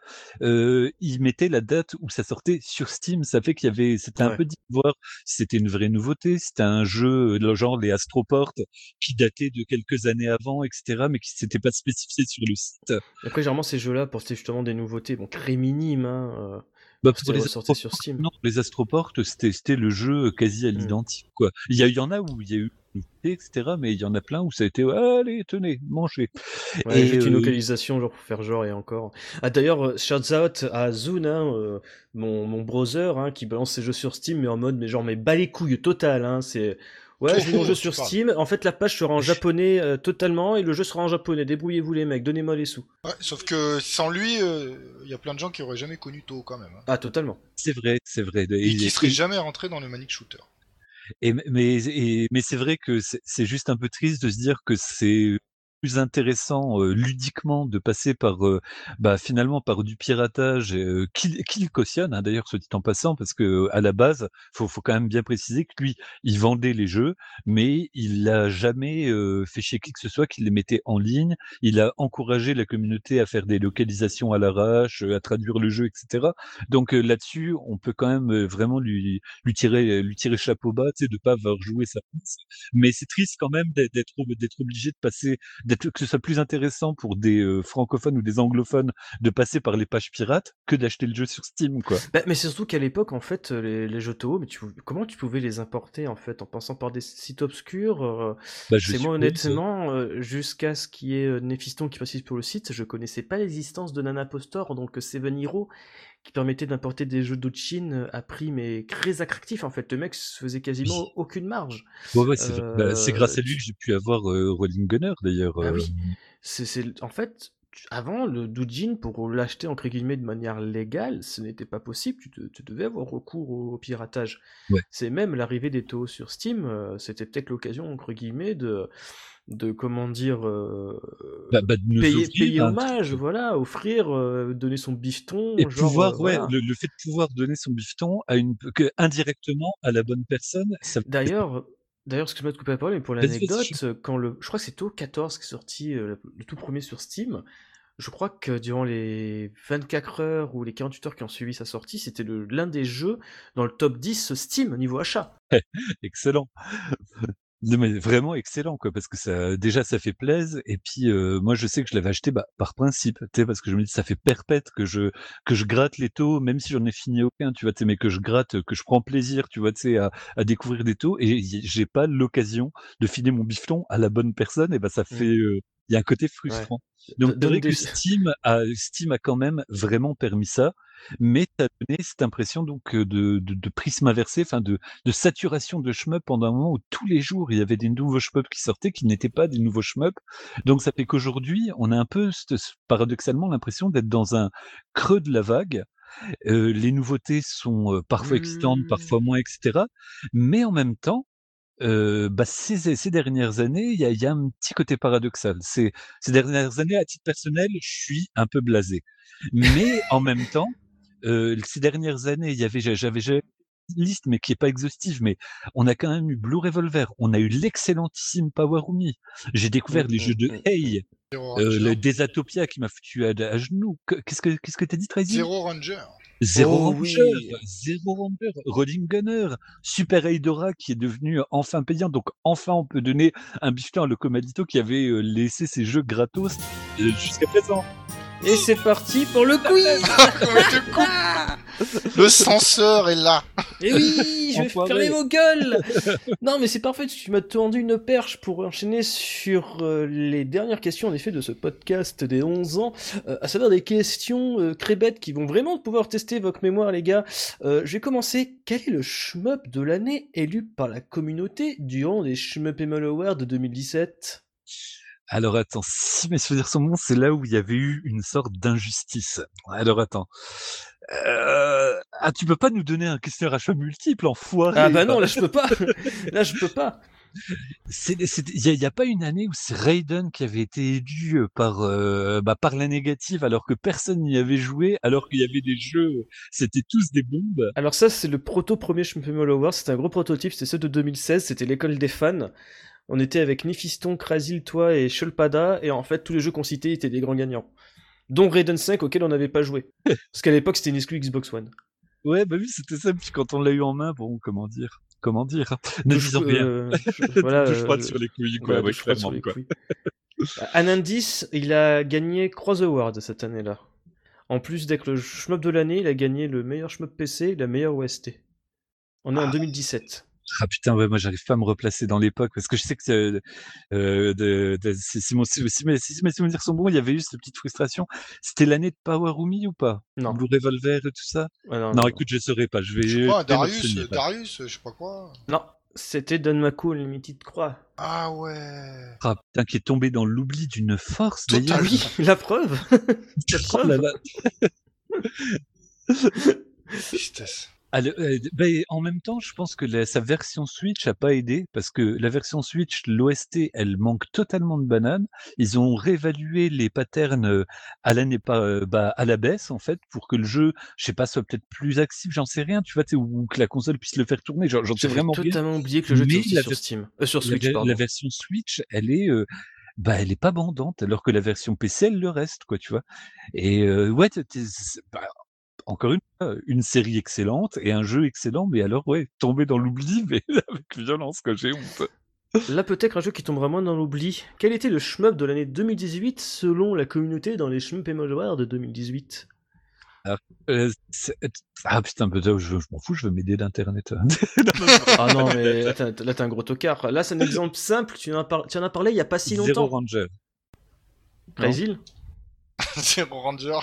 euh, ils mettaient la date où ça sortait sur Steam. Ça fait qu'il y avait, c'était un peu d'y voir si c'était une vraie nouveauté, si c'était un jeu, euh, genre les Astroportes, qui datait de quelques années avant, etc., mais qui s'était pas spécifié sur le site. après généralement ces jeux là portaient justement des nouveautés bon très minimes hein, euh, Bah, C'était ressorti sur Steam. Non, les Astroportes, c'était le jeu quasi à Mm. l'identique. quoi. Il y, y en a où il y a eu etc., mais il y en a plein où ça a été allez, tenez, mangez. Ouais, Et, juste une euh, localisation, genre pour faire genre et encore. Ah d'ailleurs, euh, shouts out à Zune, hein, euh, mon, mon browser, hein, qui balance ses jeux sur Steam, mais en mode, mais genre, mais bas les couilles total, hein, c'est. Ouais, je mets mon jeu sur. Steam. En fait, la page sera en japonais euh, totalement et le jeu sera en japonais. Débrouillez-vous les mecs, donnez-moi les sous. Ouais, sauf que sans lui, il y a plein de gens qui auraient jamais connu To quand même. hein. Ah, totalement. C'est vrai, c'est vrai. Et, Et- qui et- seraient jamais rentrés dans le Manic Shooter. Et, mais et- mais c'est vrai que c'est c'est juste un peu triste de se dire que c'est plus intéressant ludiquement de passer par bah finalement par du piratage qu'il cautionne hein, d'ailleurs ce dit en passant parce que à la base faut faut quand même bien préciser que lui il vendait les jeux mais il a jamais fait chier qui que ce soit qu'il les mettait en ligne. Il a encouragé la communauté à faire des localisations à l'arrache à traduire le jeu etc donc là-dessus on peut quand même vraiment lui lui tirer lui tirer chapeau bas tu sais de pas avoir joué sa place mais c'est triste quand même d'être d'être obligé de passer d'être que ce soit plus intéressant pour des euh, francophones ou des anglophones de passer par les pages pirates que d'acheter le jeu sur Steam quoi. Bah, mais c'est surtout qu'à l'époque, en fait, les, les jeux Toho, mais tu, comment tu pouvais les importer, en fait, en passant par des sites obscurs euh, bah, C'est moi honnêtement, euh, jusqu'à ce qu'il y ait Néphiston qui précise pour le site, je connaissais pas l'existence de Nanapostor, donc euh, Seven Hero, qui permettait d'importer des jeux euh, à prix mais très attractif en fait. Le mec se faisait quasiment Oui. aucune marge. Ouais, c'est bah, c'est Euh, grâce à lui que j'ai pu avoir euh, Rolling Gunner d'ailleurs. Ah euh, oui. C'est, c'est- en fait, avant, le doujin, pour l'acheter entre guillemets de manière légale, ce n'était pas possible. Tu, te- tu devais avoir recours au, au piratage. Ouais. C'est même l'arrivée des taux sur Steam, euh, c'était peut-être l'occasion entre guillemets de, de comment dire, euh, bah, bah, de payer, offrir payer un hommage, voilà, offrir, euh, donner son bifton, Et genre, pouvoir, euh, ouais, le, le fait de pouvoir donner son bifton à une, que, indirectement à la bonne personne, ça. D'ailleurs, d'ailleurs, excuse-moi de couper la parole, mais pour l'anecdote, je- quand le, je crois que c'est Tau 14 qui est sorti, le tout premier sur Steam, je crois que durant les 24 heures ou les 48 heures qui ont suivi sa sortie, c'était l'un des jeux dans le top 10 Steam niveau achat. excellent. Non, mais vraiment excellent, quoi, parce que ça, déjà, ça fait plaisir. Et puis, euh, moi, je sais que je l'avais acheté bah, par principe, tu sais, parce que je me dis, ça fait perpète que je que je gratte les taux, même si j'en ai fini aucun, tu vois, tu sais, mais que je gratte, que je prends plaisir, tu vois, tu sais, à, à découvrir des taux. Et j'ai pas l'occasion de filer mon bifton à la bonne personne. Et ben, ça Mm. fait, euh, il y a un côté frustrant. Donc, c'est vrai que Steam a, Steam a quand même vraiment permis ça, mais ça donné cette impression donc euh, de, de, de prisme inversé, enfin de, de saturation de shmup pendant un moment où tous les jours il y avait des nouveaux shmups qui sortaient qui n'étaient pas des nouveaux shmups. Donc ça fait qu'aujourd'hui on a un peu paradoxalement l'impression d'être dans un creux de la vague. Euh, les nouveautés sont euh, parfois excitantes, Mmh. parfois moins, etc. Mais en même temps, euh, bah, ces, ces dernières années, il y a, il y a un petit côté paradoxal. Ces, ces dernières années, à titre personnel, je suis un peu blasé. Mais en même temps, euh, ces dernières années, il y avait, j'avais une liste, mais qui est pas exhaustive, mais on a quand même eu Blue Revolver, on a eu l'excellentissime Powerumi. J'ai découvert Mm, les mm, jeux de mm, Hey, euh, le Desatopia qui m'a foutu à, à genoux. Que- Qu'est-ce que qu'est-ce que t'as dit, Tracy? Zero Ranger. Zero Oh Ranger, oui. Zero Ranger, Rolling Gunner, Super Eidora qui est devenu enfin payant. Donc enfin on peut donner un bifton à Locomalito qui avait euh, laissé ses jeux gratos euh, jusqu'à présent. Et c'est parti pour le quiz Le censeur est là. Et oui, je vais fermer vos gueules Non, mais c'est parfait, tu m'as tendu une perche pour enchaîner sur euh, les dernières questions, en effet, de ce podcast des 11 ans, euh, à savoir des questions euh, très bêtes qui vont vraiment pouvoir tester votre mémoire, les gars. Euh, je vais commencer. Quel est le shmup de l'année élu par la communauté durant les Shmup Emo Awards de 2017 Alors attends, si mes souvenirs sont bons, c'est là où il y avait eu une sorte d'injustice. Alors attends. Euh... Ah, tu peux pas nous donner un questionnaire à choix multiple, enfoiré Ah bah non, là je peux pas Là je peux pas Il n'y a, a pas une année où c'est Raiden qui avait été élu euh, par, euh, bah, par la négative alors que personne n'y avait joué, alors qu'il y avait des jeux, c'était tous des bombes. Alors ça, c'est le proto premier Shmup Emo Awards, c'était un gros prototype, c'était ceux de 2016, c'était l'école des fans. On était avec Nifiston, Krasil, toi et Shulpada, et en fait, tous les jeux qu'on citait étaient des grands gagnants. Dont Raiden 5, auquel on n'avait pas joué. Parce qu'à l'époque, c'était une exclu Xbox One. Ouais, bah oui, c'était ça. Puis quand on l'a eu en main, bon, comment dire Comment dire Ne disons rien. euh, je- voilà, froide euh, sur les couilles, quoi. ouais, clairement, quoi. couilles. Anandis, il a gagné Cross Award cette année-là. En plus d'être le shmup de l'année, il a gagné le meilleur shmup PC et la meilleure OST. On est en Ah. 2017. Ah putain, ouais, moi j'arrive pas à me replacer dans l'époque parce que je sais que euh, euh, de, de- si, si mon- si- si mes, si mes souvenirs sont bons, il y avait eu cette petite frustration. C'était l'année de Powerumi ou pas? Non. Blue Revolver et tout ça? Ah non, Non, non, écoute, je saurais pas. Je vais. Je sais pas, Darius, m'abstenir. Darius, je sais pas quoi. Non, c'était Danmaku Unlimited Croix. Ah ouais. Ah putain, qui est tombé dans l'oubli d'une force d'ailleurs. Ah oui, la preuve La Oh preuve là Ah, euh, ben, en même temps, je pense que la- sa version Switch a pas aidé parce que la version Switch, l'OST, elle manque totalement de banane. Ils ont réévalué les patterns euh, à l'année pas euh, bah, à la baisse en fait pour que le jeu, je sais pas, soit peut-être plus actif, j'en sais rien, tu vois, tu sais, ou que la console puisse le faire tourner. J'en j'en sais J'avais vraiment rien. totalement oublié que le jeu Mais était sorti la sur ver- Steam. Euh, sur La, Switch, ver- pardon. la version Switch, elle est, euh, bah, elle est pas bandante, alors que la version PC, elle le reste, quoi, tu vois. Et euh, ouais, t'es- t'es- c'est- bah, encore une fois, une série excellente et un jeu excellent, mais alors ouais, tomber dans l'oubli, mais avec violence, quoi, j'ai honte. Là, peut-être un jeu qui tombe vraiment dans l'oubli. Quel était le shmup de l'année 2018 selon la communauté dans les Shmup Awards de 2018 Euh, c'est- ah putain, je, je m'en fous, je veux m'aider d'internet. Ah non, mais là, t'as un gros tocard. Là, c'est un exemple simple. Tu en as, par- tu en as parlé il y a pas si Zero longtemps. Ranger. Brésil? Zero Ranger.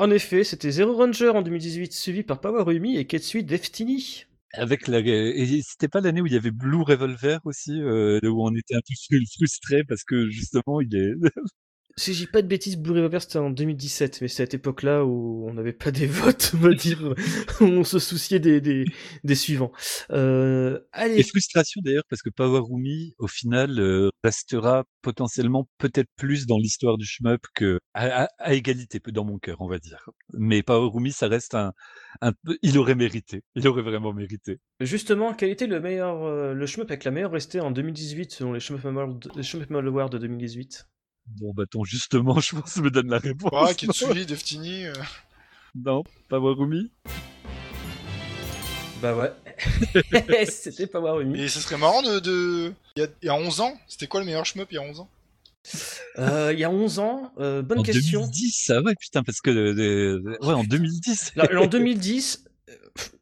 En effet, c'était Zero Ranger en 2018, suivi par Power Rumi et Ketsui Destiny. Avec la, et c'était pas l'année où il y avait Blue Revolver aussi, euh, où on était un peu frustré parce que justement il est. Si j'ai pas de bêtises, Blue Revolver c'était en 2017, mais c'est à cette époque-là où on n'avait pas des votes, on va dire, où on se souciait des, des, des suivants. Euh, Et allez, frustration d'ailleurs parce que Power Rumi au final euh, restera potentiellement peut-être plus dans l'histoire du shmup que à, à- à égalité peu dans mon cœur on va dire. Mais Power Rumi ça reste un, un peu, il aurait mérité, il aurait vraiment mérité. justement, quel était le meilleur, euh, le shmup avec la meilleure restée en 2018 selon les Shmup Awards, les Shmup Awards de 2018 Bon bah ton justement je pense me donne la réponse. Ah, Ketsui, Deftini. euh, non, Power Rumi. Bah ouais, c'était Power Rumi. Et ce serait marrant de. de... Il, y a, il y a 11 ans, c'était quoi le meilleur shmup il y a 11 ans? Euh, il y a 11 ans, euh, bonne En question. 2010, ah ouais putain parce que euh, ouais en 2010. Là, en 2010, euh,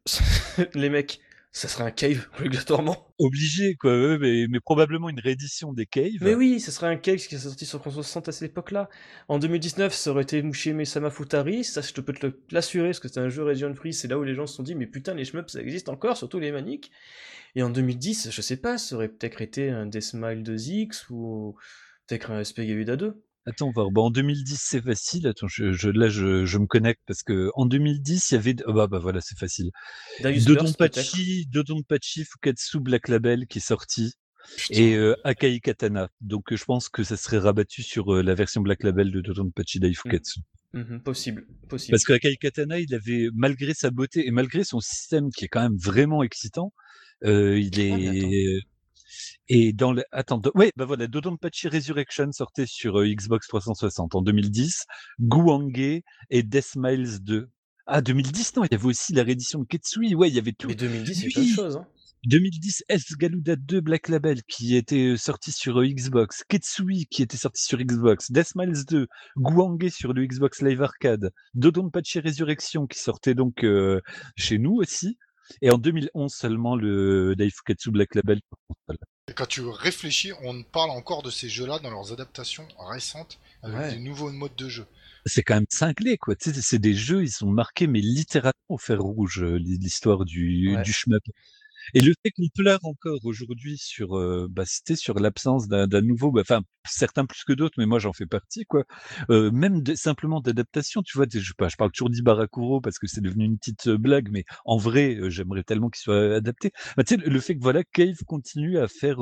pff, les mecs, ça serait un cave, obligatoirement. Obligé quoi, mais, mais probablement une réédition des caves. Mais oui, ça serait un cave qui est sorti sur 360 à cette époque-là. En 2019, ça aurait été Mushime Sama Futari, ça je te peux te l'assurer, parce que c'est un jeu region free, c'est là où les gens se sont dit, mais putain, les shmups, ça existe encore, surtout les maniques. Et en 2010, je sais pas, ça aurait peut-être été un Deathmile 2X, ou peut-être un SPGUDA 2. Attends, voir. Bah, en 2010, c'est facile. Attends, je, je, là, je, je me connecte parce que en 2010, il y avait. ah bah, bah voilà, c'est facile. Dodonpachi, Dodonpachi Fukatsu Black Label qui est sorti et euh, Akai Katana. Donc, euh, je pense que ça serait rabattu sur euh, la version Black Label de Dodonpachi Daifukatsu. Mhm, possible, possible. Parce que Akai Katana, il avait, malgré sa beauté et malgré son système qui est quand même vraiment excitant, euh, il Ah, est. Et dans le, attends, do- ouais, bah voilà, Dodonpachi Resurrection sortait sur euh, Xbox 360 en 2010, Guange et Death Miles 2. Ah, 2010, non, il y avait aussi la réédition de Ketsui, ouais, il y avait tout. Mais 2010, c'est plein de choses. Hein. 2010, S Galuda 2 Black Label qui était euh, sorti sur euh, Xbox, Ketsui qui était sorti sur Xbox, Death Miles 2, Guange sur le Xbox Live Arcade, Dodonpachi Resurrection qui sortait donc euh, chez nous aussi, et en 2011 seulement le Daifukatsu Black Label. Et quand tu réfléchis, on parle encore de ces jeux-là dans leurs adaptations récentes avec Ouais. des nouveaux modes de jeu. C'est quand même cinglé, quoi. Tu sais, c'est des jeux, ils sont marqués, mais littéralement au fer rouge, euh, l'histoire du, Ouais. du shmup. Et le fait qu'on pleure encore aujourd'hui sur, euh, bah, c'était sur l'absence d'un nouveau, bah, enfin, certains plus que d'autres, mais moi j'en fais partie, quoi. Euh, même de- simplement d'adaptation, tu vois, pas, je parle toujours d'Ibarakuro parce que c'est devenu une petite blague, mais en vrai, j'aimerais tellement qu'il soit adapté. Bah, tu sais, le, fait que voilà, Cave continue à faire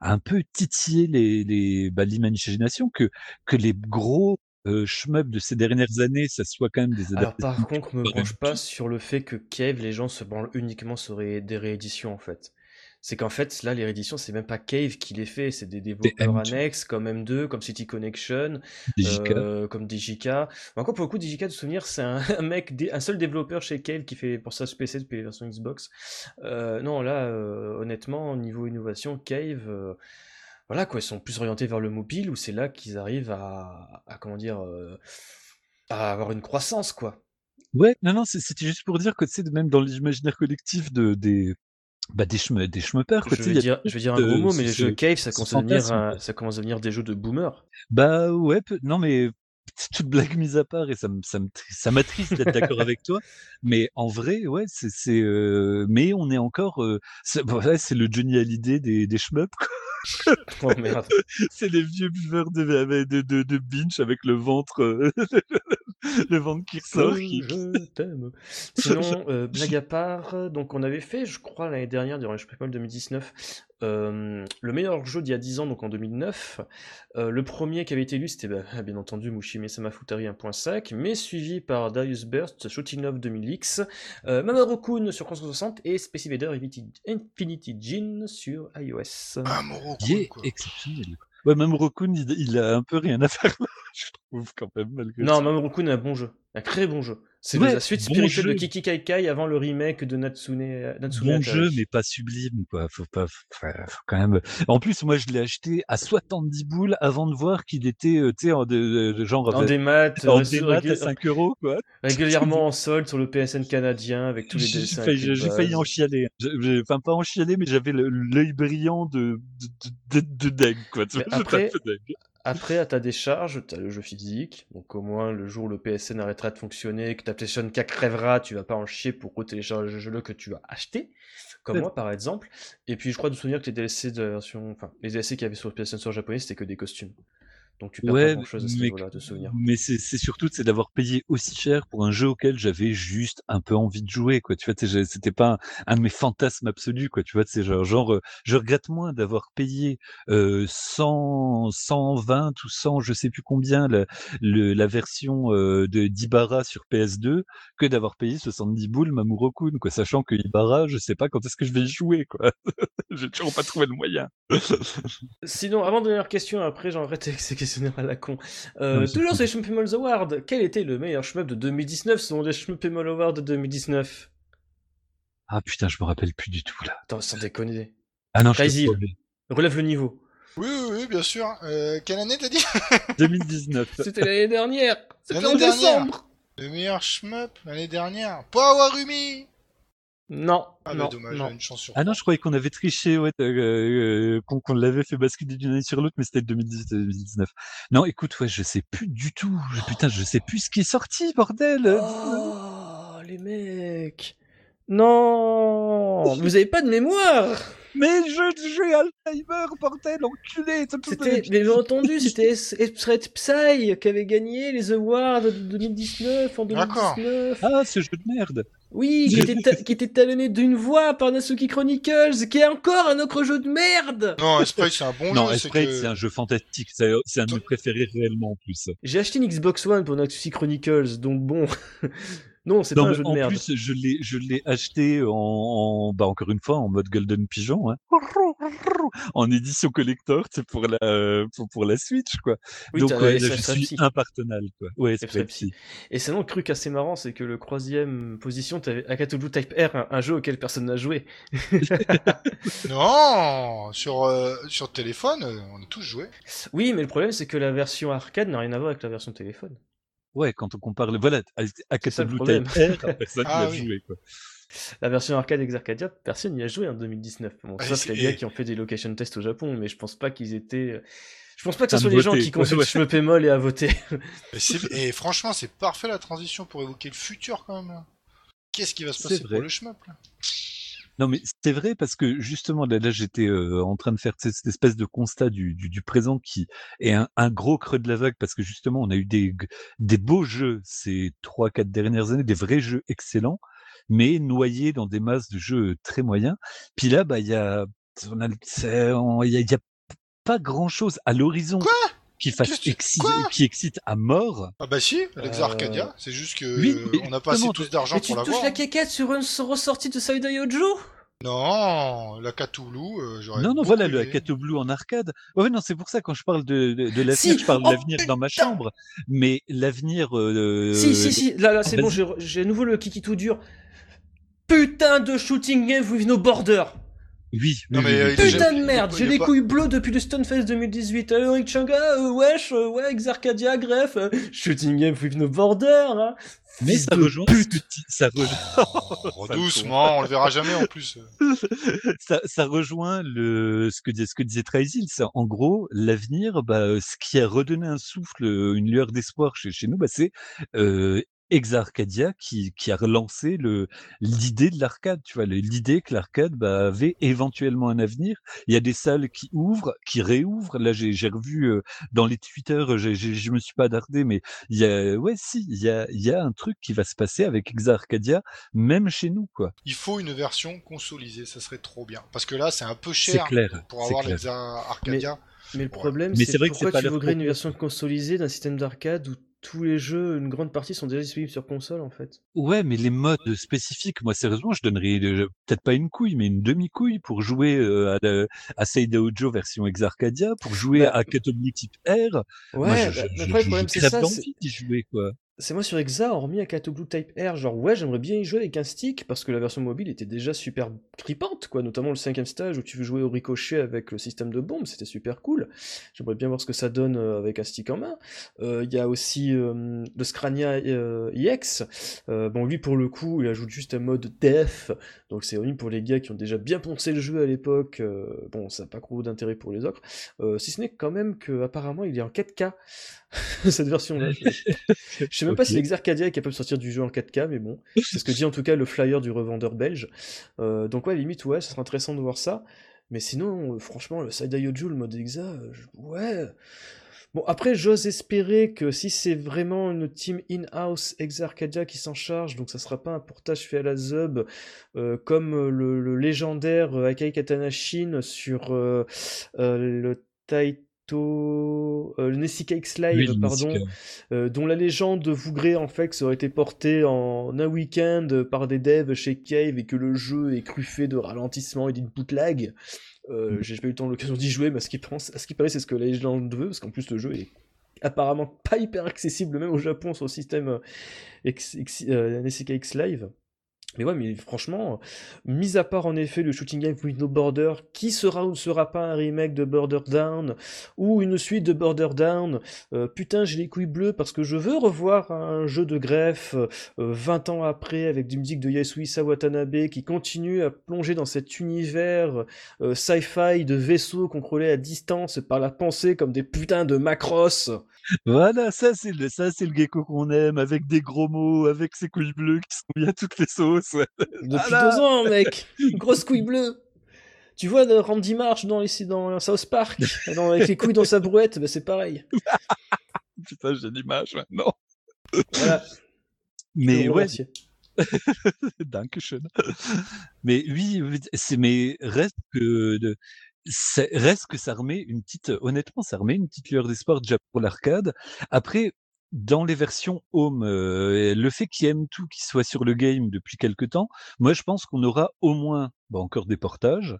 un peu titiller les, les, bah, l'imagination, que que les gros euh, de ces dernières années, ça soit quand même des Alors adaptations. par contre, me pas branche pas sur le fait que Cave, les gens se branlent uniquement sur ré- des rééditions en fait. C'est qu'en fait, là, les rééditions, c'est même pas Cave qui les fait, c'est des développeurs M2. annexes comme M2, comme City Connection, euh, comme DJK. Encore pour le coup, DJK, de souvenir, c'est un, un mec, un seul développeur chez Cave qui fait pour ça ce PC depuis les versions Xbox. Euh, non, là, euh, honnêtement, au niveau innovation, Cave, voilà quoi, ils sont plus orientés vers le mobile où c'est là qu'ils arrivent à, à, comment dire, euh, à avoir une croissance quoi. Ouais, non, non, c'est- c'était juste pour dire que sais, même dans l'imaginaire collectif de, des, bah, des, chem- des schmuppers, quoi, Je tu sais, vais il y a dire, je vais dire un de- gros mot, mais ce- les ce- jeux Cave, ça ce commence à devenir, fantasme, un- quoi. ça commence à devenir des jeux de boomers. Bah ouais, peu- non mais toute blague mise à part et ça me ça me ça m'attriste d'être d'accord avec toi, mais en vrai ouais c'est c'est euh, mais on est encore euh, c'est ouais, c'est le Johnny Hallyday des des shmups quoi. Oh c'est les vieux buveurs de de de, de binge avec le ventre euh, le ventre qui ressort Je t'aime. Sinon, euh, blague à part, donc on avait fait, je crois, l'année dernière, durant le Championnat 2019, euh, le meilleur jeu d'il y a 10 ans, donc en 2009. Euh, le premier qui avait été élu, c'était bah, bien entendu Mushime Sama Futari 1.5, mais suivi par Darius Burst, Shooting Love 2000X, euh, Mamoru-kun sur console 60 et Space Invader Infinity, Gin sur iOS. Un Moro qui est quoi. exceptionnel. Ouais, même Rokun, il, il a un peu rien à faire là, je trouve quand même malgré Non, tout. Mamoru-kun est un bon jeu, un très bon jeu. C'est Ouais, la suite bon spirituelle de. Kiki Kaikai avant le remake de Natsune, Natsune bon Atari. jeu, mais pas sublime, quoi. Faut pas, faut, faut quand même. En plus, moi, je l'ai acheté à 70 boules avant de voir qu'il était, euh, tu sais, en de, de- genre En avec- démat, en démat à régul- 5 euros, quoi. régulièrement en solde sur le PSN canadien avec tous les J'ai dessins. j'ai failli en chialer. Enfin, pas en chialer, mais j'avais l'œil brillant de, de, de, de, de dingue, quoi. Après- dingue. Après, à ta décharge, tu as le jeu physique. Donc, au moins, le jour où le PSN arrêtera de fonctionner, que ta PlayStation 4 crèvera, tu vas pas en chier pour retélécharger le jeu que tu as acheté. Comme moi, par exemple. Et puis, je crois de souvenir que les DLC de la version. Enfin, les DLC qu'il y avait sur le PSN sur japonais, c'était que des costumes. Donc, tu perds pas Ouais, grand chose à ce niveau-là de souvenir. mais c'est surtout c'est d'avoir payé aussi cher pour un jeu auquel j'avais juste un peu envie de jouer quoi. Tu vois, c'était pas un, un de mes fantasmes absolus quoi. Tu vois, c'est genre, genre euh, je regrette moins d'avoir payé euh, 100 120 ou 100 je sais plus combien la, le- la version euh, de d'Ibarra sur PS2 que d'avoir payé 70 boules Mamoru Kun quoi, sachant que Ibarra, je sais pas quand est-ce que je vais y jouer quoi. J'ai toujours pas trouvé le moyen. Sinon, avant de dernière question, après j'en arrête avec ces questionnaires à la con. Euh, Non, toujours cool. sur les Shmup Awards, quel était le meilleur shmup de 2019 selon les Shmup Awards de 2019 Ah putain, je me rappelle plus du tout là. Attends, sans déconner. Ah non, promets. Relève le niveau. Oui, oui, oui, bien sûr. Euh, quelle année t'as dit? 2019. C'était l'année dernière. C'était en dernière. décembre. Le meilleur shmup l'année dernière. Powerumi Non, Ah non, bah dommage, non. une chance sur Ah non, je croyais qu'on avait triché, ouais, euh, euh, qu'on l'avait fait basculer d'une année sur l'autre, mais c'était 2018-2019. Non, écoute, ouais, je sais plus du tout. Je- Putain, je sais plus ce qui est sorti, bordel. Oh, les mecs. Non, vous avez pas de mémoire. Mais je j'ai Alzheimer, bordel, enculé. C'était, mais bien entendu, c'était Red Psy qui avait gagné les awards de 2019 en D'accord. 2019. Ah, ce jeu de merde. Oui, qui était, ta- qui était talonné d'une voix par Natsuki Chronicles, qui est encore un autre jeu de merde. Non, Esprit, c'est un bon non, jeu. c'est Sprite, que- c'est un jeu fantastique. C'est c'est un de mes préférés réellement en plus. J'ai acheté une Xbox One pour Natsuki Chronicles, donc bon. non, c'est Non, pas un jeu de en merde. plus, je l'ai, je l'ai acheté en, en- bah encore une fois en mode Golden Pigeon, hein, en édition collector, c'est pour la, pour, pour la Switch, quoi. Oui, Donc ouais, je suis impartenable, quoi. Ouais, c'est. Et sinon, le truc assez marrant, c'est que le troisième position, t'avais Akatobu Type R, un, un jeu auquel personne n'a joué. Non, sur, euh, sur téléphone, euh, on a tous joué. Oui, mais le problème, c'est que la version arcade n'a rien à voir avec la version téléphone. Ouais, quand on compare, le- voilà, à, ça. Type R, personne Ah n'a oui. joué, quoi. La version arcade Exarcadia, personne n'y a joué en 2019. Bon, Ah, sauf c'est- les gars qui ont fait des location tests au Japon, mais je pense pas qu'ils étaient. Je pense pas que ce soit les gens qui consultent Ouais, Shmup et Moll et à voter. Et, franchement, c'est parfait la transition pour évoquer le futur quand même. Qu'est-ce qui va se passer pour le shmup là? Non, mais c'est vrai parce que justement, là, là j'étais euh, en train de faire cette, espèce de constat du, du, du présent qui est un, un gros creux de la vague parce que justement, on a eu des, des beaux jeux ces trois, quatre dernières années, des vrais jeux excellents, mais noyés dans des masses de jeux très moyens. Puis là, bah, il y a, il y y a pas grand chose à l'horizon qui fasse Qu'est-ce que tu- exci- quoi qui excite à mort. Ah bah si, Alex Euh, Arcadia, c'est juste que oui, euh, mais on n'a pas assez tous d'argent Mais tu pour touches l'avoir. la quéquette sur une ressortie de Saida Yojo? Non, la Cthulhu, euh, j'aurais Non, non, voilà, le aimé. Akato Blue en arcade. Ouais, non, c'est pour ça, quand je parle de, de, de l'avenir, Si, je parle de oh, l'avenir dans ma chambre. Mais l'avenir. euh, Si, si, si, là, là, c'est bon, j'ai à nouveau le kiki tout dur. Putain de shooting game with no border Oui, oui, Non, oui, mais, euh, oui. Putain de merde, j'ai pas- les couilles bleues depuis le Stonefest 2018. Alors, Eric Changa, euh, wesh, euh, ouais, Exarcadia, greffe, euh, shooting game with no border, hein. Mais ça rejoint ça rejoint, Oh, doucement, on le verra jamais en plus. ça, ça rejoint le, ce que, dis- ce que disait. C'est en gros, l'avenir, bah, euh, ce qui a redonné un souffle, euh, une lueur d'espoir chez, chez nous, bah, c'est, euh, Exarcadia qui, qui a relancé le, l'idée de l'arcade, tu vois, l'idée que l'arcade, bah, avait éventuellement un avenir. Il y a des salles qui ouvrent, qui réouvrent. Là, j'ai, j'ai revu, euh, dans les Twitter, j'ai, j'ai- je me suis pas dardé, mais il y a, ouais, si, il y a, il y a un truc qui va se passer avec Exarcadia, même chez nous, quoi. Il faut une version consolisée, ça serait trop bien. Parce que là, c'est un peu C'est cher clair. pour avoir clair. les Arcadia. Mais le Ouais. problème, Mais c'est c'est vrai que c'est pourquoi pas tu voudrais une version consolisée d'un système d'arcade où tous les jeux, une grande partie sont déjà disponibles sur console, en fait. Ouais, mais les modes spécifiques, moi sérieusement, je donnerais peut-être pas une couille, mais une demi-couille pour jouer euh, à, à Seida Ojo version Exarcadia, pour jouer Bah, à Katobi type R. Ouais, moi, je, bah, je, mais je, après, le problème, c'est ça, d'y jouer, quoi. C'est moi sur Exa, hormis Akato Blue Type R, genre ouais, j'aimerais bien y jouer avec un stick parce que la version mobile était déjà super grippante, quoi. Notamment le cinquième stage où tu veux jouer au ricochet avec le système de bombe, c'était super cool. J'aimerais bien voir ce que ça donne euh, avec un stick en main. Euh, Il y a aussi euh, le Scrania euh, EX. Euh, bon, lui pour le coup, il ajoute juste un mode def, donc c'est horrible pour les gars qui ont déjà bien poncé le jeu à l'époque. euh, bon, ça n'a pas gros d'intérêt pour les autres. Euh, si ce n'est quand même que apparemment il est en 4K cette version-là. Sais même pas si l'Exarcadia est capable de sortir du jeu en 4K, mais bon, c'est ce que dit en tout cas le flyer du revendeur belge. Euh, donc ouais, limite, ouais, ce serait intéressant de voir ça. Mais sinon, euh, franchement, le Side Yoju, le mode Exa, euh, je- ouais. Bon, après, j'ose espérer que si c'est vraiment une team in-house Exarcadia qui s'en charge, donc ça sera pas un portage fait à la Zub, euh, comme le, le légendaire Akai Katana Shin sur euh, le Taito... euh, le Nessika X Live, Oui, pardon euh, dont la légende de Vougré en fait que ça aurait été porté en un week-end par des devs chez Cave et que le jeu est truffé de ralentissements et d'input lag. Euh, J'ai pas eu le temps l'occasion d'y jouer, mais à ce qui, pense, à ce qui paraît, c'est ce que la légende veut, parce qu'en plus le jeu est apparemment pas hyper accessible même au Japon sur le système euh, X, X Live. Mais ouais, mais franchement, mis à part en effet le Shooting Game with No Border, qui sera ou ne sera pas un remake de Border Down, ou une suite de Border Down, euh, putain, j'ai les couilles bleues parce que je veux revoir un jeu de greffe euh, 20 ans après avec des musiques de Yasuhisa Watanabe qui continue à plonger dans cet univers euh, sci-fi de vaisseaux contrôlés à distance par la pensée comme des putains de macros. Voilà, ça c'est le, ça c'est le gecko qu'on aime, avec des gros mots, avec ses couilles bleues qui sont bien toutes les sauces. Depuis Voilà. deux ans, mec Grosse couille bleue Tu vois Randy Marsh dans, les, dans South Park, dans- avec les couilles dans sa brouette, bah, c'est pareil. Putain, j'ai l'image maintenant. Voilà. Mais ouais. Dankeschön. Mais oui, c'est mais reste que de, reste que ça remet une petite, honnêtement, ça remet une petite lueur d'espoir déjà pour l'arcade. Après, dans les versions home, euh, le fait qu'il y ait M2 qui soit sur le game depuis quelque temps, moi je pense qu'on aura au moins, bah, encore des portages.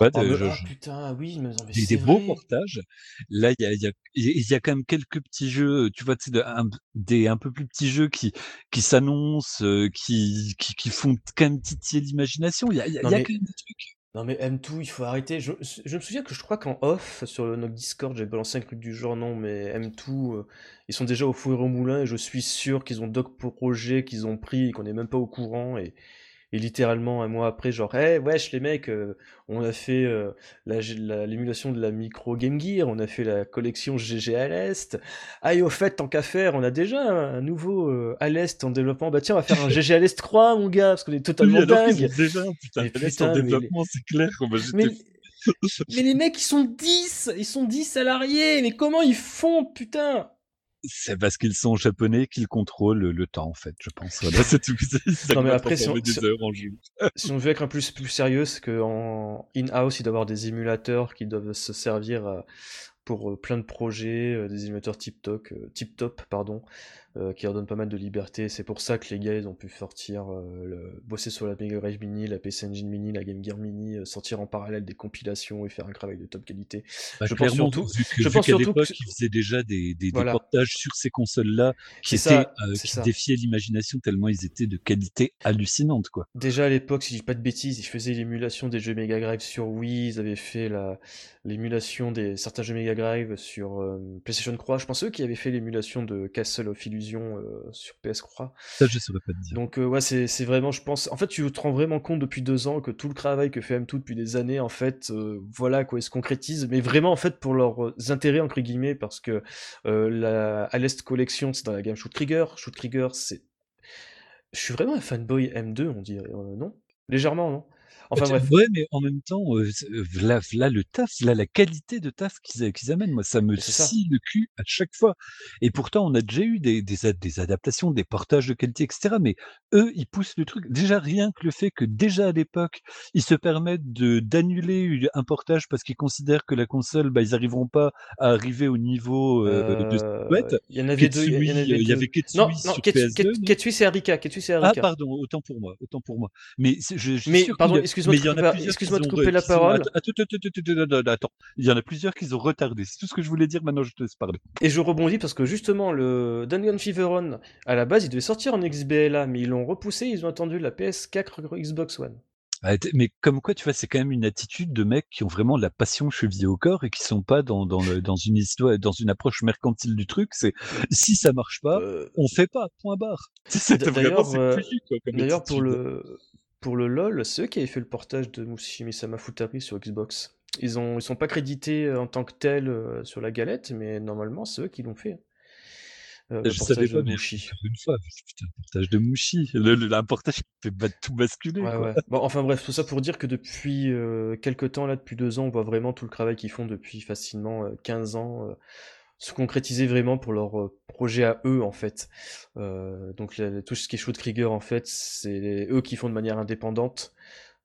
Oh, de- mais- je- ah, je- putain, oui, mais, des, des beaux portages. Là, il y a, y, a, y a quand même quelques petits jeux, tu vois, de- un, des un peu plus petits jeux qui, qui s'annoncent, euh, qui, qui, qui font quand même titiller l'imagination. Il y a, y a mais- quand même des trucs. Non mais M2, il faut arrêter. Je, me souviens que je crois qu'en off, sur le notre Discord, j'ai balancé un truc du genre, non mais M2, euh, ils sont déjà au four et au moulin et je suis sûr qu'ils ont d'autres projets qu'ils ont pris et qu'on n'est même pas au courant et, et littéralement un mois après, genre, hey, wesh les mecs, euh, on a fait euh, la- la- l'émulation de la micro Game Gear, on a fait la collection GG à l'Est. Ah et au fait, tant qu'à faire, on a déjà un, un nouveau euh, à l'Est en développement. Bah tiens, on va faire un GG à l'Est croix, mon gars, parce qu'on est totalement Oui, alors qu'ils dingue. déjà putain putain, en c'est clair. Mais les mecs, ils sont 10 Ils sont 10 salariés Mais comment ils font, putain? C'est parce qu'ils sont japonais qu'ils contrôlent le temps, en fait, je pense. Voilà, c'est tout. Ça Non, mais après, si on- transformer des si- heures en jeu. Si on veut être un plus, plus sérieux, c'est qu'en in-house, il doit y avoir des émulateurs qui doivent se servir à- pour euh, plein de projets, euh, des émulateurs tip-top, tip top, pardon, euh, qui leur donnent pas mal de liberté. C'est pour ça que les gars, ils ont pu sortir, euh, le- bosser sur la Mega Drive Mini, la PC Engine Mini, la Game Gear Mini, euh, sortir en parallèle des compilations et faire un travail de top qualité. Bah, je pense surtout, vu que- je vu pense qu'à surtout que l'époque, ils faisaient déjà des, des, portages sur ces consoles-là qui, étaient, qui ça. défiaient l'imagination tellement ils étaient de qualité hallucinante, quoi. Déjà à l'époque, si je dis pas de bêtises, ils faisaient l'émulation des jeux Mega Drive sur Wii, ils avaient fait la l'émulation des certains jeux Mega Drive sur PlayStation 3. Je pense eux qui avaient fait l'émulation de Castle of Illusion euh, sur PS 3. Ça, je saurais pas te dire. Donc euh, ouais, c'est vraiment, je pense, en fait, tu te rends vraiment compte depuis deux ans que tout le travail que fait M2 depuis des années, en fait, euh, voilà quoi, il se concrétise, mais vraiment en fait pour leurs euh, intérêts entre guillemets, parce que euh, la à l'Est Collection, c'est dans la gamme Shoot Trigger. Shoot Trigger, c'est, je suis vraiment un fanboy M2, on dirait, non? Légèrement, non? Enfin bref. Ouais, mais en même temps, euh, euh, là, là, le taf, là, la qualité de taf qu'ils amènent, moi, ça me scie le cul à chaque fois. Et pourtant, on a déjà eu des, des, ad- des adaptations, des portages de qualité, etc. Mais eux, ils poussent le truc. Déjà, rien que le fait que déjà à l'époque, ils se permettent de d'annuler un portage parce qu'ils considèrent que la console, bah, ils n'arriveront pas à arriver au niveau euh, de Euh, souhait. Il y en avait deux. Il y Ketsui, en euh, avait il y avait Ketsui Non, non, sur Ketsu, PS2. Ket- Ketsui, c'est Arika. Ketsui, c'est Ah, pardon, autant pour moi, autant pour moi. Mais je, je Mais, pardon, excusez-moi, excuse-moi de couper, la- de parole. Attends. Il y en a plusieurs qui ont retardé. C'est tout ce que je voulais dire. Maintenant, je te laisse parler. Et je rebondis parce que justement, le Dungeon Feveron, à la base, il devait sortir en XBLA, mais ils l'ont repoussé, ils ont attendu la PS4 Xbox One. Ah, Mais comme quoi, tu vois, c'est quand même une attitude de mecs qui ont vraiment la passion chevillée au corps et qui sont pas dans, dans, le- dans une histoire, dans une approche mercantile du truc. C'est si ça marche pas, Euh, on fait pas. Point barre. C'est D- vraiment d'ailleurs, euh, pour le, pour le LoL, c'est eux qui avaient fait le portage de Mushimi-sama Futari sur Xbox. Ils ont, ils sont pas crédités euh, en tant que tels euh, sur la galette, mais normalement, c'est eux qui l'ont fait. Euh, le Je savais portage pas, de Mushi. une fois, putain, un portage de Mouchi, le, le- un portage qui fait tout basculer. Ouais, quoi. ouais. Bon, enfin bref, tout ça pour dire que depuis euh, quelques temps, là, depuis deux ans, on voit vraiment tout le travail qu'ils font depuis facilement euh, 15 ans se concrétiser vraiment pour leur euh, projet à eux, en fait. Euh, donc la- tout ce qui est Shoot Krieger, en fait, c'est eux qui font de manière indépendante.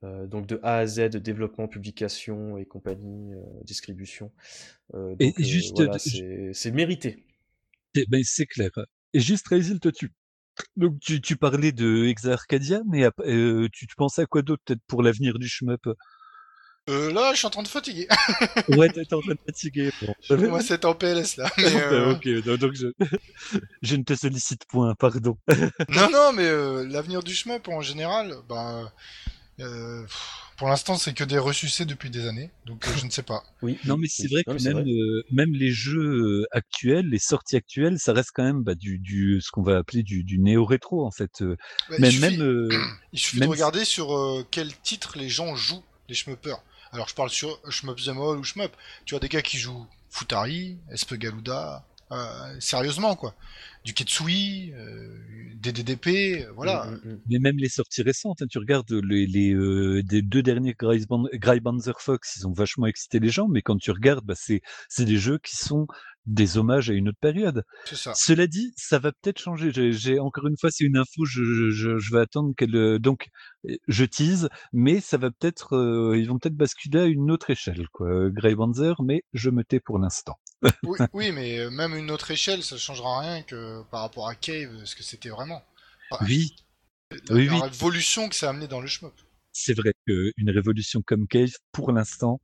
Euh, donc de A à Z, développement, publication et compagnie, euh, distribution. Et juste, voilà, c'est mérité. Eh ben, c'est clair. Et juste, Raisil, toi, tu, donc, tu, tu parlais de Exa Arcadia, mais tu, tu pensais à quoi d'autre, peut-être, pour l'avenir du shmup? Euh, là, je suis en train de fatiguer. Ouais, t'es en train de fatiguer. bon. Moi, c'est en PLS là. Mais, euh, ok, donc, je... je ne te sollicite point, pardon. Non, non, mais euh, l'avenir du shmup en général, bah, euh, pour l'instant, c'est que des ressucés depuis des années, donc euh, je ne sais pas. Oui. Non, mais c'est vrai que mais même, vrai. euh, même les jeux actuels, les sorties actuelles, ça reste quand même bah, du, du, ce qu'on va appeler du, du néo-rétro, en fait. Bah, il même, suffit, euh, il suffit même de regarder sur euh, quel titre les gens jouent les shmuppers. Alors, je parle sur Shmup Zemol ou Shmup. Tu as des gars qui jouent Futari, Espegaluda, euh, sérieusement quoi. Du Ketsui, euh, des DDP, euh, voilà. Mm, mm, mm. Mais même les sorties récentes, hein, tu regardes les, euh, deux derniers Greibanzer Fox, ils ont vachement excité les gens, mais quand tu regardes, bah, c'est des jeux qui sont des hommages à une autre période. Ça. Cela dit, ça va peut-être changer. J'ai encore une fois, c'est une info, je, je, je vais attendre qu'elle donc je tease, mais ça va peut-être, euh, ils vont peut-être basculer à une autre échelle, quoi. Greibanzer, mais je me tais pour l'instant. Oui, oui, mais euh, même une autre échelle, ça changera rien que par rapport à Cave, ce que c'était vraiment. Enfin, Oui, la, oui, la oui. révolution que ça a amené dans le shmup. c'est vrai qu'une révolution comme Cave, pour l'instant,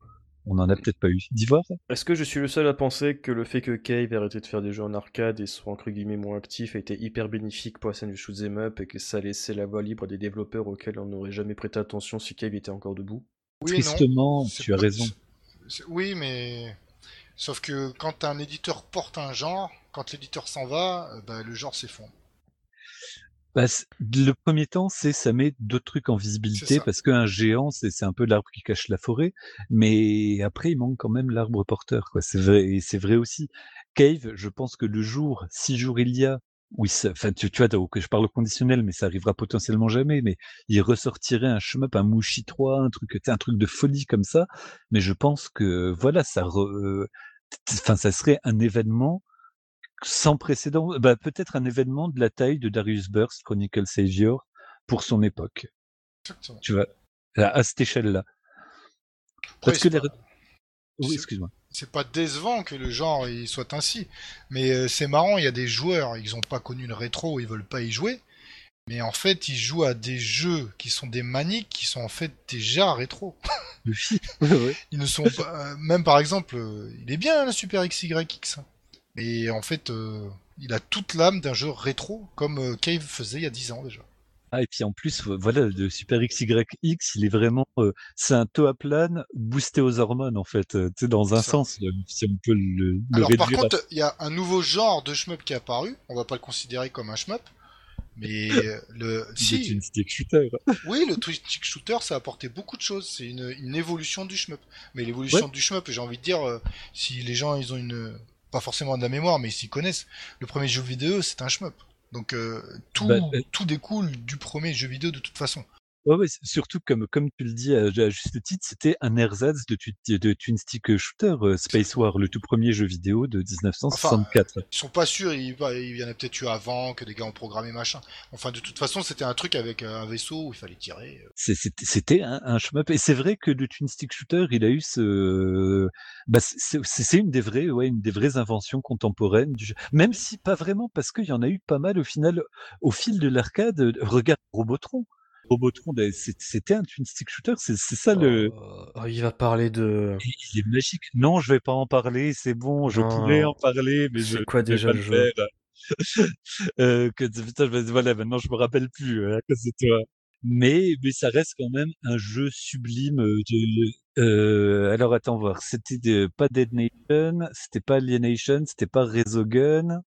on n'en a peut-être pas eu. D'Ivoire? Est-ce que je suis le seul à penser que le fait que Cave ait arrêté de faire des jeux en arcade et soit entre guillemets moins actif a été hyper bénéfique pour la scène du shoot'em up et que ça laissait la voie libre à des développeurs auxquels on n'aurait jamais prêté attention si Cave était encore debout? Oui, et non. Tristement, tu as raison. Oui, mais sauf que quand un éditeur porte un genre, quand l'éditeur s'en va, euh, bah, le genre s'effondre. Bah, le premier temps, c'est ça met d'autres trucs en visibilité parce qu'un géant, c'est c'est un peu l'arbre qui cache la forêt, mais après, il manque quand même l'arbre porteur. C'est vrai, et c'est vrai aussi. Cave, je pense que le jour, si jour il y a, oui, enfin, tu, tu vois, donc, je parle au conditionnel, mais ça arrivera potentiellement jamais, mais il ressortirait un shmup, un Mushi 3, un truc, un truc de folie comme ça, mais je pense que, voilà, ça, re- euh, enfin, ça serait un événement sans précédent, bah, peut-être un événement de la taille de Darius Burst, Chronicle Savior, pour son époque. Exactement. Tu vois, à, à cette échelle-là. Parce que les... Oui, excuse-moi. C'est pas décevant que le genre il soit ainsi. Mais euh, c'est marrant, il y a des joueurs, ils ont pas connu le rétro, ils veulent pas y jouer. Mais en fait, ils jouent à des jeux qui sont des maniques, qui sont en fait déjà rétro. Ils ne sont pas. euh, Même par exemple, euh, il est bien le Super XYX. hein. Mais en fait, il a toute l'âme d'un jeu rétro, comme Cave faisait il y a 10 ans déjà. Ah, et puis en plus, vo- voilà, le Super XYX, il est vraiment, euh, c'est un Toaplan boosté aux hormones, en fait, euh, tu sais, dans un Ça. sens, euh, si on peut le, le Alors par réduire à- contre, il y a un nouveau genre de shmup qui est apparu. On va pas le considérer comme un shmup. Mais le. Si, une stick shooter. Oui, le Twitch Shooter, ça a apporté beaucoup de choses. C'est une, une évolution du shmup. Mais l'évolution du shmup, j'ai envie de dire, euh, si les gens, ils ont une, pas forcément de la mémoire, mais ils s'y connaissent. Le premier jeu vidéo, c'est un shmup. Donc euh, tout, Bah, euh, tout découle du premier jeu vidéo de toute façon. Ouais, ouais, surtout comme comme tu le dis à, à juste titre, c'était un ersatz de, tu- de twin stick shooter euh, Space War, le tout premier jeu vidéo de 1964. Ils sont pas sûrs, il, va- il y en a peut-être eu avant, que des gars ont programmé machin. Enfin, de toute façon, c'était un truc avec un vaisseau où il fallait tirer. C'était un, un shmup et c'est vrai que le twin stick shooter, il a eu ce, bah c'est une des vraies, ouais, une des vraies inventions contemporaines du jeu. Même si pas vraiment, parce qu'il y en a eu pas mal au final, au fil de l'arcade. Regarde Robotron. Robotron, ben, c'était un twin stick shooter, c'est ça le. Oh, oh, il va parler de. Il est magique. Non, je vais pas en parler, c'est bon, je pourrais en parler, mais je quoi je vais déjà pas le jeu faire. euh, que, putain, je vais- voilà, maintenant je me rappelle plus euh, à cause de toi. Mais, mais ça reste quand même un jeu sublime. euh, De, euh, alors attends voir, c'était pas Dead Nation, c'était pas Alienation, c'était pas Resogun.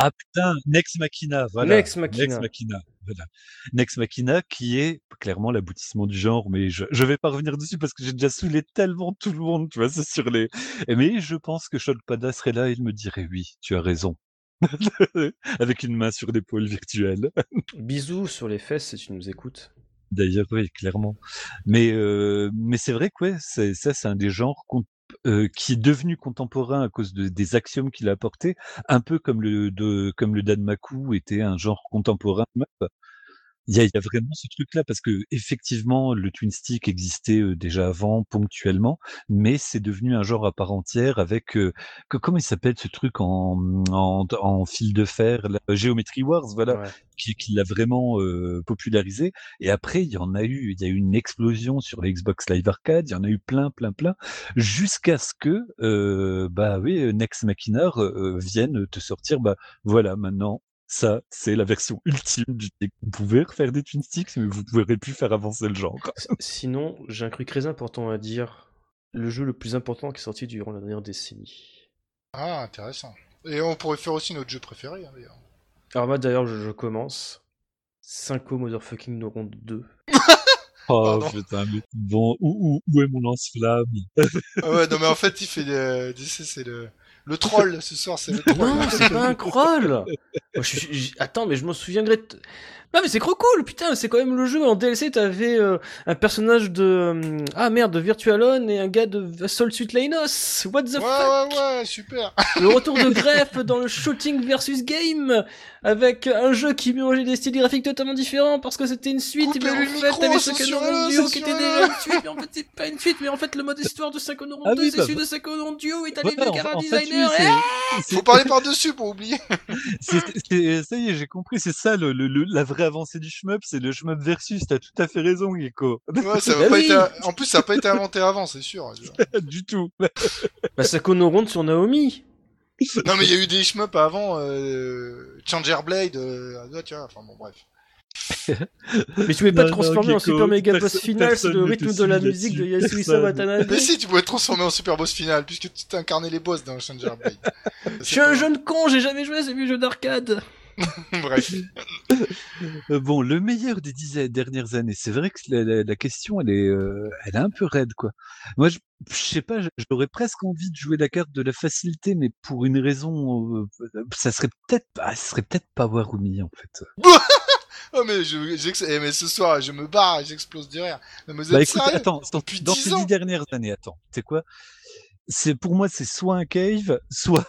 Ah putain, Nex Machina, voilà. Nex Machina. Nex Machina, voilà. Nex Machina qui est clairement l'aboutissement du genre, mais je, je vais pas revenir dessus parce que j'ai déjà saoulé tellement tout le monde, tu vois, c'est sur les... Mais je pense que Sholpada serait là et il me dirait oui, tu as raison. Avec une main sur l'épaule virtuelle. Bisous sur les fesses si tu nous écoutes. D'ailleurs, oui, clairement. Mais, euh, mais c'est vrai que ouais, c'est, ça, c'est un des genres qu'on- euh, qui est devenu contemporain à cause de, des axiomes qu'il a apportés, un peu comme le, comme le Danmaku était un genre contemporain. Il y a, il y a vraiment ce truc-là parce que effectivement, le twin stick existait euh, déjà avant ponctuellement, mais c'est devenu un genre à part entière avec euh, que, comment il s'appelle ce truc en, en, en fil de fer, la Geometry Wars, voilà Ouais. qui, qui l'a vraiment euh, popularisé. Et après, il y en a eu, il y a eu une explosion sur les Xbox Live Arcade. Il y en a eu plein, plein, plein, jusqu'à ce que, euh, bah oui, Next Machina euh, vienne te sortir. Bah voilà, maintenant. Ça, c'est la version ultime du stick. Vous pouvez refaire des twin sticks, mais vous ne pourrez plus faire avancer le genre. Sinon, j'ai un truc très important à dire. Le jeu le plus important qui est sorti durant la dernière décennie. Ah, intéressant. Et on pourrait faire aussi notre jeu préféré, hein, d'ailleurs. Alors moi d'ailleurs je, je commence. Synco Motherfucking No Round 2. Oh Pardon. putain, mais bon, où, où, où est mon lance-flamme? Ah ouais, non mais en fait, il fait des... c'est le... Le troll, ce soir, c'est le troll. Non, c'est pas un je suis- je- Attends, mais je m'en souviendrai... de- Non mais c'est trop cool, putain, c'est quand même le jeu. En DLC, t'avais euh, un personnage de... euh, Ah merde, de Virtualon et un gars de Soul Suit Lainos. What the Ouais, fuck? ouais, ouais, super. Le retour de Greff dans le shooting versus game avec un jeu qui mélangeait des styles graphiques totalement différents parce que c'était une suite Coupez-lui mais en le fait t'avais censurez-le, Psychonauts Duo qui était déjà une suite mais en fait c'est pas une suite mais en fait le mode histoire de Psychonauts Ah 2 oui, c'est bah, celui de Psychonauts Duo et t'as les designers c'est- eh c'est- Faut parler par-dessus pour oublier. C'est- c'est- ça y est, j'ai compris, c'est ça le, le- le- la vraie avancée du shmup, c'est le shmup versus, t'as tout à fait raison, Gecko. Ouais, ça Bah va pas oui. été... En plus, ça a pas été inventé avant, c'est sûr. du tout. bah Round sur Naomi Non, mais il y a eu des shmups avant, euh... Changer Blade, euh... ah, tu vois, enfin bon, bref. mais tu pouvais pas Non, te transformer non, en super méga boss final le ne rythme de la musique de Yasuhisa. Watanabe Mais si, tu pouvais te transformer en super boss final, puisque tu t'incarnais les boss dans Changer Blade. je suis un jeune con j'ai jamais joué à ce vieux jeu d'arcade Bref. Euh, bon, le meilleur des dix dernières années, c'est vrai que la, la- la question, elle est, euh, elle est un peu raide, quoi. Moi, je, je sais pas, j'aurais presque envie de jouer la carte de la facilité, mais pour une raison, euh, ça serait peut-être, ah, ça serait peut-être Power Umi, en fait. Oh, mais, je, eh, mais ce soir, je me barre j'explose de rire. Mais vous êtes Bah écoute, attends, dans 10 ces dix dernières années, attends, c'est quoi? C'est pour moi, c'est soit un cave, soit.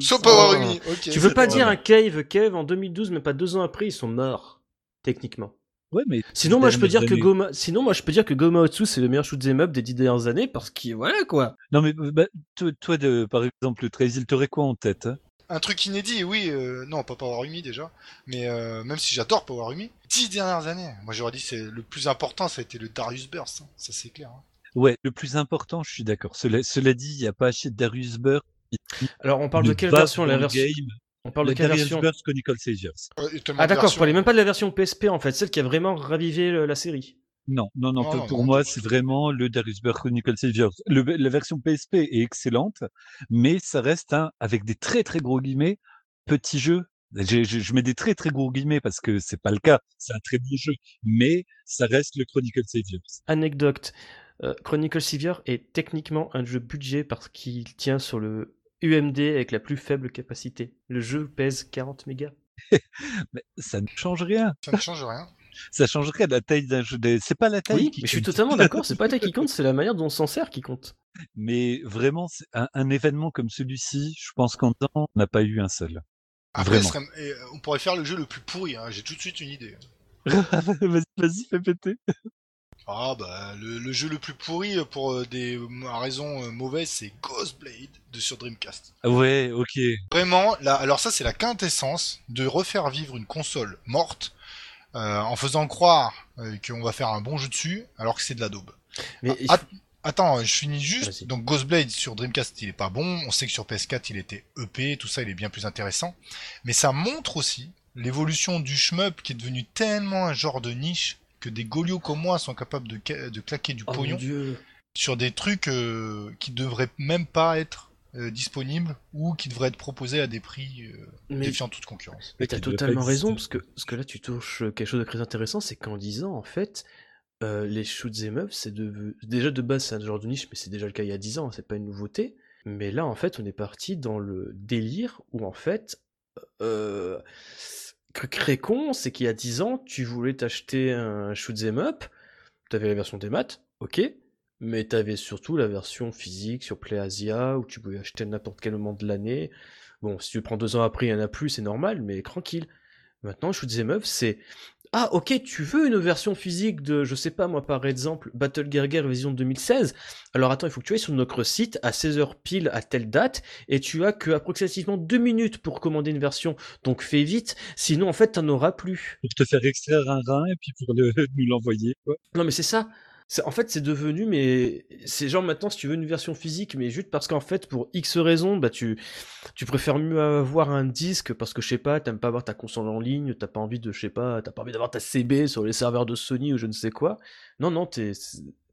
Soit Power Oh. Umi, ok. tu veux pas dire un Cave Cave en 2012 mais pas deux ans après ils sont morts techniquement Ouais, mais. Sinon, moi, je peux dire que. Goma, sinon, moi, je peux dire que Goma Otsu, c'est le meilleur shoot'em up des dix dernières années parce qu'il, voilà, quoi. Non, mais bah, toi, toi de, par exemple, le Trail, t'aurais quoi en tête hein? Un truc inédit, oui, euh, non, pas Power Umi déjà, mais euh, même si j'adore Power Umi, 10 dernières années, moi j'aurais dit c'est le plus important, ça a été le Darius Burst, hein, ça c'est clair. hein. Ouais, le plus important, je suis d'accord. Cela, cela dit, il n'y a pas assez de Darius Burst. Alors, on parle de quelle version, la version, game? on parle de quelle version? Burst Chronicle Saviors. Ouais, et tellement Ah, d'accord, je versions. parlais même pas de la version PSP, en fait, celle qui a vraiment ravivé le- la série. Non, non, non, Non, pour, non, pour non, moi, c'est vraiment le Darius Burst Chronicle Saviors. Le- la version PSP est excellente, mais ça reste un, avec des très très gros guillemets, petit jeu. Je, je- je mets des très très gros guillemets parce que c'est pas le cas. C'est un très bon jeu, mais ça reste le Chronicle Saviors. Anecdote. Euh, Chronicle Savior est techniquement un jeu budget parce qu'il tient sur le UMD avec la plus faible capacité. Le jeu pèse 40 mégas. Mais ça ne change rien. Ça ne change rien. Ça changerait la taille d'un jeu. C'est pas la taille Oui, qui mais je suis compte. totalement d'accord, c'est pas la taille qui compte, c'est la manière dont on s'en sert qui compte. Mais vraiment, un, un événement comme celui-ci, je pense qu'en temps, on n'a pas eu un seul. Après, serait- euh, on pourrait faire le jeu le plus pourri, hein, j'ai tout de suite une idée. vas-y, vas-y, fais péter. Ah bah, le, le jeu le plus pourri pour euh, des raisons euh, mauvaises, c'est Ghostblade de sur Dreamcast. Ah Ouais, ok. Vraiment, là, alors ça c'est la quintessence de refaire vivre une console morte euh, en faisant croire euh, qu'on va faire un bon jeu dessus, alors que c'est de la daube. Mais Ah, faut- Attends, je finis juste. Donc Ghostblade sur Dreamcast, il est pas bon. On sait que sur PS4, il était EP, tout ça, il est bien plus intéressant. Mais ça montre aussi l'évolution du shmup qui est devenu tellement un genre de niche que des golios comme moi sont capables de, de claquer du Oh pognon sur des trucs euh, qui devraient même pas être euh, disponibles ou qui devraient être proposés à des prix euh, Mais défiant toute concurrence. Mais t'as totalement raison, parce que, parce que là tu touches quelque chose de très intéressant, c'est qu'en disant en fait, euh, les shoots et meufs, c'est de... déjà de base c'est un genre de niche, mais c'est déjà le cas il y a 10 ans, c'est pas une nouveauté. Mais là en fait on est parti dans le délire où en fait, euh, truc très con, c'est qu'il y a 10 ans tu voulais t'acheter un shoot 'em up, t'avais la version des maths, ok, mais t'avais surtout la version physique sur PlayAsia où tu pouvais acheter n'importe quel moment de l'année. Bon, si tu prends deux ans après, il y en a plus, c'est normal, mais tranquille. Maintenant, Shoot 'em Up, c'est ah ok, tu veux une version physique de, je sais pas moi par exemple, Battle Gear Gear version 2016 Alors attends, il faut que tu ailles sur notre site à 16h pile à telle date, et tu as que approximativement deux minutes pour commander une version, donc fais vite, sinon en fait t'en auras plus. Pour te faire extraire un rein et puis pour le, nous l'envoyer. quoi. Non mais c'est ça. En fait, c'est devenu, mais c'est genre maintenant, si tu veux une version physique, mais juste parce qu'en fait, pour X raisons, bah tu, tu préfères mieux avoir un disque parce que je sais pas, t'aimes pas avoir ta console en ligne, t'as pas envie de, je sais pas, t'as pas envie d'avoir ta CB sur les serveurs de Sony ou je ne sais quoi. Non, non, t'es,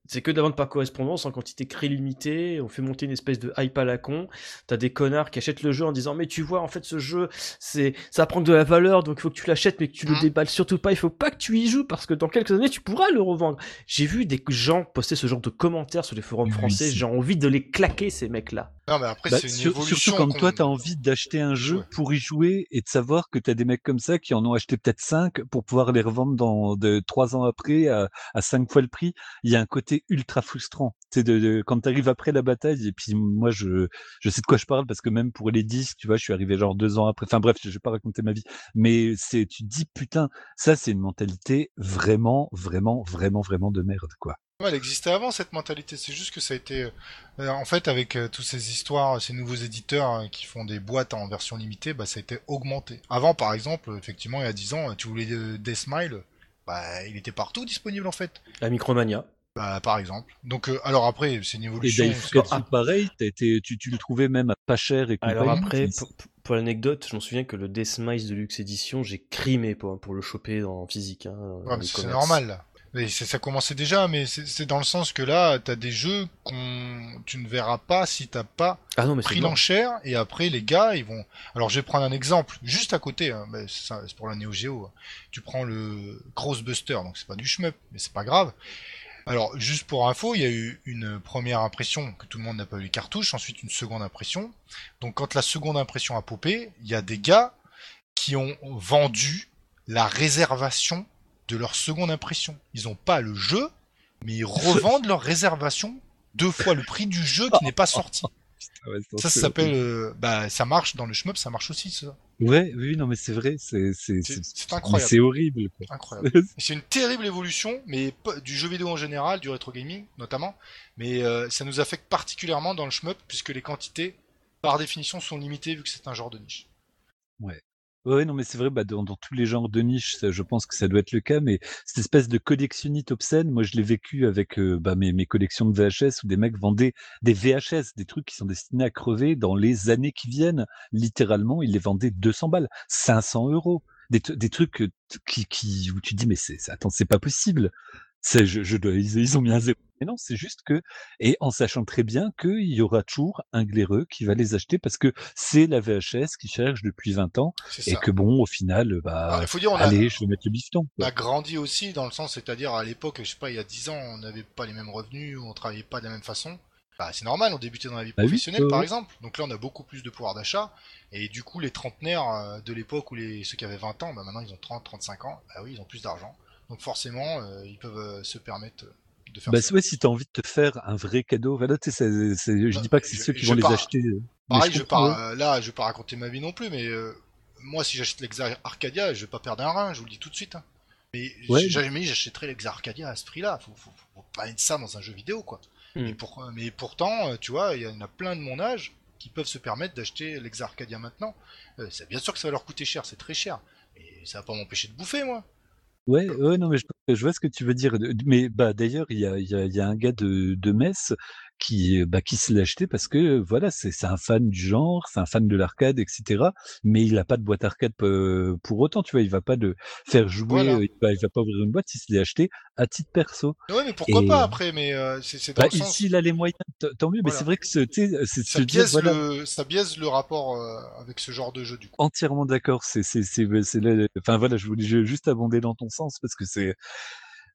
c'est- que de la vente par correspondance en quantité très limitée. On fait monter une espèce de hype à la con. T'as des connards qui achètent le jeu en disant mais tu vois en fait ce jeu c'est ça prend de la valeur donc il faut que tu l'achètes mais que tu le Mhm. déballes surtout pas. Il faut pas que tu y joues parce que dans quelques années tu pourras le revendre. J'ai vu des gens poster ce genre de commentaires sur les forums français. J'ai envie de les claquer ces mecs là. Non, mais après, Bah, c'est une sur- évolution. surtout quand toi, tu as envie d'acheter un jeu Ouais. pour y jouer et de savoir que tu as des mecs comme ça qui en ont acheté peut-être 5 pour pouvoir les revendre dans de trois ans après à, à 5 fois le prix. Il y a un côté ultra frustrant. C'est de, de- quand tu arrives après la bataille et puis moi je je sais de quoi je parle parce que même pour les disques, tu vois, je suis arrivé genre deux ans après. Enfin bref, je vais pas raconter ma vie, mais c'est tu te dis putain, ça c'est une mentalité vraiment vraiment vraiment vraiment de merde quoi. Elle existait avant cette mentalité, c'est juste que ça a été, euh, en fait, avec euh, toutes ces histoires, ces nouveaux éditeurs euh, qui font des boîtes en version limitée, bah ça a été augmenté. Avant, par exemple, effectivement, il y a 10 ans, tu voulais euh, Deathmile, bah il était partout disponible en fait, La Micromania. Bah par exemple. Donc, euh, alors après, c'est une Et évolution. Dave pas- c'est pareil, t'as été, tu, tu le trouvais même à pas cher et Alors après, pour, pour l'anecdote, je m'en souviens que le Deathmise de Luxe Edition, j'ai crimé pour, pour le choper en physique. Hein, Ouais, c'est normal. Ça commençait déjà, mais c'est dans le sens que là, t'as des jeux qu'on tu ne verras pas si t'as pas Ah non, mais c'est pris l'enchère et après les gars ils vont alors je vais prendre un exemple juste à côté hein, c'est pour la Neo Geo hein. tu prends le Crossbuster donc c'est pas du shmup mais c'est pas grave alors juste pour info il y a eu une première impression que tout le monde n'a pas eu les cartouches ensuite une seconde impression. Donc quand la seconde impression a popé il y a des gars qui ont vendu la réservation de leur seconde impression. Ils ont pas le jeu mais ils revendent leur réservation deux fois le prix du jeu qui n'est pas sorti ouais, ça, s'appelle. euh, bah, ça marche dans le shmup, ça marche aussi, ça. Ouais, oui, non, mais c'est vrai, c'est, incroyable. c'est horrible, quoi. Incroyable. C'est une terrible évolution, mais du jeu vidéo en général, du rétro gaming notamment. Mais euh, ça nous affecte particulièrement dans le shmup, puisque les quantités, par définition, sont limitées vu que c'est un genre de niche. Ouais, non, mais c'est vrai, bah, dans, tous les genres de niche, je pense que ça doit être le cas, mais cette espèce de collectionnite obscène, moi, je l'ai vécu avec euh, bah, mes, collections de VHS où des mecs vendaient des VHS, des trucs qui sont destinés à crever dans les années qui viennent. Littéralement, ils les vendaient 200 balles, 500 euros. Des, tru- des trucs euh, qui, où tu dis, mais c'est- attends, c'est pas possible. C'est, je, je dois, ils, ils ont mis un zéro. Mais non, c'est juste que, et en sachant très bien qu'il y aura toujours un glaireux qui va les acheter parce que c'est la VHS qui cherche depuis 20 ans et que bon, au final, bah, Alors, il faut dire, on a, allez, je vais mettre le bifton. on a grandi aussi dans le sens, c'est-à-dire à l'époque, je sais pas, il y a 10 ans, on n'avait pas les mêmes revenus, on travaillait pas de la même façon. Bah, c'est normal, on débutait dans la vie Bah oui, professionnelle, ouais, par exemple. Donc là, on a beaucoup plus de pouvoir d'achat. Et du coup, les trentenaires euh, de l'époque ou les ceux qui avaient 20 ans, bah maintenant ils ont 30, 35 ans. Bah oui, ils ont plus d'argent. Donc forcément, euh, ils peuvent euh, se permettre euh, de faire Bah, ça. c'est- ouais, si t'as envie de te faire un vrai cadeau, voilà, tu c'est- je Bah, dis pas que c'est je- ceux qui je vont les acheter. mais Pareil, je, pars, euh, là, je vais pas raconter ma vie non plus, mais euh, moi, si j'achète l'Exa Arcadia, je vais pas perdre un rein, je vous le dis tout de suite. hein. Mais Ouais. j'ai jamais dit j'achèterais l'Exa Arcadia à ce prix-là. Faut, faut, faut pas mettre ça dans un jeu vidéo, quoi. Hmm. Mais, pour, mais pourtant, tu vois, il y en a plein de mon âge qui peuvent se permettre d'acheter l'Exa Arcadia maintenant. Euh, c'est bien sûr que ça va leur coûter cher, c'est très cher. Mais ça va pas m'empêcher de bouffer, moi. Ouais, ouais, non, mais je, vois ce que tu veux dire. Mais bah d'ailleurs, il y a, y, a, y a un gars de, de Metz qui, bah, qui se l'a acheté parce que voilà, c'est c'est un fan du genre, c'est un fan de l'arcade, etc. Mais il a pas de boîte arcade euh, pour autant, tu vois. Il va pas de faire jouer, Voilà. euh, il, va, il va pas ouvrir une boîte. Il se l'est acheté à titre perso. Ouais, mais pourquoi Et- pas après Mais euh, c'est dans Bah, le sens. s'il a les moyens, tant mieux. Mais c'est vrai que c'est Ça dire, biaise, voilà, le, ça biaise le rapport euh, avec ce genre de jeu du coup. entièrement d'accord. C'est, c'est, c'est, enfin voilà, je voulais ju- juste abonder dans ton sens parce que c'est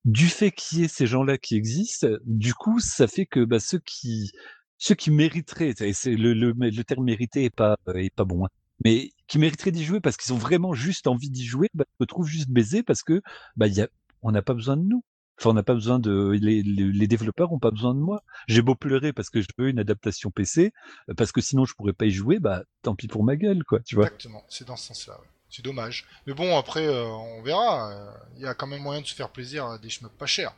du fait qu'il y ait ces gens-là qui existent, du coup, ça fait que bah, ceux qui, ceux qui mériteraient, c'est le, le, le terme mérité est pas, est pas bon, hein, mais qui mériteraient d'y jouer parce qu'ils ont vraiment juste envie d'y jouer, bah, se retrouvent juste baisés parce que bah, y a, on n'a pas besoin de nous. Enfin, on n'a pas besoin de, les, les, développeurs ont pas besoin de moi. J'ai beau pleurer parce que je veux une adaptation PC, euh, parce que sinon je pourrais pas y jouer, bah tant pis pour ma gueule, quoi, tu vois. Exactement, c'est dans ce sens-là. C'est dommage. Mais bon, après, euh, on verra. euh, Il y a quand même moyen de se faire plaisir à des shmups pas chers.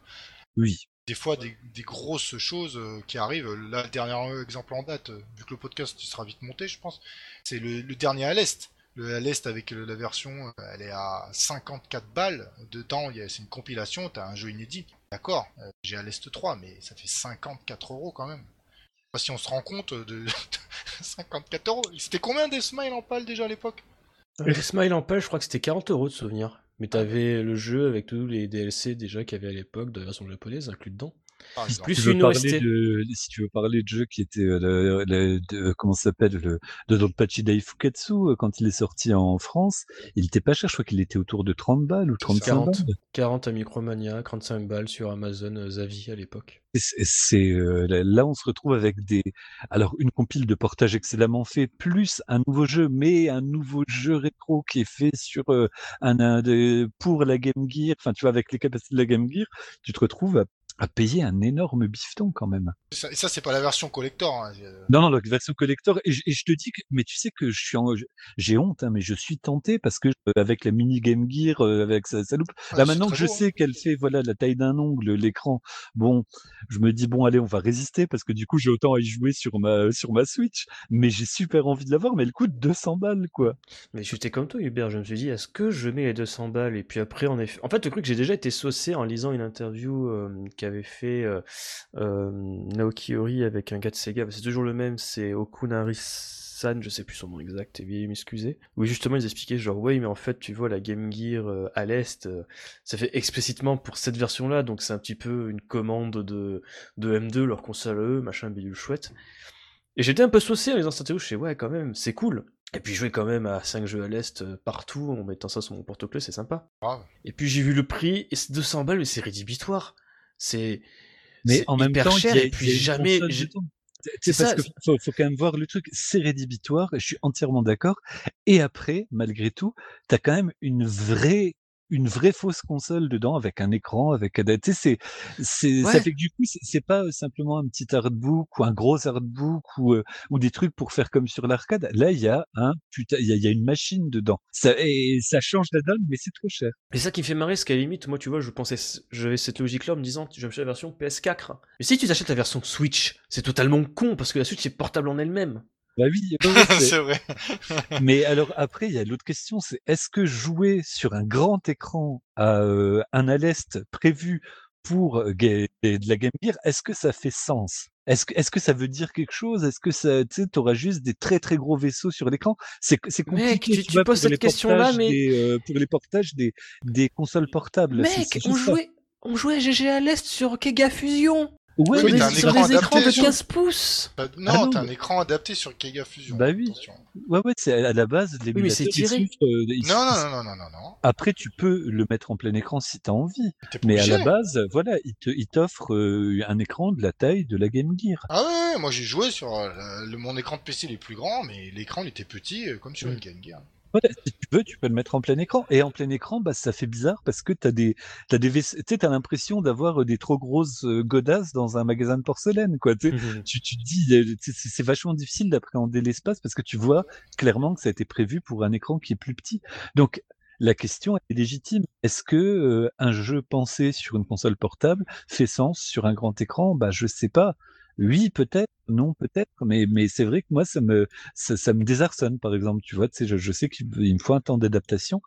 Oui. Des fois, des, des grosses choses euh, qui arrivent. Là, le dernier exemple en date, vu que le podcast sera vite monté, je pense, c'est le, le dernier à l'Est. Le à l'Est avec la version, elle est à 54 balles. Dedans, c'est une compilation, t'as un jeu inédit. D'accord, j'ai à l'Est 3, mais ça fait 54 euros quand même. Je sais pas si on se rend compte de 54 euros. C'était combien des smiles en pâle déjà à l'époque? Le Smile en page, je crois que c'était 40 euros de souvenir. Mais t'avais le jeu avec tous les DLC déjà qu'il y avait à l'époque de la version japonaise inclus dedans. Plus tu veux OST. de, si tu veux parler de jeux qui étaient euh, le, le- de- comment ça s'appelle le de Donpachi Daifukatsu euh, quand il est sorti en France, il était pas cher, je crois qu'il était autour de 30 balles ou 35 40. balles. 40 à Micromania, 35 balles sur Amazon euh, Zavi à l'époque. C'est euh, là- là on se retrouve avec des alors une compile de portage excellemment fait plus un nouveau jeu mais un nouveau jeu rétro qui est fait sur euh, un, un de- pour la Game Gear, enfin tu vois avec les capacités de la Game Gear, tu te retrouves à, à payer un énorme bifton quand même. Et ça, c'est pas la version collector. hein. Non, non, la version collector. Et je, et je te dis que, mais tu sais que je suis j'ai honte, hein, mais je suis tenté parce que euh, avec la mini Game Gear, euh, avec sa, sa loupe. Là maintenant que je beau, hein. sais qu'elle fait, voilà, la taille d'un ongle, l'écran. Bon, je me dis bon, allez, on va résister parce que du coup, j'ai autant à y jouer sur ma, sur ma Switch. Mais j'ai super envie de l'avoir, mais elle coûte 200 balles, quoi. Mais j'étais comme toi, Hubert. Je me suis dit, est-ce que je mets les 200 balles Et puis après, en effet. En fait, le truc, j'ai déjà été saucé en lisant une interview euh, qu'avait fait euh, euh, Naoki Ori avec un gars de Sega. C'est toujours le même, c'est Okunari-san, je sais plus son nom exact, et veuillez m'excuser. Oui, justement, ils expliquaient genre, oui, mais en fait, tu vois, la Game Gear euh, à l'Est, euh, ça fait explicitement pour cette version-là, donc c'est un petit peu une commande de, de M2, leur console eux, machin, bidule chouette. Et j'étais un peu saucé en lisant cette je fais, ouais, quand même, c'est cool. Et puis jouer quand même à 5 jeux à l'Est euh, partout en mettant ça sur mon porte-clés, c'est sympa. Et puis j'ai vu le prix, et c'est 200 balles, mais c'est rédhibitoire. C'est. Mais en même hyper temps, cher, il y a, et puis jamais. C'est parce que faut, faut quand même voir le truc, c'est rédhibitoire, je suis entièrement d'accord. Et après, malgré tout, t'as quand même une vraie, une vraie fausse console dedans avec un écran, avec un, tu sais, c'est, c'est, ça Ouais. fait que du coup, c'est pas simplement un petit artbook ou un gros artbook ou, euh, ou des trucs pour faire comme sur l'arcade. Là, il y a un putain, il y a, il y a une machine dedans. Ça, et ça change la donne, mais c'est trop cher. Et ça qui me fait marrer, c'est qu'à la limite, moi, tu vois, je pensais, j'avais cette logique-là en me disant, je vais acheter la version PS4. Mais si tu t'achètes la version Switch, c'est totalement con, parce que la Switch est portable en elle-même. Bah oui, c'est- c'est vrai. Mais alors après, il y a l'autre question, c'est est-ce que jouer sur un grand écran à euh, un à l'est prévu pour euh, de la Game Gear, est-ce que ça fait sens? Est-ce que, est-ce que ça veut dire quelque chose? Est-ce que ça, tu sais, t'auras juste des très très gros vaisseaux sur l'écran? C'est c'est compliqué. Mec, tu- tu vois, poses pour cette les question-là, portages mais- des, euh, pour les portages des des consoles portables. Mec, on jouait, on jouait à GG à l'Est sur Kega Fusion. Ouais, sur mais un sur écran des écrans de adapté, 15 pouces. Bah, Ah non, non, t'as un écran adapté sur Kega Fusion. Bah oui. attention. ouais, ouais, c'est à la base c'est il tiré. souffre, euh, Non, non, non, non, non, non, non. Après, tu peux le mettre en plein écran si t'as envie. Mais à la base, voilà, il te, il t'offre euh, un écran de la taille de la Game Gear. Ah ouais, ouais, moi j'ai joué sur euh, le, mon écran de PC il est plus grand, mais l'écran il était petit euh, comme sur une Game Gear. Voilà, si tu veux, tu peux le mettre en plein écran. Et en plein écran, bah, ça fait bizarre parce que t'as des, t'as des, tu sais, t'as l'impression d'avoir euh, des trop grosses euh, godasses dans un magasin de porcelaine, quoi. Tu, sais. tu, tu dis, tu c'est vachement difficile d'appréhender l'espace parce que tu vois clairement que ça a été prévu pour un écran qui est plus petit. Donc, la question est légitime. Est-ce que euh, un jeu pensé sur une console portable fait sens sur un grand écran? Bah, je sais pas. Oui, peut-être, non, peut-être, mais mais c'est vrai que moi ça me ça, ça me désarçonne par exemple. Tu vois, tu je, je sais qu'il me faut un temps d'adaptation.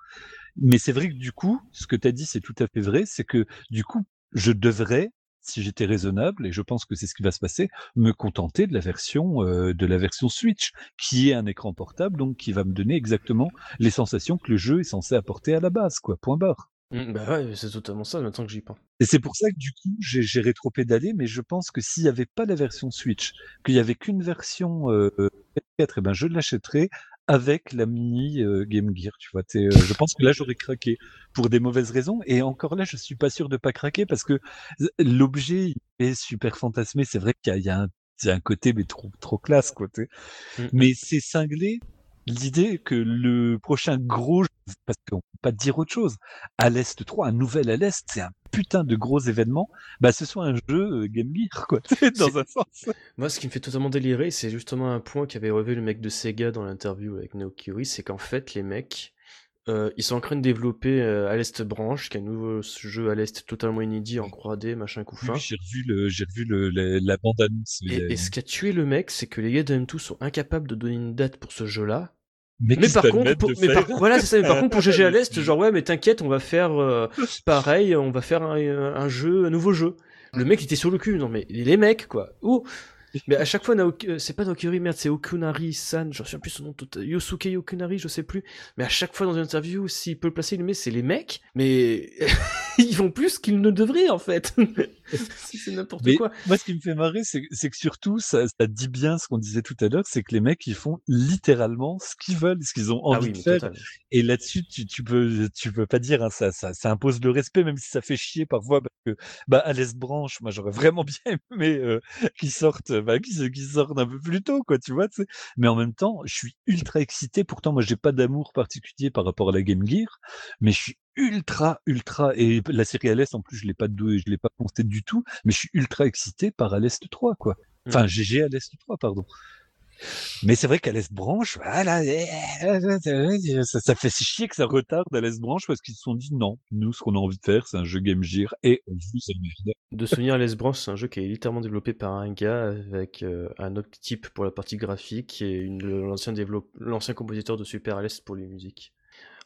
Mais c'est vrai que du coup, ce que tu as dit, c'est tout à fait vrai, c'est que du coup, je devrais, si j'étais raisonnable, et je pense que c'est ce qui va se passer, me contenter de la version euh, de la version Switch, qui est un écran portable, donc qui va me donner exactement les sensations que le jeu est censé apporter à la base, quoi. Point barre. Mm, Bah ouais, c'est totalement ça maintenant que j'y pense. Et c'est pour ça que du coup, j'ai rétro-pédalé, mais je pense que s'il n'y avait pas la version Switch, qu'il n'y avait qu'une version euh, PS4, eh ben je l'achèterais avec la mini euh, Game Gear, tu vois. euh, je pense que là, j'aurais craqué pour des mauvaises raisons. Et encore là, je suis pas sûr de pas craquer parce que l'objet est super fantasmé. C'est vrai qu'il y a, il y a un, côté mais trop, trop classe, quoi. t'es. Mm. Mais c'est cinglé l'idée que le prochain gros, parce qu'on peut pas dire autre chose, à l'Est 3, un nouvel à l'Est, c'est un putain de gros événement, bah ce soit un jeu euh, Game Gear, quoi, dans un sens. Moi, ce qui me fait totalement délirer, c'est justement un point qu'avait relevé le mec de Sega dans l'interview avec Naoki c'est qu'en fait, les mecs, euh, ils sont en train de développer euh, à l'Est Branch, qui est un nouveau jeu à l'Est totalement inédit en 3D, machin coup fin. oui, j'ai revu le, j'ai revu le, la, la bande annonce. Et, et ce qui a tué le mec, c'est que les gars de M2 sont incapables de donner une date pour ce jeu-là. Mais par contre, pour, mais par- voilà, ça. Mais par contre, pour GG à l'Est, genre ouais, mais t'inquiète, on va faire euh, pareil, on va faire un, un jeu, un nouveau jeu. Le mec il était sur le cul, non mais les mecs quoi. Ouh. Mais à chaque fois, euh, c'est pas Naokiri, merde, c'est Okunari-san, j'en souviens plus son nom, total- Yosuke Okunari, je sais plus. Mais à chaque fois dans une interview, s'il peut le placer, il le met, c'est les mecs, mais ils font plus qu'ils ne devraient en fait. c'est n'importe Mais quoi. moi, ce qui me fait marrer, c'est que surtout, ça, ça dit bien ce qu'on disait tout à l'heure, c'est que les mecs, ils font littéralement ce qu'ils veulent, ce qu'ils ont Ah envie oui, de faire. Et là-dessus, tu, tu peux, tu peux pas dire, hein, ça, ça, ça impose le respect, même si ça fait chier parfois, parce que, bah, à l'Est Branche, moi, j'aurais vraiment bien aimé euh, qu'ils sortent, bah, qu'ils sortent un peu plus tôt, quoi, tu vois. Mais en même temps, je suis ultra excité. Pourtant, moi, j'ai pas d'amour particulier par rapport à la Game Gear, mais je suis ultra, ultra, et la série Alès, en plus, je l'ai pas, dou- je l'ai pas pensé du tout, mais je suis ultra excité par Alès 3, quoi. Enfin, Mm. GG Alès 3, pardon. Mais c'est vrai qu'à l'Est Branche, voilà, ça, ça fait si chier que ça retarde à l'Est Branche parce qu'ils se sont dit non, nous, ce qu'on a envie de faire, c'est un jeu Game Gear et on ça. De souvenir, Les Branch, c'est un jeu qui est littéralement développé par un gars avec euh, un autre type pour la partie graphique et l'ancien l'ancien compositeur de Super Alest pour les musiques.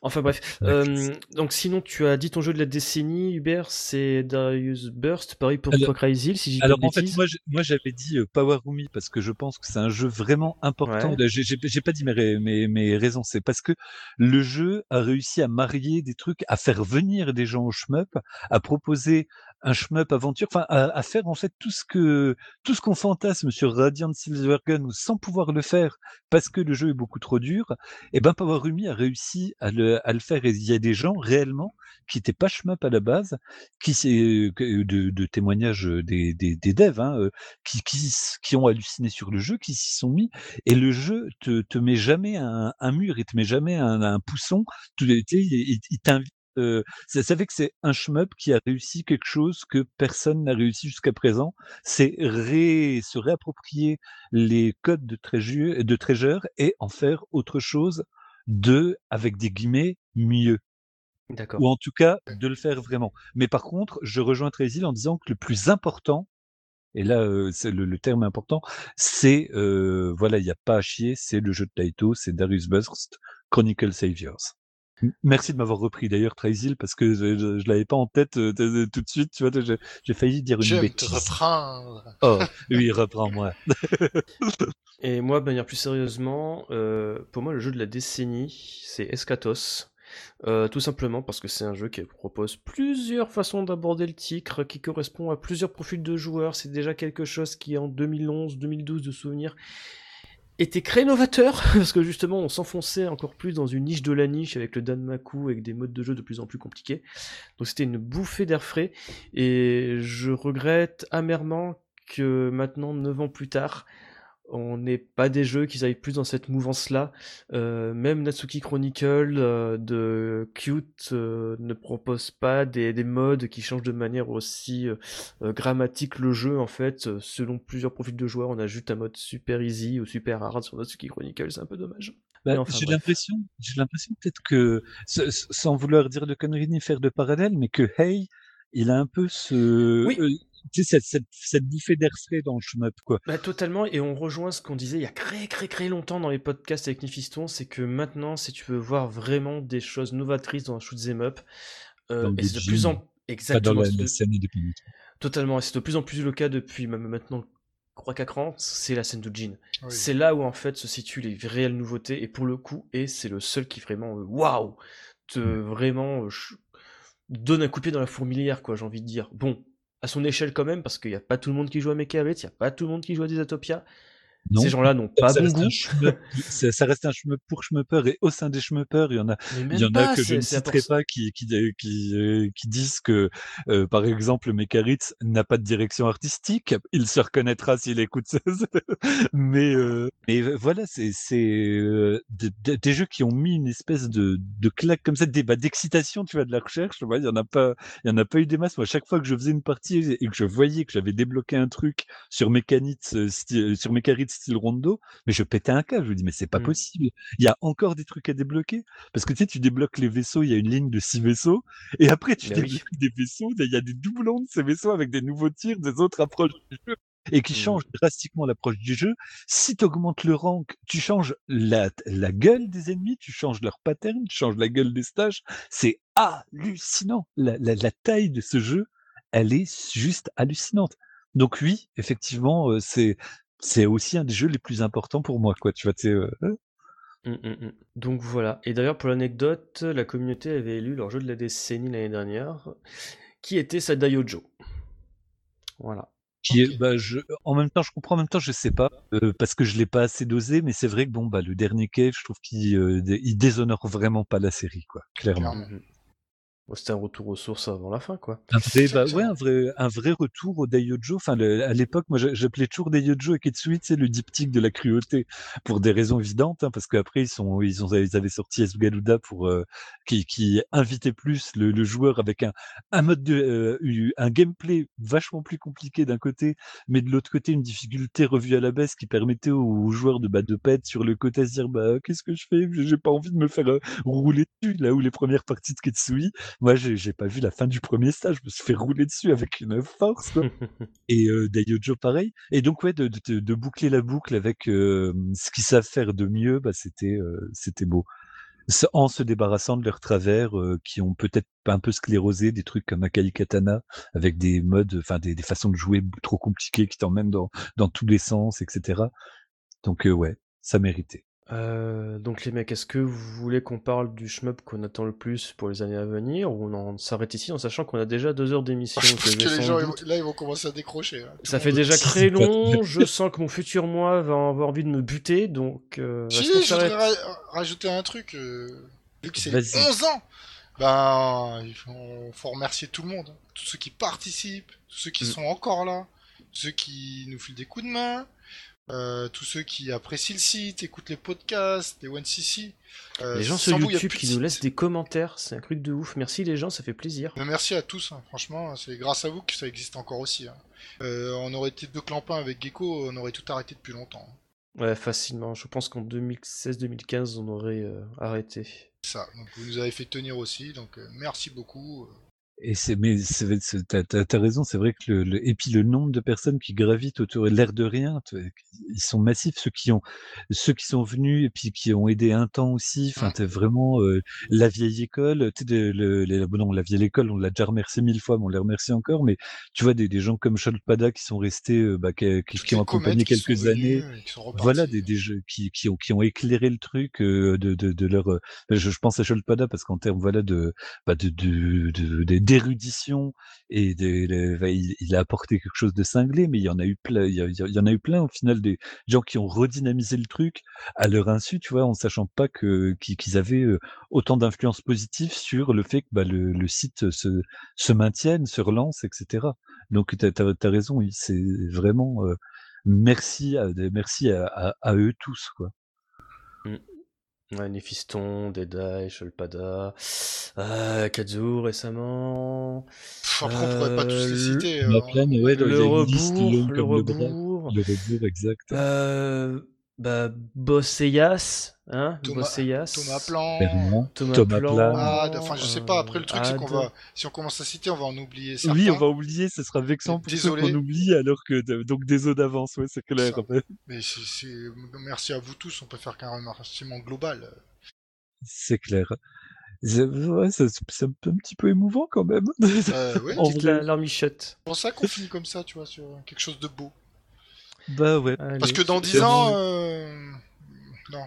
Enfin bref, euh, donc sinon tu as dit ton jeu de la décennie, Hubert, c'est Darius Burst, pareil pour Alors- toi si j'ai Alors en fait, bêtises. moi, j'avais dit euh, Power Rumi parce que je pense que c'est un jeu vraiment important. Ouais. J'ai pas dit mes, mes, mes raisons, c'est parce que le jeu a réussi à marier des trucs, à faire venir des gens au shmup, à proposer un shmup aventure, enfin à, à faire en fait tout ce que tout ce qu'on fantasme sur Radiant Silvergun sans pouvoir le faire parce que le jeu est beaucoup trop dur. Et ben Power Rumi a réussi à le, à le faire. Et il y a des gens réellement qui étaient pas shmup à la base, qui de, de témoignages des, des, des devs, hein, euh, qui, qui, qui ont halluciné sur le jeu, qui s'y sont mis. Et le jeu te, te met jamais un, un mur, il te met jamais un, un pousson. Sais, il, il- il t'invite. Euh, ça, ça fait que c'est un shmup qui a réussi quelque chose que personne n'a réussi jusqu'à présent. C'est ré, se réapproprier les codes de Treasure, de Treasure et en faire autre chose de, avec des guillemets, mieux D'accord. ou en tout cas de le faire vraiment. Mais par contre, je rejoins Trésil en disant que le plus important, et là euh, c'est le, le terme important, c'est euh, voilà, il n'y a pas à chier, c'est le jeu de Taito, c'est Darius Burst, Chronicle Saviors. Merci de m'avoir repris d'ailleurs Trésil parce que je, je, je l'avais pas en tête euh, de- de- tout de suite, tu vois, j'ai j'ai failli dire une te bêtise. reprendre. Oh, oui, reprends-moi. Et moi, de manière plus sérieusement, euh, pour moi, le jeu de la décennie, c'est Escatos. Euh, tout simplement parce que c'est un jeu qui propose plusieurs façons d'aborder le tigre, qui correspond à plusieurs profils de joueurs. C'est déjà quelque chose qui, en 2011-2012 de souvenirs, était très novateur, parce que justement, on s'enfonçait encore plus dans une niche de la niche avec le Danmaku, avec des modes de jeu de plus en plus compliqués. Donc c'était une bouffée d'air frais, et je regrette amèrement que maintenant, 9 ans plus tard, on n'ait pas des jeux qui aillent plus dans cette mouvance-là. Euh, même Natsuki Chronicle euh, de Cute euh, ne propose pas des, des modes qui changent de manière aussi grammatique le jeu en fait. Selon plusieurs profils de joueurs, on a juste un mode super easy ou super hard sur Natsuki Chronicle, c'est un peu dommage. Bah, enfin, j'ai l'impression, j'ai l'impression peut-être que, sans vouloir dire de conneries ni faire de parallèle, mais que Hey, il a un peu ce, Oui. Tu sais, cette, cette, cette bouffée d'air frais dans le shmup, quoi. Bah, totalement, et on rejoint ce qu'on disait il y a très très très longtemps dans les podcasts avec Nifiston, c'est que maintenant, si tu veux voir vraiment des choses novatrices dans un shoot 'em up, euh, et c'est de plus en Pas dans exactement, la, c'est la de- scène indépendante. totalement, et c'est de plus en plus le cas depuis même maintenant 3-4 ans, c'est la scène de Jean. Oui. C'est là où en fait se situent les réelles nouveautés, et pour le coup, et c'est le seul qui vraiment, euh, waouh, te vraiment euh, ch- donne un coup de pied dans la fourmilière, quoi, j'ai envie de dire. Bon, à son échelle quand même, parce qu'il n'y a pas tout le monde qui joue à Mecharit, il n'y a pas tout le monde qui joue à Desatopia. Non. Ces gens-là n'ont pas ça, bon goût. ça, ça reste un shmup pour shmuppers et au sein des shmuppers, il y en a, il y en pas, a que je ne citerai pas qui, qui, qui, euh, qui disent que, euh, par exemple, Mekaritz n'a pas de direction artistique. Il se reconnaîtra s'il écoute ça. mais, euh, mais voilà, c'est, euh, des- des- jeux qui ont mis une espèce de, de claque comme ça, bah, d'excitation, tu vois, de la recherche. Il y en a pas, il y en a pas eu des masses. Moi, chaque fois que je faisais une partie et que je voyais que j'avais débloqué un truc sur Mekaritz, euh, sur Mekaritz style Rondo, mais je pétais un câble. Je me dis, mais c'est pas Mm. possible. Il y a encore des trucs à débloquer. Parce que tu sais, tu débloques les vaisseaux, il y a une ligne de six vaisseaux, et après tu oui. débloques des vaisseaux, il y a des doublons de ces vaisseaux avec des nouveaux tirs, des autres approches du jeu, et qui Mm. changent drastiquement l'approche du jeu. Si tu augmentes le rank, tu changes la, la gueule des ennemis, tu changes leur pattern, tu changes la gueule des stages. C'est hallucinant. La, la, la taille de ce jeu, elle est juste hallucinante. Donc oui, effectivement, euh, c'est c'est aussi un des jeux les plus importants pour moi, quoi. Tu vois, tu euh, Mm, mm, mm. Donc voilà. Et d'ailleurs, pour l'anecdote, la communauté avait élu leur jeu de la décennie l'année dernière, qui était Sadayojo. Voilà. qui est, bah, je, en même temps, je comprends, en même temps, je sais pas, euh, parce que je l'ai pas assez dosé, mais c'est vrai que bon, bah, le dernier Cave, je trouve qu'il euh, il déshonore vraiment pas la série, quoi, clairement. Clairement. C'était un retour aux sources avant la fin, quoi. Un vrai, bah, ouais, un vrai, un vrai retour au Daiojo. Enfin, le- à l'époque, moi, j'a- j'appelais toujours Daiojo et Ketsui, c'est le diptyque de la cruauté, pour des raisons évidentes, hein, parce qu'après, ils sont, ils ont, ils avaient sorti Esgaluda pour, euh, qui, qui invitait plus le, le joueur avec un, un mode de, euh, eu- un gameplay vachement plus compliqué d'un côté, mais de l'autre côté, une difficulté revue à la baisse qui permettait aux, aux joueurs de, bah, de pas être sur le côté à se dire, bah, qu'est-ce que je fais? J'ai pas envie de me faire euh, rouler dessus, là où les premières parties de Ketsui, moi, j'ai j'ai pas vu la fin du premier stage, je me suis fait rouler dessus avec une force, quoi. Et euh, Daiojo, pareil. Et donc, ouais, de, de, de boucler la boucle avec euh, ce qu'ils savent faire de mieux, bah, c'était euh, c'était beau. En se débarrassant de leurs travers euh, qui ont peut-être un peu sclérosé, des trucs comme Akai Katana, avec des modes, enfin des, des façons de jouer trop compliquées qui t'emmènent dans, dans tous les sens, etc. Donc, euh, ouais, ça méritait. Euh, donc les mecs, est-ce que vous voulez qu'on parle du shmup qu'on attend le plus pour les années à venir ou on s'arrête ici? En sachant qu'on a déjà deux heures d'émission Je que que les gens, ils doute- vont- là, ils vont commencer à décrocher. hein. Ça fait déjà très long, je sens que mon futur moi va avoir envie de me buter, donc euh, Si, je voudrais ra- rajouter un truc. euh, vu que c'est Vas-y. 11 ans, ben, il faut, faut remercier tout le monde. hein. Tous ceux qui participent, tous ceux qui Mm. sont encore là, tous ceux qui nous filent des coups de main, euh, tous ceux qui apprécient le site, écoutent les podcasts, les OneCC. Euh, Les gens sur vous, YouTube qui nous laissent des commentaires, c'est un truc de ouf. Merci les gens, ça fait plaisir. Mais merci à tous, hein. franchement, c'est grâce à vous que ça existe encore aussi. hein. Euh, on aurait été deux clampins avec Gecko, on aurait tout arrêté depuis longtemps. hein. Ouais, facilement. Je pense qu'en 2016-2015, on aurait arrêté. Ça, donc vous nous avez fait tenir aussi, donc merci beaucoup. Et c'est, mais t'as, t'as- t'as raison, c'est vrai que le, le- et puis le nombre de personnes qui gravitent autour, l'air de rien, ils sont massifs, ceux qui ont, ceux qui sont venus et puis qui ont aidé un temps aussi. Enfin, Mm. t'as vraiment euh, la vieille école, tu sais, de- le, bon, non, la vieille école, on l'a déjà remercié mille fois, mais on les remercie encore. Mais tu vois des, des gens comme Sholpada qui sont restés, euh, bah, qui, qui- ont accompagné qui quelques années. reparties. Voilà des, des jeux qui, qui ont qui ont éclairé le truc euh, de, de, de leur euh, je, je pense à Sholpada parce qu'en termes voilà de bah, de de- de- de- d'érudition et les- bah, il, a apporté quelque chose de cinglé mais il y en a eu plein il y, en a eu plein au final des gens qui ont redynamisé le truc à leur insu tu vois en sachant pas que qu'ils avaient euh, autant d'influence positive sur le fait que bah, le, site se maintienne se relance etc donc t'as as, as raison c'est vraiment euh, merci à merci à, à eux tous quoi Ouais, Néphiston, Deadeye, Sholpada, euh, Kazu récemment. Pff, après, on pourrait pas tous les Euh, citer. Il y en a euh, plein, mais ouais, le liste rebours, le le rebours. Le rebours, exact. Euh, bah, Bosseyas, Hein Thomas- Thomas Plan. Clairement. Thomas, Thomas Plan, Plan. Ad, enfin je sais pas, après le truc c'est qu'on va, si on commence à citer, on va en oublier certains. Oui, on va oublier, ce sera vexant pour Désolé. ceux qu'on oublie, alors que de- donc des eaux d'avance, ouais, c'est clair. Ça. Mais c'est- c'est- merci à vous tous, on peut faire qu'un remerciement global. C'est clair. C'est ouais, ça- c'est un, peu- un petit peu émouvant quand même. Euh, oui, En vrai. la- larmichette. c'est pour ça qu'on finit comme ça, tu vois, sur quelque chose de beau. bah ouais. Parce Allez. que dans 10 c'est ans, euh... non.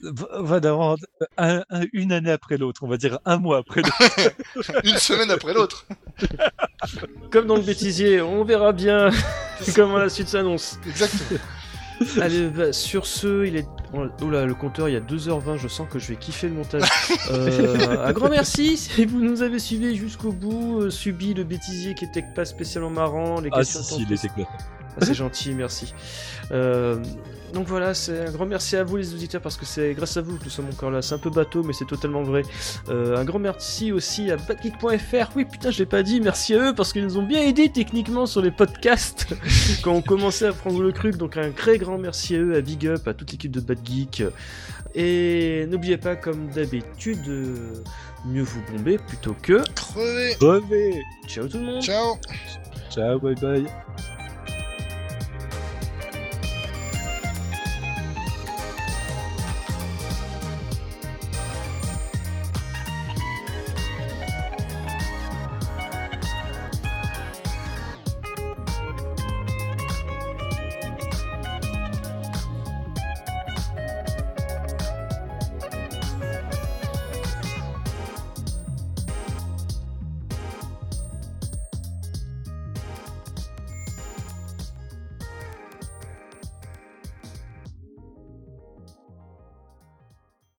D'avoir un- un- une année après l'autre, on va dire un mois après l'autre. une semaine après l'autre. Comme dans le bêtisier, on verra bien comment la suite s'annonce. Exactement. Allez, bah, sur ce, il est. Oh là, le compteur, il y a 2h20, je sens que je vais kiffer le montage. Euh, un grand merci si vous nous avez suivis jusqu'au bout, euh, subi le bêtisier qui était pas spécialement marrant, les Ah questions si, si, il était clair. Ah, c'est gentil, merci. Euh, donc voilà, c'est un grand merci à vous les auditeurs parce que c'est grâce à vous que nous sommes encore là. C'est un peu bateau, mais c'est totalement vrai. Euh, un grand merci aussi à badgeek.fr. Oui, putain, je l'ai pas dit. Merci à eux parce qu'ils nous ont bien aidés techniquement sur les podcasts quand on commençait à prendre le truc. Donc un très grand merci à eux, à Big Up, à toute l'équipe de Bad Geek. Et n'oubliez pas, comme d'habitude, euh, mieux vous bomber plutôt que. Crevez. Revez Ciao tout le monde. Ciao. Ciao, bye bye